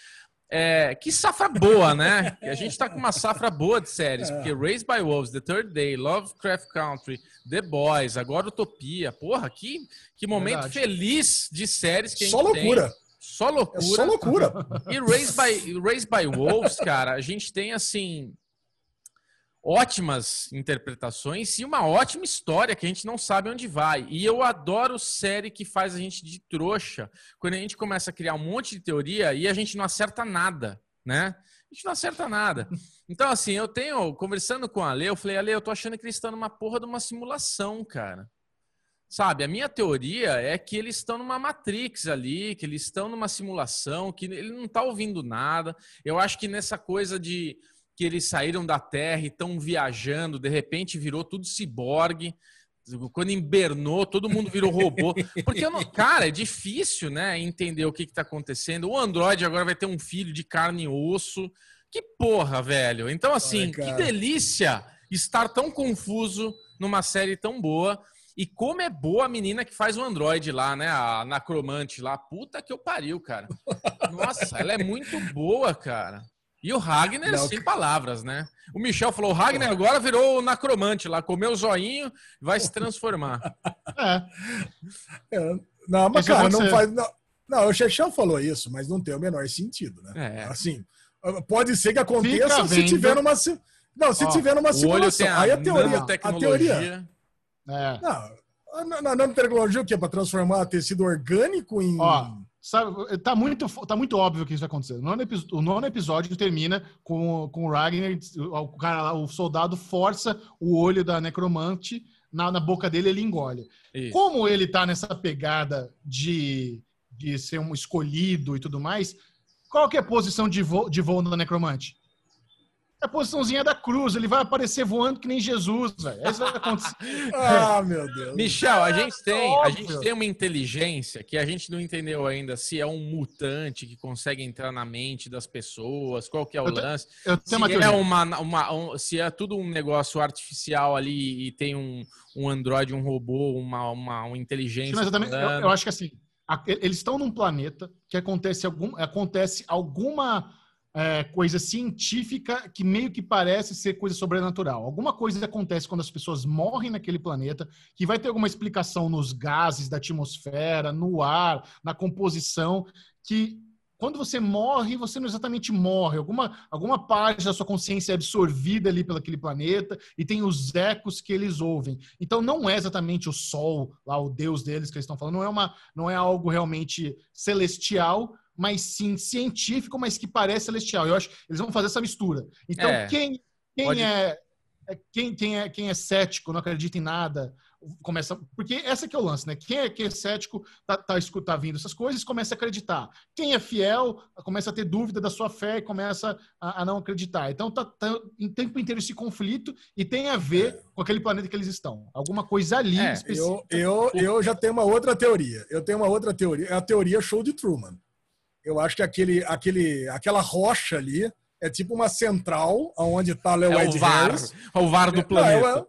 É, que safra boa, né? A gente tá com uma safra boa de séries, porque Raised by Wolves, The Third Day, Lovecraft Country, The Boys, agora Utopia. Porra, que, que momento Verdade. feliz de séries que a gente Só loucura. Tem. Só loucura. É só loucura. E Raised by, Raised by Wolves, cara, a gente tem assim ótimas interpretações e uma ótima história que a gente não sabe onde vai. E eu adoro série que faz a gente de trouxa, quando a gente começa a criar um monte de teoria e a gente não acerta nada, né? A gente não acerta nada. Então, assim, eu tenho, conversando com a Ale, eu falei, Ale, eu tô achando que eles estão numa porra de uma simulação, cara. Sabe, a minha teoria é que eles estão numa Matrix ali, que eles estão numa simulação, que ele não tá ouvindo nada. Eu acho que nessa coisa de que eles saíram da Terra e estão viajando, de repente virou tudo ciborgue. Quando invernou, todo mundo virou robô. Porque, não, cara, é difícil, né, entender o que está acontecendo. O Android agora vai ter um filho de carne e osso. Que porra, velho. Então, assim, Ai, que delícia estar tão confuso numa série tão boa. E como é boa a menina que faz o Android lá, né? A Nacromante lá. Puta que eu pariu, cara. Nossa, ela é muito boa, cara. E o Ragnar, não, sem palavras, né? O Michel falou: o Ragnar agora virou o Nacromante lá, comeu o zoinho vai se transformar. É. é. Não, mas, cara, não faz. Não, não, o Chechel falou isso, mas não tem o menor sentido, né? É. Assim, pode ser que aconteça se tiver uma. Não, se Ó, tiver numa simulação. Aí a teoria. A teoria. É. Não, na nanotecnologia o quê? Para transformar tecido orgânico em. Ó, sabe, tá muito, tá muito óbvio que isso vai acontecer. O nono, episódio, o nono episódio termina com, com o Ragnar, o, cara, o soldado força o olho da necromante na, na boca dele ele engole. Isso. Como ele tá nessa pegada de, de ser um escolhido e tudo mais, qual que é a posição de voo, de voo da necromante? É a posiçãozinha da cruz, ele vai aparecer voando que nem Jesus, velho. Isso vai acontecer. ah, meu Deus. Michel, a gente tem, a gente tem uma inteligência que a gente não entendeu ainda se é um mutante que consegue entrar na mente das pessoas, qual que é o eu lance. Eu tenho se uma é uma, uma um, se é tudo um negócio artificial ali e tem um, um androide, um robô, uma, uma, uma inteligência. Sim, eu, eu acho que assim, eles estão num planeta que acontece algum, acontece alguma é, coisa científica que meio que parece ser coisa sobrenatural. Alguma coisa acontece quando as pessoas morrem naquele planeta, que vai ter alguma explicação nos gases da atmosfera, no ar, na composição, que quando você morre, você não exatamente morre. Alguma, alguma parte da sua consciência é absorvida ali pelo aquele planeta e tem os ecos que eles ouvem. Então não é exatamente o Sol, lá o Deus deles que eles estão falando, não é, uma, não é algo realmente celestial, mas sim científico, mas que parece celestial. Eu acho que eles vão fazer essa mistura. Então, é, quem, quem, pode... é, é, quem, quem, é, quem é cético, não acredita em nada, começa. Porque essa que é o lance, né? Quem é, quem é cético, tá, tá, tá vindo essas coisas, começa a acreditar. Quem é fiel, começa a ter dúvida da sua fé e começa a, a não acreditar. Então, tá, tá em tempo inteiro esse conflito e tem a ver é. com aquele planeta que eles estão. Alguma coisa ali é, específica. Eu, eu, eu já tenho uma outra teoria. Eu tenho uma outra teoria. É a teoria show de Truman. Eu acho que aquele, aquele, aquela rocha ali é tipo uma central onde está o é Ed o VAR, Harris. É o VAR do planeta.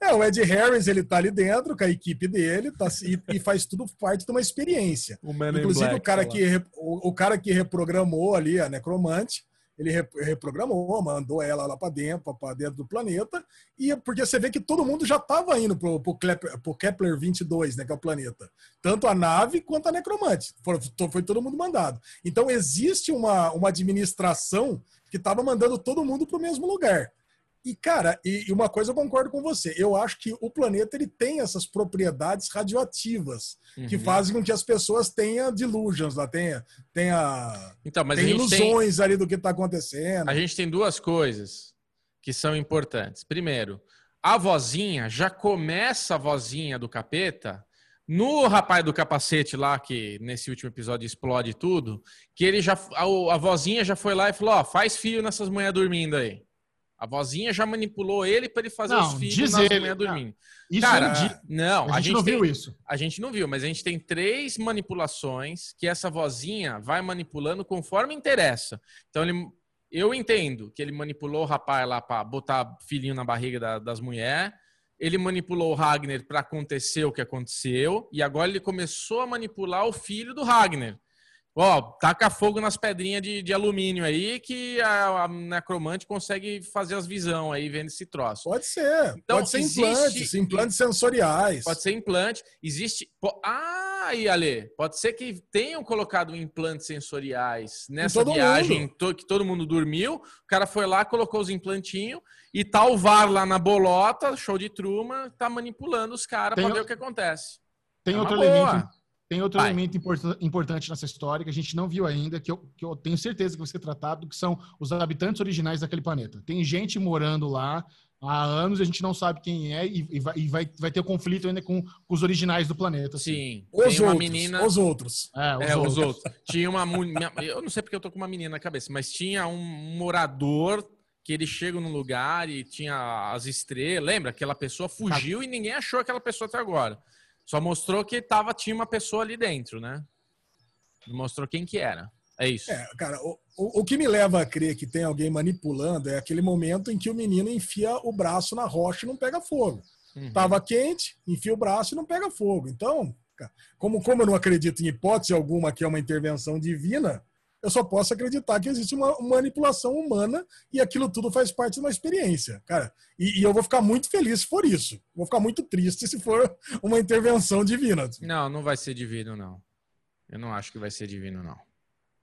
É, é, o Ed Harris, ele tá ali dentro com a equipe dele tá, e, e faz tudo parte de uma experiência. O Inclusive, Black, o, cara que, o, o, cara que reprogramou ali a Necromante, ele reprogramou, mandou ela lá para dentro, para dentro do planeta, e porque você vê que todo mundo já estava indo pro, pro, Kepler, pro Kepler 22, né, que é o planeta. Tanto a nave quanto a necromante. Foi, foi todo mundo mandado. Então existe uma, uma administração que estava mandando todo mundo para o mesmo lugar. E, cara, e, uma coisa eu concordo com você. Eu acho que o planeta ele tem essas propriedades radioativas uhum. que fazem com que as pessoas tenham delusions lá, tenha, tenha, então, mas tenha ilusões tem, ali do que está acontecendo. A gente tem duas coisas que são importantes. Primeiro, a vozinha já começa a vozinha do capeta no rapaz do capacete lá, que nesse último episódio explode tudo, que ele já. A, a vozinha já foi lá e falou: Ó, faz fio nessas mulheres dormindo aí. A vozinha já manipulou ele para ele fazer não, os filhos nas ele, dormindo. Isso Cara, não, a gente, a gente não tem, viu isso. A gente não viu, mas a gente tem três manipulações que essa vozinha vai manipulando conforme interessa. Então ele, eu entendo que ele manipulou o rapaz lá para botar filhinho na barriga da, das mulheres. Ele manipulou o Ragnar para acontecer o que aconteceu e agora ele começou a manipular o filho do Ragnar. Ó, taca fogo nas pedrinhas de, de alumínio aí que a, a necromante consegue fazer as visão aí vendo esse troço. Pode ser. Então, pode ser existe, implantes, implantes sensoriais. Pode ser implante. Existe. Ah, aí, Ale, pode ser que tenham colocado implantes sensoriais nessa viagem to, que todo mundo dormiu. O cara foi lá, colocou os implantinhos e tá o VAR lá na bolota, show de truma, tá manipulando os caras para ver o que acontece. Tem é outro elemento tem outro Vai. elemento importante nessa história que a gente não viu ainda, que eu, que eu tenho certeza que vai ser tratado, que são os habitantes originais daquele planeta. Tem gente morando lá há anos e a gente não sabe quem é e, e, vai, e vai, vai, ter conflito ainda com, com, os originais do planeta. Assim. Sim. Os outros, menina... os outros. É, os, é, outros. os outros. Tinha uma... eu não sei porque eu tô com uma menina na cabeça, mas tinha um morador que eles chegam no lugar e tinha as estrelas. Lembra? Aquela pessoa fugiu e ninguém achou aquela pessoa até agora. Só mostrou que tava, tinha uma pessoa ali dentro, né? Mostrou quem que era. É isso. É, cara, o, o, o, que me leva a crer que tem alguém manipulando é aquele momento em que o menino enfia o braço na rocha e não pega fogo. Uhum. Tava quente, enfia o braço e não pega fogo. Então, como, como eu não acredito em hipótese alguma que é uma intervenção divina, eu só posso acreditar que existe uma manipulação humana e aquilo tudo faz parte de uma experiência, cara. E, e, eu vou ficar muito feliz se for isso. Vou ficar muito triste se for uma intervenção divina. Não, não vai ser divino, não. Eu não acho que vai ser divino, não.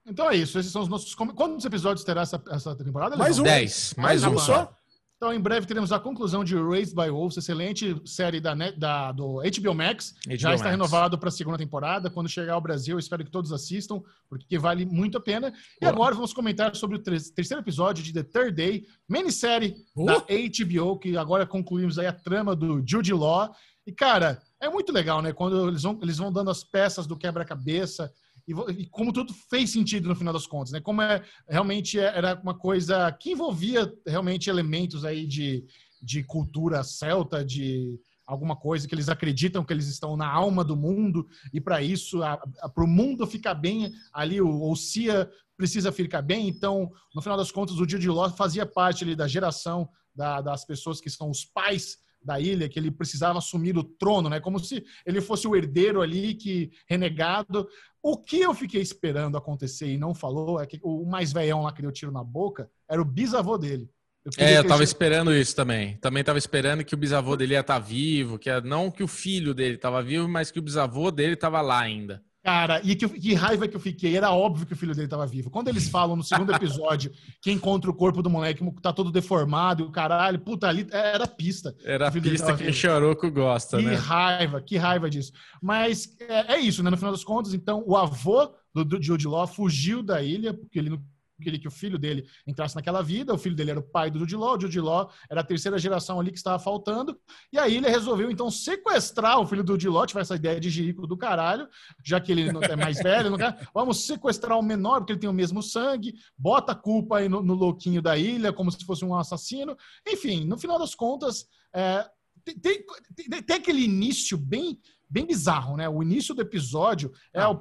Então é isso. Esses são os nossos. Quantos episódios terá essa, essa temporada? Mais um. Dez. Mais, mais um só. Então, em breve teremos a conclusão de Raised by Wolves, excelente série da, da do HBO Max. HBO Já está Max. renovado para a segunda temporada. Quando chegar ao Brasil, espero que todos assistam, porque vale muito a pena. E Boa. agora vamos comentar sobre o terceiro episódio de The Third Day, minissérie uh. da HBO, que agora concluímos aí a trama do Jude Law. E, cara, é muito legal, né? Quando eles vão, eles vão dando as peças do quebra-cabeça e, e, como tudo fez sentido no final das contas, né? Como é realmente é, era uma coisa que envolvia realmente elementos aí de, de cultura celta, de alguma coisa que eles acreditam que eles estão na alma do mundo e para isso, para o mundo ficar bem ali, o, o Cia precisa ficar bem. Então, no final das contas, o Dia de Ló fazia parte ali da geração da, das pessoas que são os pais da ilha, que ele precisava assumir o trono, né? Como se ele fosse o herdeiro ali, que renegado. O que eu fiquei esperando acontecer e não falou é que o mais velhão lá que deu tiro na boca era o bisavô dele. Eu é, eu tava esperando isso também. Também tava esperando que o bisavô dele ia estar tá vivo, que não que o filho dele estava vivo, mas que o bisavô dele estava lá ainda. Cara, e que, que, raiva que eu fiquei. Era óbvio que o filho dele estava vivo. Quando eles falam no segundo episódio que encontra o corpo do moleque, tá todo deformado e o caralho, puta, ali era pista. Era a pista que Choroco gosta, que né? Que raiva, que raiva disso. Mas é, é, isso, né? No final das contas, então, o avô do, do Jude Law fugiu da ilha, porque ele não queria que o filho dele entrasse naquela vida. O filho dele era o pai do Jude Law, o Jude Law era a terceira geração ali que estava faltando. E aí ele resolveu, então, sequestrar o filho do Jude Law, tive essa ideia de Jerico do caralho, já que ele é mais velho, não quer. Vamos sequestrar o menor, porque ele tem o mesmo sangue, bota a culpa aí no, no louquinho da ilha, como se fosse um assassino. Enfim, no final das contas, é, tem, tem, tem aquele início bem bem bizarro, né? O início do episódio é, ah.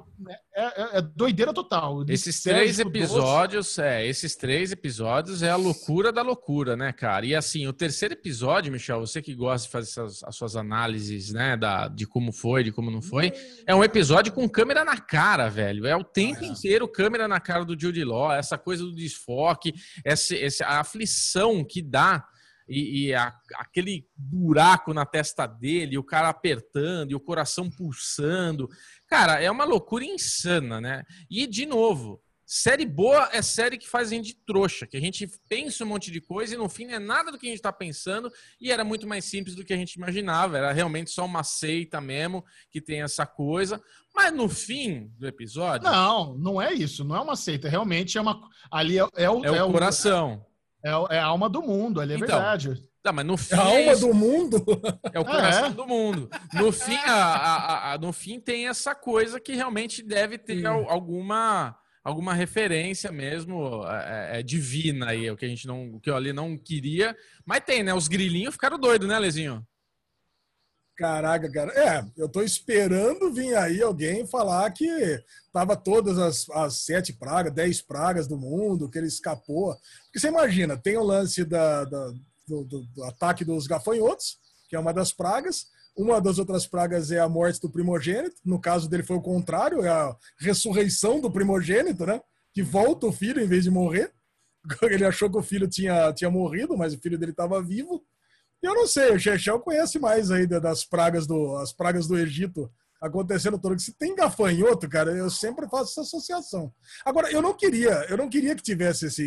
é, é, é doideira total. Esses três episódios, é, esses três episódios é a loucura da loucura, né, cara? E assim, o terceiro episódio, Michel, você que gosta de fazer essas, as suas análises, né, da, de como foi, de como não foi, é um episódio com câmera na cara, velho. É o tempo ah, é. inteiro câmera na cara do Jude Law, essa coisa do desfoque, essa, essa aflição que dá e, e a, aquele buraco na testa dele, o cara apertando e o coração pulsando. Cara, é uma loucura insana, né? E, de novo, série boa é série que faz a gente trouxa, que a gente pensa um monte de coisa e no fim não é nada do que a gente está pensando e era muito mais simples do que a gente imaginava. Era realmente só uma seita mesmo que tem essa coisa. Mas no fim do episódio. Não, não é isso. Não é uma seita. Realmente é uma. Ali é, é o, é o, é coração. É, é a alma do mundo, ali é então, verdade. Tá, mas no fim. É a alma do mundo? É o coração é. do mundo. No fim, a, a, a, no fim, tem essa coisa que realmente deve ter alguma, alguma referência mesmo é, é, é, divina aí, o que a gente não. O que eu ali não queria. Mas tem, né? Os grilinhos ficaram doidos, né, Lezinho? Caraca, cara. É, eu tô esperando vir aí alguém falar que tava todas as, as sete pragas, dez pragas do mundo, que ele escapou. Porque você imagina, tem o lance da, da do, do, do, ataque dos gafanhotos, que é uma das pragas. Uma das outras pragas é a morte do primogênito. No caso dele foi o contrário, é a ressurreição do primogênito, né? Que volta o filho em vez de morrer. Ele achou que o filho tinha, tinha morrido, mas o filho dele estava vivo. Eu não sei, o Chechel conhece mais aí das pragas do, as pragas do Egito acontecendo todo. Se tem gafanhoto, cara, eu sempre faço essa associação. Agora, eu não queria, eu não queria que tivesse esse,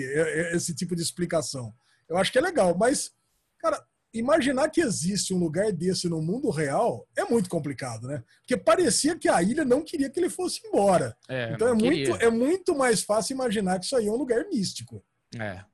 esse tipo de explicação. Eu acho que é legal, mas, cara, imaginar que existe um lugar desse no mundo real é muito complicado, né? Porque parecia que a ilha não queria que ele fosse embora. É, então é muito, é muito mais fácil imaginar que isso aí é um lugar místico. É.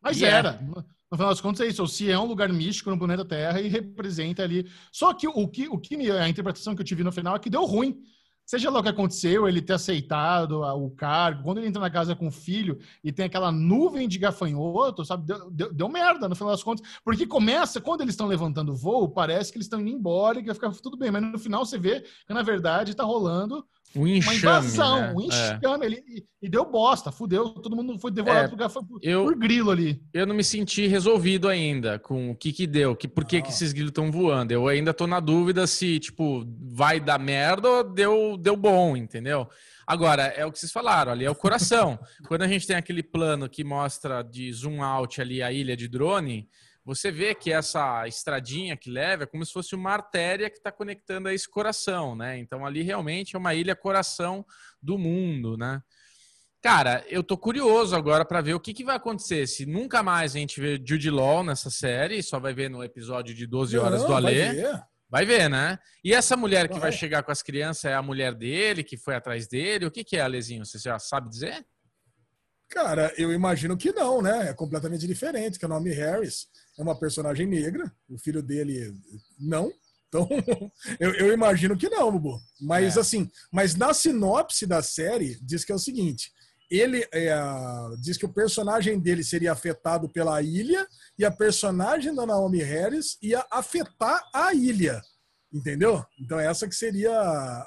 Mas era. É no final das contas é isso. O Cia é um lugar místico no planeta Terra e representa ali. Só que o que, o que a interpretação que eu tive no final é que deu ruim. seja lá o que aconteceu, ele ter aceitado o cargo, quando ele entra na casa com o filho e tem aquela nuvem de gafanhoto, sabe? Deu, deu, deu merda no final das contas. Porque começa, quando eles estão levantando o voo, parece que eles estão indo embora e que vai ficar tudo bem. Mas no final você vê que, na verdade, tá rolando um enxame, uma invasão, né? um é. enxame. É. E, e, deu bosta, fudeu. Todo mundo foi devorado é, por, eu, por grilo ali. Eu não me senti resolvido ainda com o que que deu, que, por que, que esses grilos estão voando. Eu ainda tô na dúvida se, tipo, vai dar merda ou deu, deu bom, entendeu? Agora, é o que vocês falaram, ali é o coração. Quando a gente tem aquele plano que mostra de zoom out ali a ilha de drone, você vê que essa estradinha que leva é como se fosse uma artéria que está conectando a esse coração, né? Então ali realmente é uma ilha coração do mundo, né? Cara, eu tô curioso agora para ver o que, que vai acontecer. Se nunca mais a gente vê Jude Law nessa série, só vai ver no episódio de 12 horas Não, do Alê. Vai ver. vai ver, né? E essa mulher que vai. vai chegar com as crianças é a mulher dele, que foi atrás dele? O que, que é, Alezinho? Você já sabe dizer? Cara, eu imagino que não, né? É completamente diferente, que o nome Harris é uma personagem negra, o filho dele não. Então, eu, eu imagino que não, Bubu. Mas é. assim, mas na sinopse da série diz que é o seguinte: ele é, diz que o personagem dele seria afetado pela ilha e a personagem da Naomi Harris ia afetar a ilha. Entendeu? Então essa que seria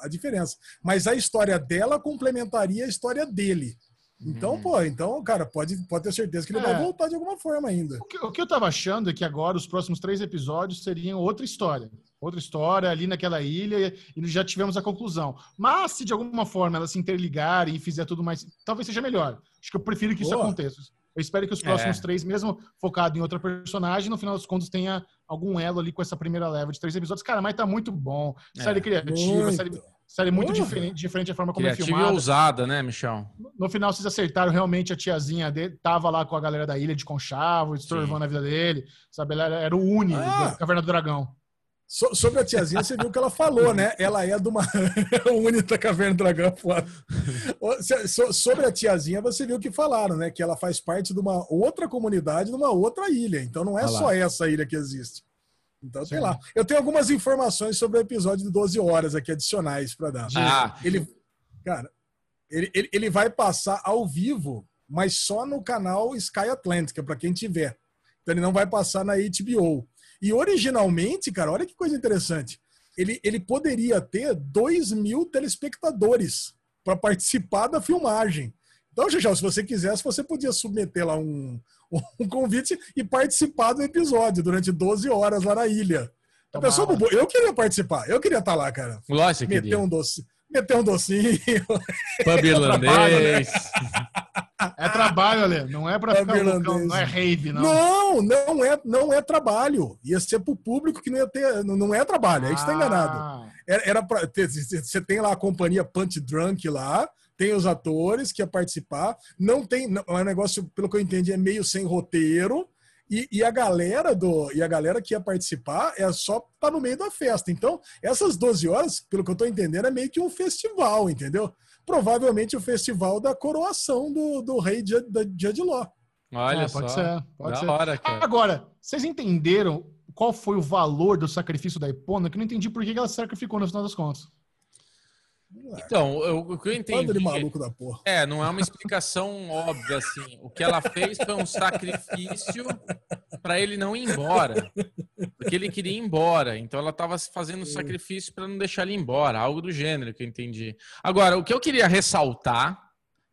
a diferença. Mas a história dela complementaria a história dele. Então, hum. pô, então, cara, pode, pode ter certeza que ele é. vai voltar de alguma forma ainda. O que, o que, eu tava achando é que agora os próximos três episódios seriam outra história. Outra história ali naquela ilha e já tivemos a conclusão. Mas se de alguma forma elas se interligarem e fizer tudo mais, talvez seja melhor. Acho que eu prefiro que isso Boa. aconteça. Eu espero que os próximos é. três, mesmo focado em outra personagem, no final dos contos tenha algum elo ali com essa primeira leva de três episódios. Cara, mas tá muito bom. Série é. criativa, série Série muito diferente, diferente a forma como é filmada. e ousada, né, Michel? No final, vocês acertaram realmente a tiazinha dele, tava lá com a galera da ilha de Conchavo, estorvando a vida dele, sabe? Ela era, o Uni ah. da Caverna do Dragão. So, sobre a tiazinha, você viu o que ela falou, né? Ela é de uma Uni da Caverna do Dragão. So, sobre a tiazinha, você viu o que falaram, né? Que ela faz parte de uma outra comunidade, de uma outra ilha. Então não é só essa ilha que existe. Então, sei lá. Eu tenho algumas informações sobre o episódio de 12 horas aqui adicionais para dar. Ah. Ele, cara, ele, ele, ele, vai passar ao vivo, mas só no canal Sky Atlantic, para quem tiver. Então ele não vai passar na HBO. E originalmente, cara, olha que coisa interessante. Ele, ele poderia ter 2 mil telespectadores para participar da filmagem. Então, Xixão, se você quisesse, você podia submeter lá um, um convite e participar do episódio durante 12 horas lá na ilha. A pessoa, eu queria participar, eu queria estar lá, cara. Lógico Meter queria. um doce, meter um docinho. Pub irlandês. É trabalho, Ale. Não é pra ficar loucão, não é rave, não. Não, não é, não é trabalho. Ia ser pro público que não ia ter. Não é trabalho, aí você tá enganado. Ah. Era, era pra, você tem lá a companhia Punch Drunk lá, tem os atores que ia participar, não tem, não, é um negócio, pelo que eu entendi, é meio sem roteiro, e, e, a galera do e a galera que ia participar é só tá no meio da festa. Então, essas 12 horas, pelo que eu tô entendendo, é meio que um festival, entendeu? Provavelmente o festival da coroação do, do rei de, de, de Adiló. Olha é, pode só. ser, pode da ser. Hora, Agora, vocês entenderam qual foi o valor do sacrifício da Epona? Que eu não entendi por que ela sacrificou no final das contas. Então, eu, o que eu entendi. maluco da porra. É, não é uma explicação óbvia, assim. O que ela fez foi um sacrifício para ele não ir embora. Porque ele queria ir embora. Então ela estava fazendo sacrifício para não deixar ele ir embora. Algo do gênero que eu entendi. Agora, o que eu queria ressaltar,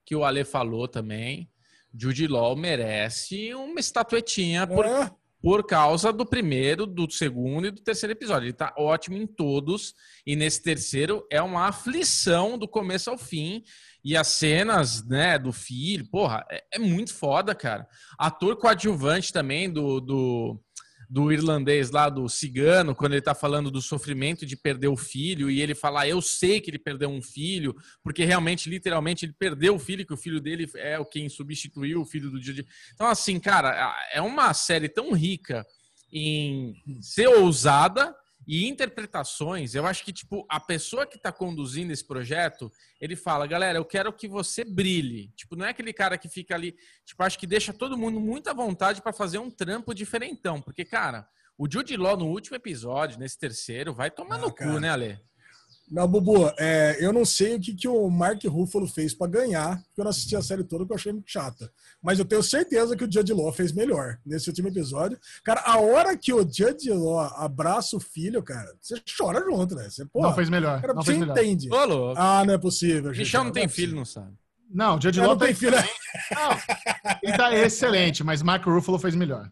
que o Ale falou também, Judy Law merece uma estatuetinha por, é por causa do primeiro, do segundo e do terceiro episódio. Ele tá ótimo em todos. E nesse terceiro é uma aflição do começo ao fim. E as cenas, né, do filho, porra, é, é muito foda, cara. Ator coadjuvante também do, do do irlandês lá, do cigano, quando ele tá falando do sofrimento de perder o filho, e ele fala, eu sei que ele perdeu um filho, porque realmente, literalmente, ele perdeu o filho, que o filho dele é o quem substituiu o filho do Didi. Então, assim, cara, é uma série tão rica em ser ousada e interpretações, eu acho que, tipo, a pessoa que está conduzindo esse projeto, ele fala, galera, eu quero que você brilhe. Tipo, não é aquele cara que fica ali, tipo, acho que deixa todo mundo muita vontade para fazer um trampo diferentão. Porque, cara, o Jude Law no último episódio, nesse terceiro, vai tomar ah, no cara. cu, né, Ale? Não, Bubu, é, eu não sei o que, que o Mark Ruffalo fez para ganhar, porque eu não assisti a série toda, porque eu achei muito chata. Mas eu tenho certeza que o Judge Law fez melhor nesse último episódio. Cara, a hora que o Judge Law abraça o filho, cara, você chora junto, né? Você, porra, não fez melhor. Cara, não você fez entende. Melhor. Ah, não é possível. Michel não tem filho, não sabe. Não, o Judge Law não tem filho. Não, ele tá excelente, mas Mark Ruffalo fez melhor.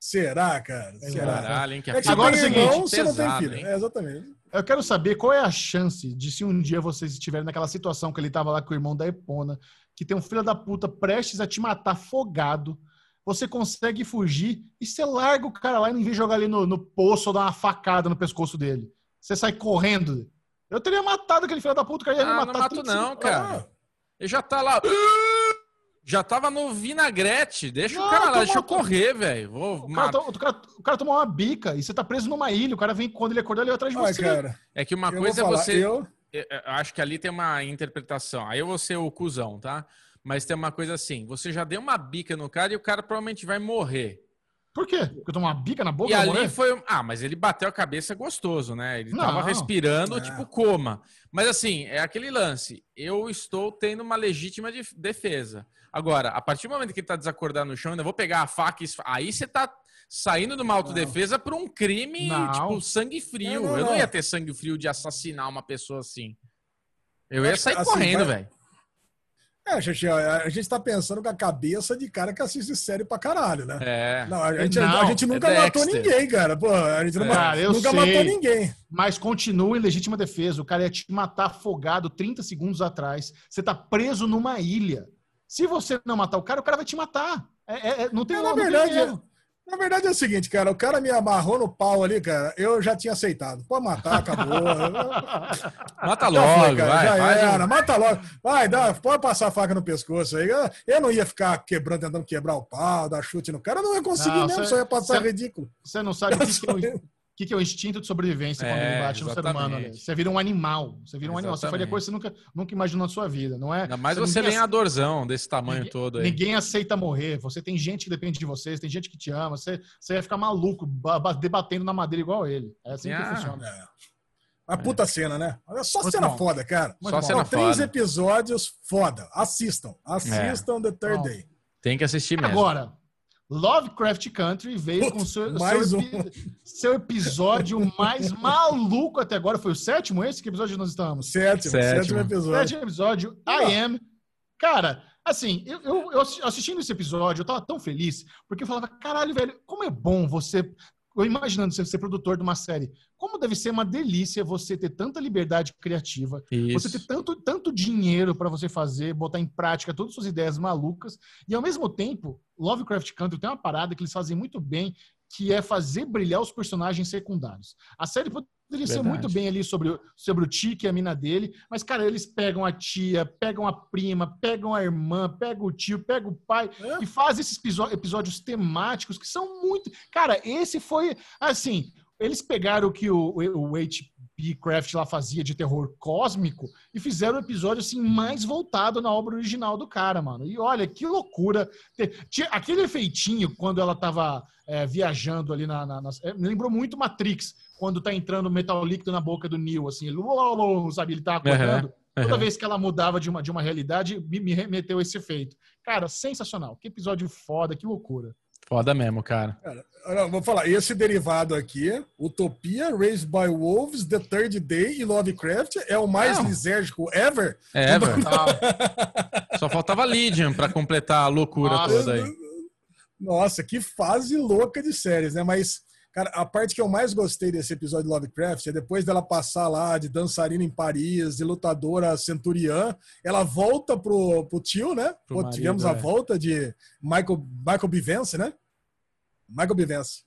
Será, cara? Será? Caralho, hein? Que É que Agora é seguinte, irmão, você não tem pesado, filho. hein? É, exatamente. Eu quero saber qual é a chance de se um dia vocês estiverem naquela situação que ele tava lá com o irmão da Epona, que tem um filho da puta prestes a te matar afogado, você consegue fugir e você larga o cara lá e em vez de jogar ali no, no poço ou dar uma facada no pescoço dele. Você sai correndo. Eu teria matado aquele filho da puta, o cara ia me Ah, matar. não mato 30 não, cara. Ele já tá lá. Já tava no vinagrete. Deixa Não, o cara lá, deixa eu correr, velho. Vou O cara, o, cara, o cara tomou uma bica e você tá preso numa ilha. O cara vem, quando ele acordar, ele vai atrás de Ai, você. cara, É que uma coisa é você. eu... Eu eu acho que ali tem uma interpretação. Aí eu vou ser o cuzão, tá? Mas tem uma coisa assim: você já deu uma bica no cara e o cara provavelmente vai morrer. Por quê? Porque eu tomo uma bica na boca E ali morrer? foi. Ah, mas ele bateu a cabeça gostoso, né? Ele Não. tava respirando, É. tipo, coma. Mas assim, é aquele lance. Eu estou tendo uma legítima def- defesa. Agora, a partir do momento que ele tá desacordado no chão, eu ainda vou pegar a faca e. Aí você tá saindo de uma autodefesa por um crime, Não. tipo, sangue frio. Não, não, eu não ia ter sangue frio de assassinar uma pessoa assim. Eu ia sair assim, correndo, velho. É, gente, a a gente tá pensando com a cabeça de cara que assiste série pra caralho, né? É. Não, a gente, Não, a gente nunca é matou Dexter. ninguém, cara. Pô, a gente não É. Cara, eu nunca sei. matou ninguém. Mas continua em legítima defesa. O cara ia te matar afogado 30 segundos atrás. Você tá preso numa ilha. Se você não matar o cara, o cara vai te matar. É, é- é- não tem É, na verdade. Na verdade é o seguinte, cara, o cara me amarrou no pau ali, cara, eu já tinha aceitado. Pode matar, acabou. Mata Já logo, foi, cara, vai. já um- era, mata logo. Vai, dá, pode passar a faca no pescoço aí. Eu, eu não ia ficar quebrando, tentando quebrar o pau, dar chute no cara, eu não ia conseguir Não, mesmo, cê- só ia passar cê- ridículo. Você não sabe o que, que o que, que é o instinto de sobrevivência quando É, ele bate no ser humano. exatamente. ali. Você vira um animal. Você vira um animal. Você faria Exatamente. coisa que você nunca, nunca imaginou na sua vida, não é? Ainda mais você ninguém lenhadorzão desse tamanho Ninguém- todo aí. Ninguém aceita morrer. Você tem gente que depende de você, tem gente que te ama. Você, você ia ficar maluco ba- ba- debatendo na madeira igual ele. É assim Ah. que funciona. É. Uma puta cena, né? Olha só Muito cena bom. foda, cara. Muito Só bom. cena São três foda. episódios foda. Assistam. Assistam The Third Bom. Day. Tem que assistir mesmo. Agora, Lovecraft Country veio com seu, mais seu, um. seu episódio mais maluco até agora. Foi o sétimo esse? Que episódio nós estamos? Sétimo, Sétimo. sétimo episódio. Sétimo episódio, I Am. Cara, assim, eu, eu, eu assi- assistindo esse episódio, eu tava tão feliz, porque eu falava, caralho, velho, como é bom você. Eu imaginando você ser produtor de uma série. Como deve ser uma delícia você ter tanta liberdade criativa, Isso. você ter tanto, tanto dinheiro para você fazer, botar em prática todas as suas ideias malucas, e ao mesmo tempo, Lovecraft Country tem uma parada que eles fazem muito bem, que é fazer brilhar os personagens secundários. A série poderia ser Verdade. muito bem ali sobre, o- sobre o Tiki e a mina dele, mas, cara, eles pegam a tia, pegam a prima, pegam a irmã, pegam o tio, pegam o pai, É. e fazem esses episódios temáticos que são muito. Cara, esse foi. Assim, eles pegaram o que o, o H.P. Craft lá fazia de terror cósmico e fizeram um episódio assim mais voltado na obra original do cara, mano. E olha, que loucura. Tinha Aquele efeitinho quando ela tava é, viajando ali na. na- nas- é, me lembrou muito Matrix, quando tá entrando metal líquido na boca do Neo, assim, ele, sabe, ele tá acordando. Toda Aham. vez que ela mudava de uma, de uma realidade, me, me remeteu esse efeito. Cara, sensacional. Que episódio foda, que loucura. Foda mesmo, cara. Olha, Vou falar, esse derivado aqui, Utopia, Raised by Wolves, The Third Day e Lovecraft, é o mais Não. lisérgico ever. É, velho. Ah, Só faltava Legion pra completar a loucura Nossa. toda aí. Nossa, que fase louca de séries, né? Mas, cara, a parte que eu mais gostei desse episódio de Lovecraft é depois dela passar lá de dançarina em Paris, de lutadora centuriã, ela volta pro, pro tio, né? Pro Pô, marido, tivemos a é. volta de Michael, Michael Bivence, né? Michael Bivence.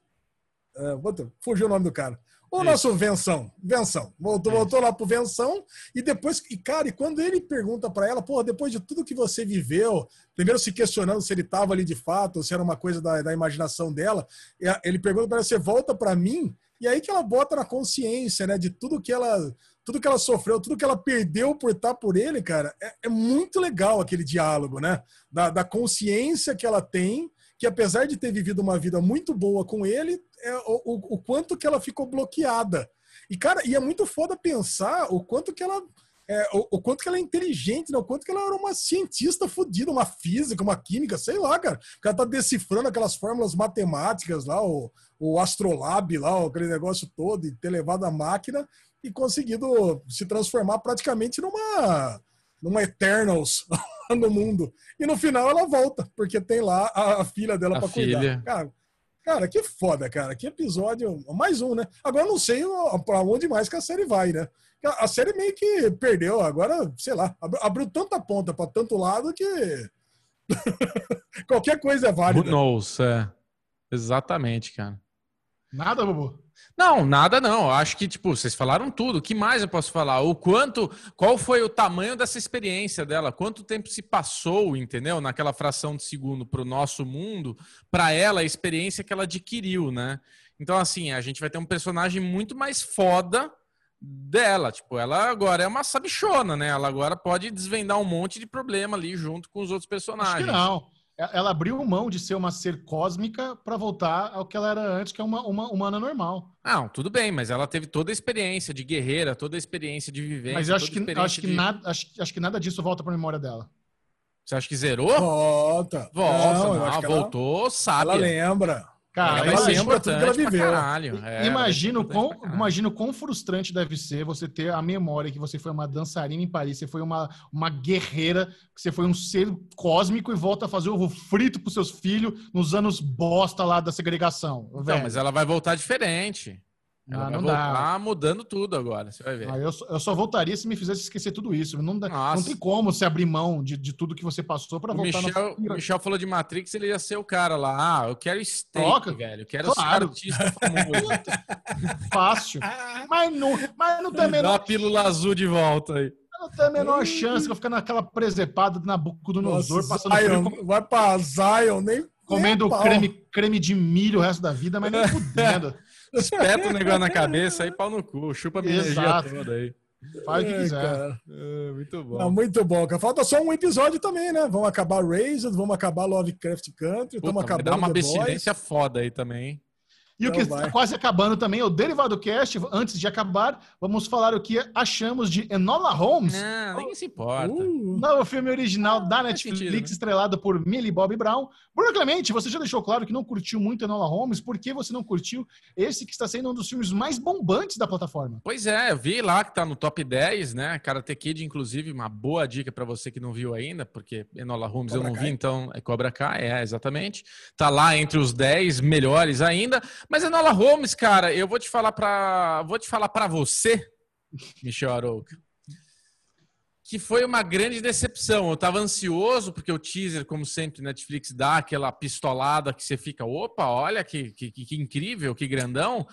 Puta, fugiu o nome do cara. O Isso. nosso Venção, Venção. Voltou, voltou lá pro Venção e depois, e cara, e quando ele pergunta pra ela, pô, depois de tudo que você viveu, primeiro se questionando se ele tava ali de fato, ou se era uma coisa da, da imaginação dela, ele pergunta pra ela, você volta pra mim? E aí que ela bota na consciência, né, de tudo que ela, tudo que ela sofreu, tudo que ela perdeu por estar por ele, cara, é, é muito legal aquele diálogo, né, da, da consciência que ela tem, que apesar de ter vivido uma vida muito boa com ele, é o, o, quanto que ela ficou bloqueada. E, cara, e é muito foda pensar o quanto que ela. É, o, o, quanto que ela é inteligente, né? o quanto que ela era uma cientista fodida, uma física, uma química, sei lá, cara. O cara tá decifrando aquelas fórmulas matemáticas lá, o, o Astrolab lá, aquele negócio todo, e ter levado a máquina e conseguido se transformar praticamente numa, numa Eternals no mundo. E no final ela volta, porque tem lá a, a filha dela para cuidar. Cara, cara, que foda, cara. Que episódio. Mais um, né? Agora não sei para onde mais que a série vai, né? A série meio que perdeu. Agora, sei lá, abriu tanta ponta para tanto lado que. Qualquer coisa é válida. Who knows, é. Exatamente, cara. Nada, Bubu? Não, nada não. Acho que, tipo, vocês falaram tudo. O que mais eu posso falar? O quanto, qual foi o tamanho dessa experiência dela? Quanto tempo se passou, entendeu? Naquela fração de segundo para o nosso mundo, para ela, a experiência que ela adquiriu, né? Então, assim, a gente vai ter um personagem muito mais foda dela. Tipo, ela agora é uma sabichona, né? Ela agora pode desvendar um monte de problema ali junto com os outros personagens. Acho que não. Ela abriu mão de ser uma ser cósmica para voltar ao que ela era antes, que é uma, uma humana normal. Não, tudo bem, mas ela teve toda a experiência de guerreira, toda a experiência de vivência. Mas eu acho que, acho, que de... nada, acho, acho que nada disso volta para a memória dela. Você acha que zerou? Volta. Volta, não, não, voltou, ela, sabe. Ela lembra. Cara, ela lembra tudo que ela viveu. Caralho. É, imagina, quão, imagina quão frustrante deve ser você ter a memória que você foi uma dançarina em Paris, você foi uma, uma guerreira, que você foi um ser cósmico e volta a fazer ovo frito pros seus filhos nos anos bosta lá da segregação. Não, mas ela vai voltar diferente. Ela ah, não dá. mudando tudo agora, você vai ver. Ah, eu, eu, só voltaria se me fizesse esquecer tudo isso. Não, dá, não tem como você abrir mão de, de tudo que você passou para voltar Michel, O Michel falou de Matrix, ele ia ser o cara lá. Ah, eu quero steak, Troca. velho. Eu quero claro. ser artista famoso. Fácil. Mas não, mas não tem a menor... Dá a pílula azul de volta aí. Não tem a menor chance. Vou ficar naquela presepada na boca do Nosor, passando Zion, frio. Vai pra Zion, nem... Comendo nem creme, creme de milho o resto da vida, mas nem fudendo. Espeta o negócio na cabeça aí, pau no cu. Chupa a minha energia toda aí. Faz o que quiser. É, muito bom. Não, muito bom. Falta só um episódio também, né? Vamos acabar Raised, vamos acabar Lovecraft Country, estamos acabando. Dá uma bestilência foda aí também. E então o que está quase acabando também é o Derivado Cast. Antes de acabar, vamos falar o que achamos de Enola Holmes. Não, ninguém se importa. Uh, novo filme original ah, da Netflix, sentido, né? estrelado por Millie Bobby Brown. Bruno Clemente, você já deixou claro que não curtiu muito Enola Holmes. Por que você não curtiu esse que está sendo um dos filmes mais bombantes da plataforma? Pois é, eu vi lá que está no top 10, né? Karate Kid, inclusive, uma boa dica para você que não viu ainda, porque Enola Holmes Cobra eu não Kai. vi, então é Cobra Kai, é, exatamente. Tá lá entre os 10 melhores ainda. Mas Enola Holmes, cara, eu vou te falar para, vou te falar para você, Michel Arouca, que foi uma grande decepção. Eu tava ansioso porque o teaser, como sempre, Netflix dá aquela pistolada que você fica, opa, olha que, que, que incrível, que grandão.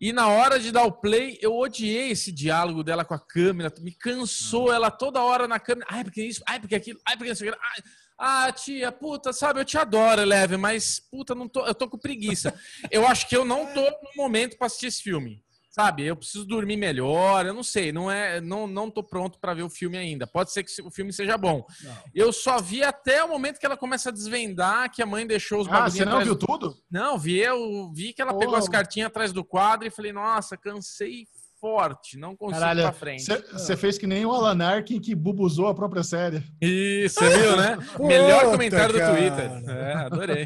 E na hora de dar o play, eu odiei esse diálogo dela com a câmera, me cansou ela toda hora na câmera. Ai, porque isso, ai, porque aquilo, ai, porque isso. Ai, ah, tia, puta, sabe, eu te adoro, Leve, mas puta, não tô, eu tô com preguiça. Eu acho que eu não tô no momento para assistir esse filme. Sabe, eu preciso dormir melhor, eu não sei, não é, não, não tô pronto para ver o filme ainda. Pode ser que o filme seja bom. Não. Eu só vi até o momento que ela começa a desvendar que a mãe deixou os Ah, você não viu do... tudo? Não, vi, eu vi que ela pegou as cartinhas atrás do quadro e falei, nossa, cansei forte, não consigo Caralho, ir pra frente. Você fez que nem o Alan Arkin que bubuzou a própria série. Isso, você viu, né? Melhor comentário cara. do Twitter. É, adorei.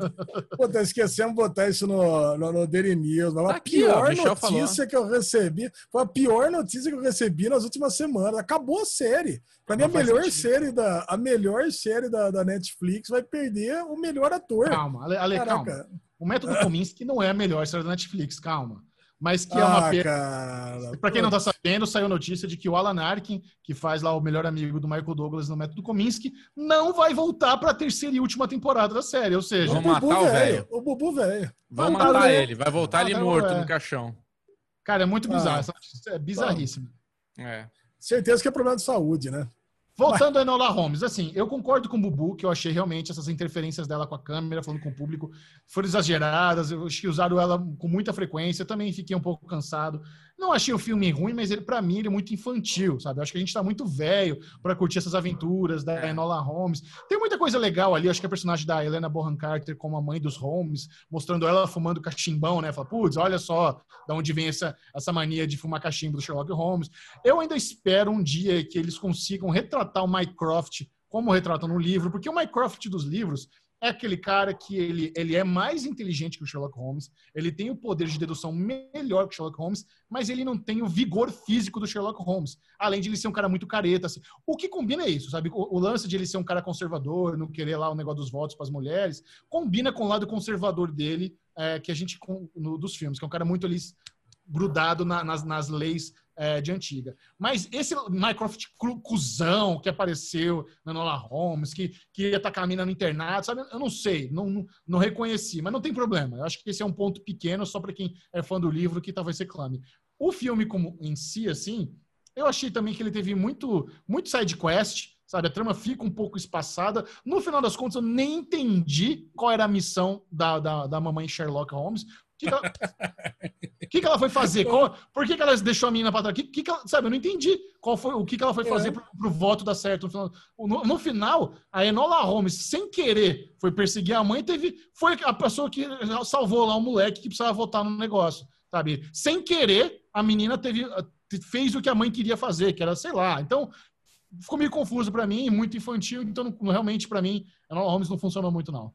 Puta, esquecemos de botar isso no, no, no Daily News. Mas a Aqui, pior ó, notícia falou. que eu recebi foi a pior notícia que eu recebi nas últimas semanas. Acabou a série. Pra mim, a melhor série, da, a melhor série da, da Netflix vai perder o melhor ator. Calma, Ale, Ale calma. O método Kominsky não é a melhor série da Netflix, calma mas que é uma ah, pena. Para quem não tá sabendo, saiu notícia de que o Alan Arkin, que faz lá o melhor amigo do Michael Douglas no Método Kominsky, não vai voltar para a terceira e última temporada da série. Ou seja, vamos matar o velho. O Bubu velho. Vamos matar ele. Vai voltar ele morto no caixão. Cara, é muito bizarro. Ah. É bizarríssimo. É. Certeza que é problema de saúde, né? Voltando a Enola Holmes, assim, eu concordo com o Bubu, que eu achei realmente essas interferências dela com a câmera, falando com o público, foram exageradas, eu acho que usaram ela com muita frequência, eu também fiquei um pouco cansado. Não achei o filme ruim, mas ele para mim ele é muito infantil, sabe? Eu acho que a gente tá muito velho para curtir essas aventuras da é. Enola Holmes. Tem muita coisa legal ali, acho que a personagem da Helena Bonham Carter como a mãe dos Holmes, mostrando ela fumando cachimbão, né? Fala, putz, olha só da onde vem essa, essa mania de fumar cachimbo do Sherlock Holmes. Eu ainda espero um dia que eles consigam retratar o Mycroft como retratam no livro, porque o Mycroft dos livros é aquele cara que ele, ele é mais inteligente que o Sherlock Holmes, ele tem o poder de dedução melhor que o Sherlock Holmes, mas ele não tem o vigor físico do Sherlock Holmes, além de ele ser um cara muito careta. Assim. O que combina é isso, sabe? O, o, lance de ele ser um cara conservador, não querer lá o negócio dos votos para as mulheres, combina com o lado conservador dele, é, que a gente, no, dos filmes, que é um cara muito ali grudado na, nas, nas leis é, de antiga. Mas esse Mycroft cuzão que apareceu na Nola Holmes, que, que ia atacar a mina no internato, sabe? Eu não sei, não, não, não, reconheci, mas não tem problema. Eu acho que esse é um ponto pequeno só para quem é fã do livro que talvez reclame. O filme como em si, assim, eu achei também que ele teve muito, muito side quest, sabe? A trama fica um pouco espaçada. No final das contas, eu nem entendi qual era a missão da, da, da mamãe Sherlock Holmes que, que, ela, que, que ela foi fazer? Qual, por que, que ela deixou a menina para trás? Que, que, que ela, sabe, eu não entendi qual foi, o que, que ela foi fazer é. para o voto dar certo. No final, no, no final, a Enola Holmes, sem querer, foi perseguir a mãe, teve, foi a pessoa que salvou lá o moleque que precisava votar no negócio, sabe? Sem querer, a menina teve, fez o que a mãe queria fazer, que era, sei lá. Então, ficou meio confuso para mim, muito infantil, então não, realmente para mim, a Enola Holmes não funcionou muito não.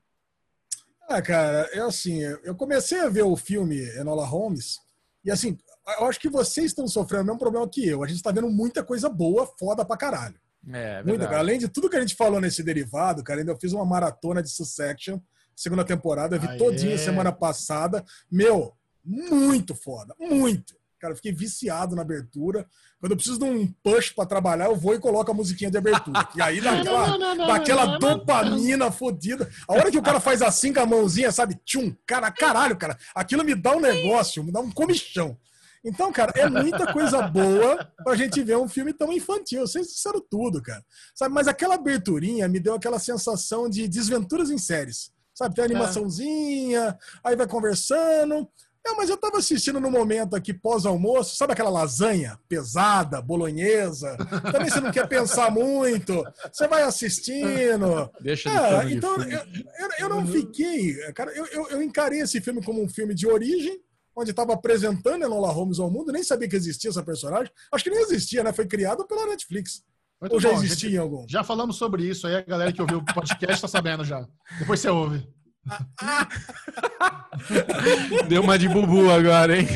Ah, cara, é assim, eu comecei a ver o filme Enola Holmes e assim, eu acho que vocês estão sofrendo o mesmo problema que eu. A gente está vendo muita coisa boa, foda pra caralho. É, Muita, além de tudo que a gente falou nesse derivado, cara, ainda eu fiz uma maratona de Succession, segunda temporada, eu vi Aê. todinha semana passada. Meu, muito foda, muito. Cara, eu fiquei viciado na abertura. Quando eu preciso de um push para trabalhar, eu vou e coloco a musiquinha de abertura. E aí dá aquela, não, não, não, dopamina fodida. A hora que o cara faz assim com a mãozinha, sabe? Tchum, cara, caralho, cara. Aquilo me dá um negócio, me dá um comichão. Então, cara, é muita coisa boa pra gente ver um filme tão infantil. Vocês disseram tudo, cara. Sabe, mas aquela aberturinha me deu aquela sensação de desventuras em séries. Sabe, tem a é. animaçãozinha, aí vai conversando. É, mas eu tava assistindo no momento aqui pós-almoço, sabe aquela lasanha pesada, bolonhesa? Também você não quer pensar muito, você vai assistindo. Deixa é, de Então, eu, eu, eu, não fiquei. Cara, eu, eu, eu, encarei esse filme como um filme de origem, onde estava apresentando Enola Holmes ao mundo, nem sabia que existia essa personagem. Acho que nem existia, né? Foi criado pela Netflix. Muito Ou já existia gente, em algum? Já falamos sobre isso aí, a galera que ouviu o podcast tá sabendo já. Depois você ouve. Deu uma de bubu agora, hein?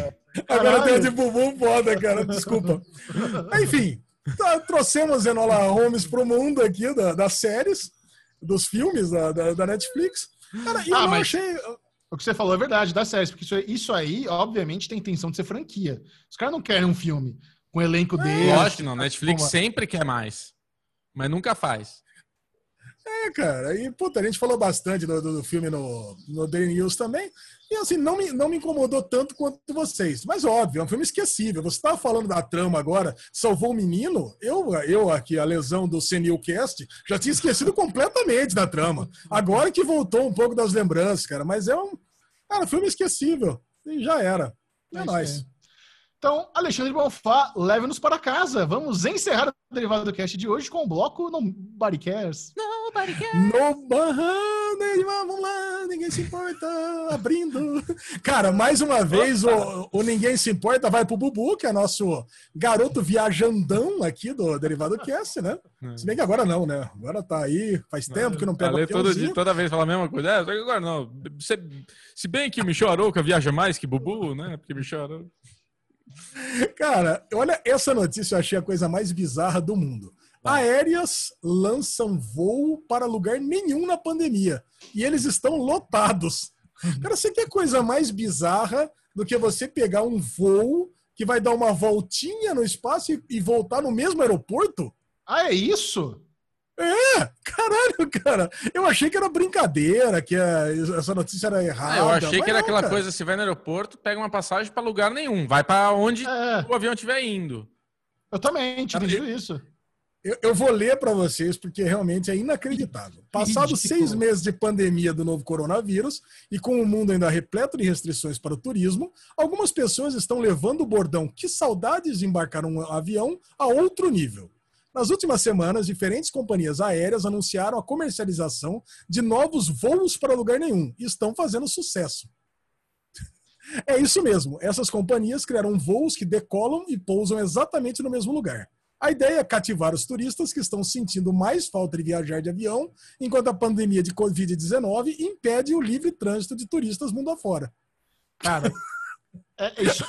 Agora deu de bubu foda, cara. Desculpa. Enfim, tá, trouxemos Enola Holmes pro mundo aqui da, das séries, dos filmes da, da, da Netflix. Cara, ah, eu mas... achei. O que você falou é verdade, das séries, porque isso, isso aí, obviamente, tem intenção de ser franquia. Os caras não querem um filme com o elenco é. dele. Lógico não, Netflix sempre quer mais, mas nunca faz. É, cara. E, puta, a gente falou bastante do, do filme no, no Daily News também. E, assim, não me, não me incomodou tanto quanto vocês. Mas, óbvio, é um filme esquecível. Você estava falando da trama agora, salvou o menino. Eu, eu aqui, a lesão do Senilcast, já tinha esquecido completamente da trama. Agora que voltou um pouco das lembranças, cara. Mas é um. Cara, filme esquecível. E já era. É, é nóis. Então, Alexandre Bonfá, leve-nos para casa. Vamos encerrar o Derivado do Cast de hoje com o bloco Nobody Cares. Nobody Cares. Nobody, vamos lá, ninguém se importa. Abrindo. Cara, mais uma vez, o, o, Ninguém Se Importa vai pro Bubu, que é nosso garoto viajandão aqui do Derivado Cast, né? É. Se bem que agora não, né? Agora tá aí, faz tempo que não pega o todo dia, toda vez fala a mesma coisa. É, agora não. Se, se bem que Michel Arouca viaja mais que Bubu, né? Porque Michel Arouca... Cara, olha essa notícia, eu achei a coisa mais bizarra do mundo. Aéreas lançam voo para lugar nenhum na pandemia e eles estão lotados. Cara, você quer coisa mais bizarra do que você pegar um voo que vai dar uma voltinha no espaço e voltar no mesmo aeroporto? Ah, é isso? É, caralho, cara. Eu achei que era brincadeira, que essa notícia era errada. Ah, eu achei que era aquela cara. coisa, você vai no aeroporto, pega uma passagem para lugar nenhum. Vai para onde é. o avião estiver indo. Eu também tinha entendido isso. Eu, eu vou ler para vocês porque realmente é inacreditável. Passados seis meses de pandemia do novo coronavírus e com o mundo ainda repleto de restrições para o turismo, algumas pessoas estão levando o bordão que saudades de embarcar um avião a outro nível. Nas últimas semanas, diferentes companhias aéreas anunciaram a comercialização de novos voos para lugar nenhum e estão fazendo sucesso. É isso mesmo. Essas companhias criaram voos que decolam e pousam exatamente no mesmo lugar. A ideia é cativar os turistas que estão sentindo mais falta de viajar de avião, enquanto a pandemia de Covid-19 impede o livre trânsito de turistas mundo afora. Cara, é, isso,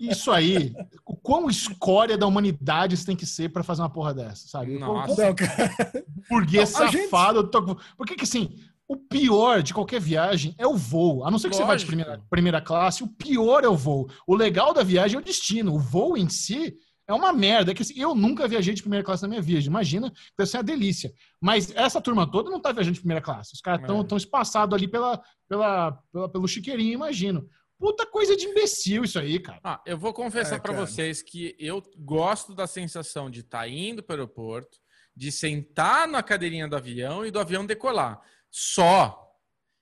isso, aí, o quão escória da humanidade você tem que ser para fazer uma porra dessa, sabe? Nossa. Burguês safado. Gente... Tô... Por que que assim, o pior de qualquer viagem é o voo. A não ser que Lógico. você vá de primeira, primeira classe, o pior é o voo. O legal da viagem é o destino. O voo em si é uma merda. É que assim, eu nunca viajei de primeira classe na minha vida. Imagina, deve ser uma delícia. Mas essa turma toda não tá viajando de primeira classe. Os caras estão é. tão espaçados ali pela, pela, pela, pelo chiqueirinho, imagino. Puta coisa de imbecil isso aí, cara. Ah, eu vou confessar é, para vocês que eu gosto da sensação de estar tá indo para o aeroporto, de sentar na cadeirinha do avião e do avião decolar. Só.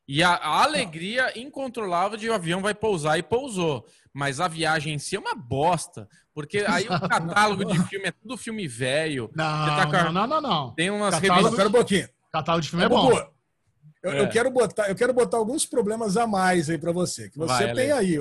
E a, a alegria incontrolável de o avião vai pousar e pousou. Mas a viagem em si é uma bosta. Porque aí o catálogo de filme é tudo filme velho. Não, tá, não, não, não, Tem umas catálogo, revistas. um pouquinho. Catálogo de filme é, é bom. Eu, é. eu, quero botar, eu quero botar alguns problemas a mais aí para você. Que você Vai, tem aí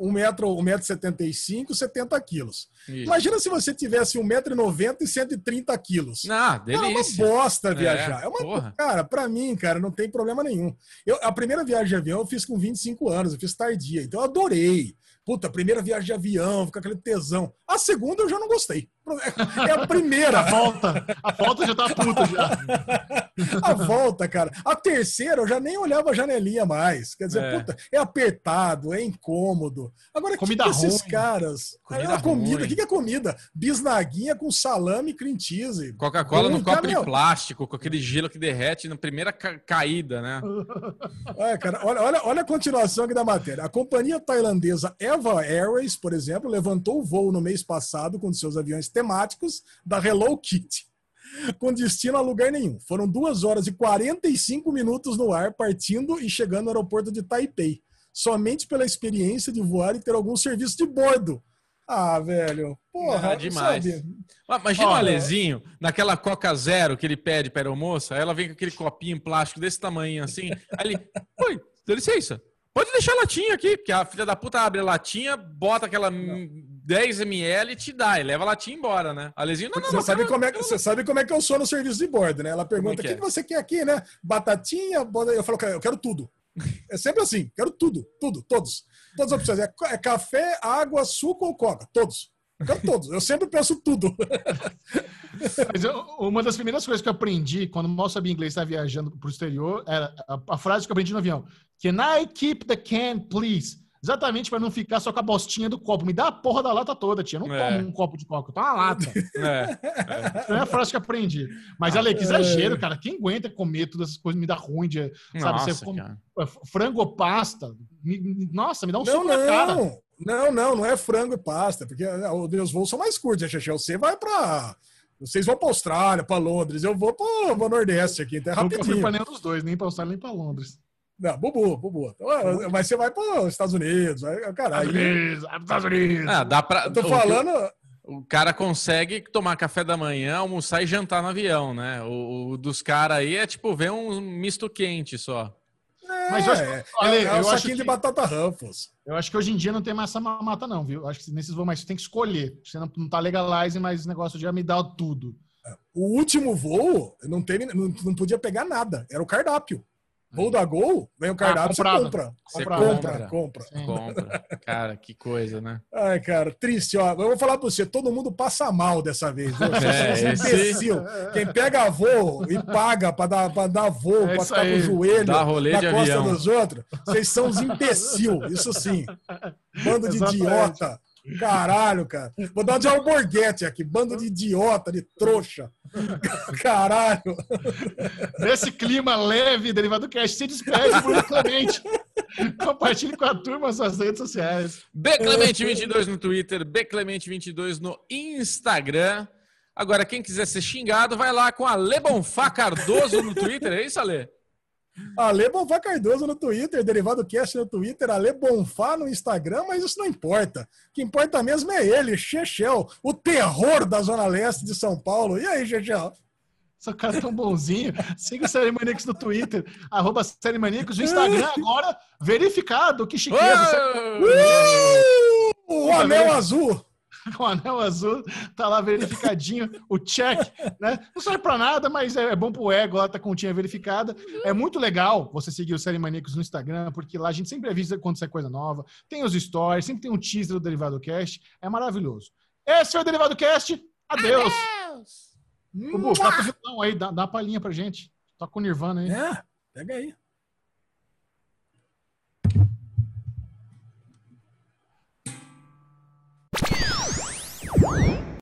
um metro, um metro setenta e cinco, 70 quilos. Isso. Imagina se você tivesse um metro e noventa e 130 quilos. Ah, delícia. É uma bosta viajar. É, é uma, porra. cara, para mim, cara, não tem problema nenhum. Eu, a primeira viagem de avião eu fiz com 25 anos, eu fiz tardia, então eu adorei. Puta, primeira viagem de avião, fica aquele tesão. A segunda eu já não gostei. É a primeira. a volta. A volta já tá puta já. a volta, cara. A terceira eu já nem olhava a janelinha mais. Quer dizer, é. puta, é apertado, é incômodo. Agora, comida que, que esses caras? Comida é a comida. O que, que é comida? Bisnaguinha com salame e cream cheese. Coca-Cola no copo de plástico, com aquele gelo que derrete na primeira ca caída, né? É, cara, olha, olha, olha a continuação aqui da matéria. A companhia tailandesa Eva Airways, por exemplo, levantou o voo no mês passado com seus aviões temáticos da Hello Kitty, com destino a lugar nenhum. Foram duas horas e 45 minutos no ar, partindo e chegando no aeroporto de Taipei, somente pela experiência de voar e ter algum serviço de bordo. Ah, velho. Porra, ah, demais. Sabe? Imagina Olha, o Alezinho, naquela Coca Zero que ele pede para a aeromoça, ela vem com aquele copinho plástico desse tamanho assim. Aí ele, oi, dá licença. Pode deixar a latinha aqui, porque a filha da puta abre a latinha, bota aquela não. 10 ml e te dá, e leva a latinha embora, né? A Lezinha, não, não, você, sabe como é, você sabe como é que eu sou no serviço de bordo, né? Ela pergunta, o que, que, é? que, você quer aqui, né? Batatinha, eu falo, eu quero tudo. É sempre assim, quero tudo, tudo, todos. Todas as opções. É, é café, água, suco ou coca, todos. Eu quero todos. Eu sempre peço tudo. Mas eu, uma das primeiras coisas que eu aprendi quando mal sabia inglês estava viajando para o exterior era a, a, frase que eu aprendi no avião: Can I keep the can, please? Exatamente para não ficar só com a bostinha do copo. Me dá a porra da lata toda, tia. Eu não é. tomo um copo de coca, eu tomo uma lata. É. é. é a frase que aprendi. Mas, Ale, que exagero, cara. Quem aguenta comer todas essas coisas me dá ruim de. Sabe, Nossa, você come, frango ou pasta. Me, nossa, me dá um não, soco não. na cara. Não, não, não é frango e pasta, porque ah, os voos são mais curtos, né, Você vai para vocês vão para Austrália, para Londres, eu vou para o Nordeste aqui, então é rapidinho. Nunca fui para nenhum dos dois, nem para Austrália nem para Londres. Não, Bubu, Bubu. Mas você vai para os Estados Unidos, vai, caralho. Estados Unidos, Estados Unidos. Ah, dá para. Eu tô falando. O cara consegue tomar café da manhã, almoçar e jantar no avião, né? O, o dos caras aí é tipo ver um misto quente só. É, mas eu acho, é, olha, é, é um saquinho que, de batata Ruffles. Eu acho que hoje em dia não tem mais essa mamata, não, viu? Eu acho que nesses voos mais você tem que escolher. Você não, não tá legalizing mais esse negócio de me dar tudo. O último voo não, teve, não, não podia pegar nada. Era o cardápio. Voo da Gol, vem o cardápio, ah, você compra. Você compra, compra. Compra. compra. Cara, que coisa, né? Ai, cara, triste, ó. Eu vou falar pra você, todo mundo passa mal dessa vez. Você é, imbecil. Quem pega voo e paga pra dar, pra dar voo, é pra ficar aí. com o joelho Dá rolê na costa avião. dos outros, vocês são os imbecil, isso sim. Bando de Exatamente. idiota. Caralho, cara. Vou dar de alborguete aqui. Bando de idiota, de trouxa. Caralho. Nesse clima leve, derivado do cast, se despede publicamente. Compartilhe com a turma suas redes sociais. Beclemente22 no Twitter, Beclemente22 no Instagram. Agora, quem quiser ser xingado, vai lá com a Lebonfá Cardoso no Twitter. É isso, Ale? Ale Bonfá Cardoso no Twitter, Derivado Cast no Twitter, Ale Bonfá no Instagram, mas isso não importa. O que importa mesmo é ele, Chechel, o terror da Zona Leste de São Paulo. E aí, Chechel? Esse cara é tão bonzinho. Siga o Série Maníacos no Twitter, arroba Série Maníacos. O Instagram agora verificado. Que chiqueza. Uh, o anel azul. o anel azul tá lá verificadinho, o check, né? Não serve para nada, mas é, é bom pro ego lá, tá continha verificada. É muito legal você seguir o Série Maníacos no Instagram, porque lá a gente sempre avisa quando sai coisa nova. Tem os stories, sempre tem um teaser do Derivado Cast. É maravilhoso. Esse foi o Derivado Cast. Adeus! Adeus. Bubu, toca o violão aí, dá, dá uma palhinha pra gente. Toca o Nirvana aí. É, pega aí. you.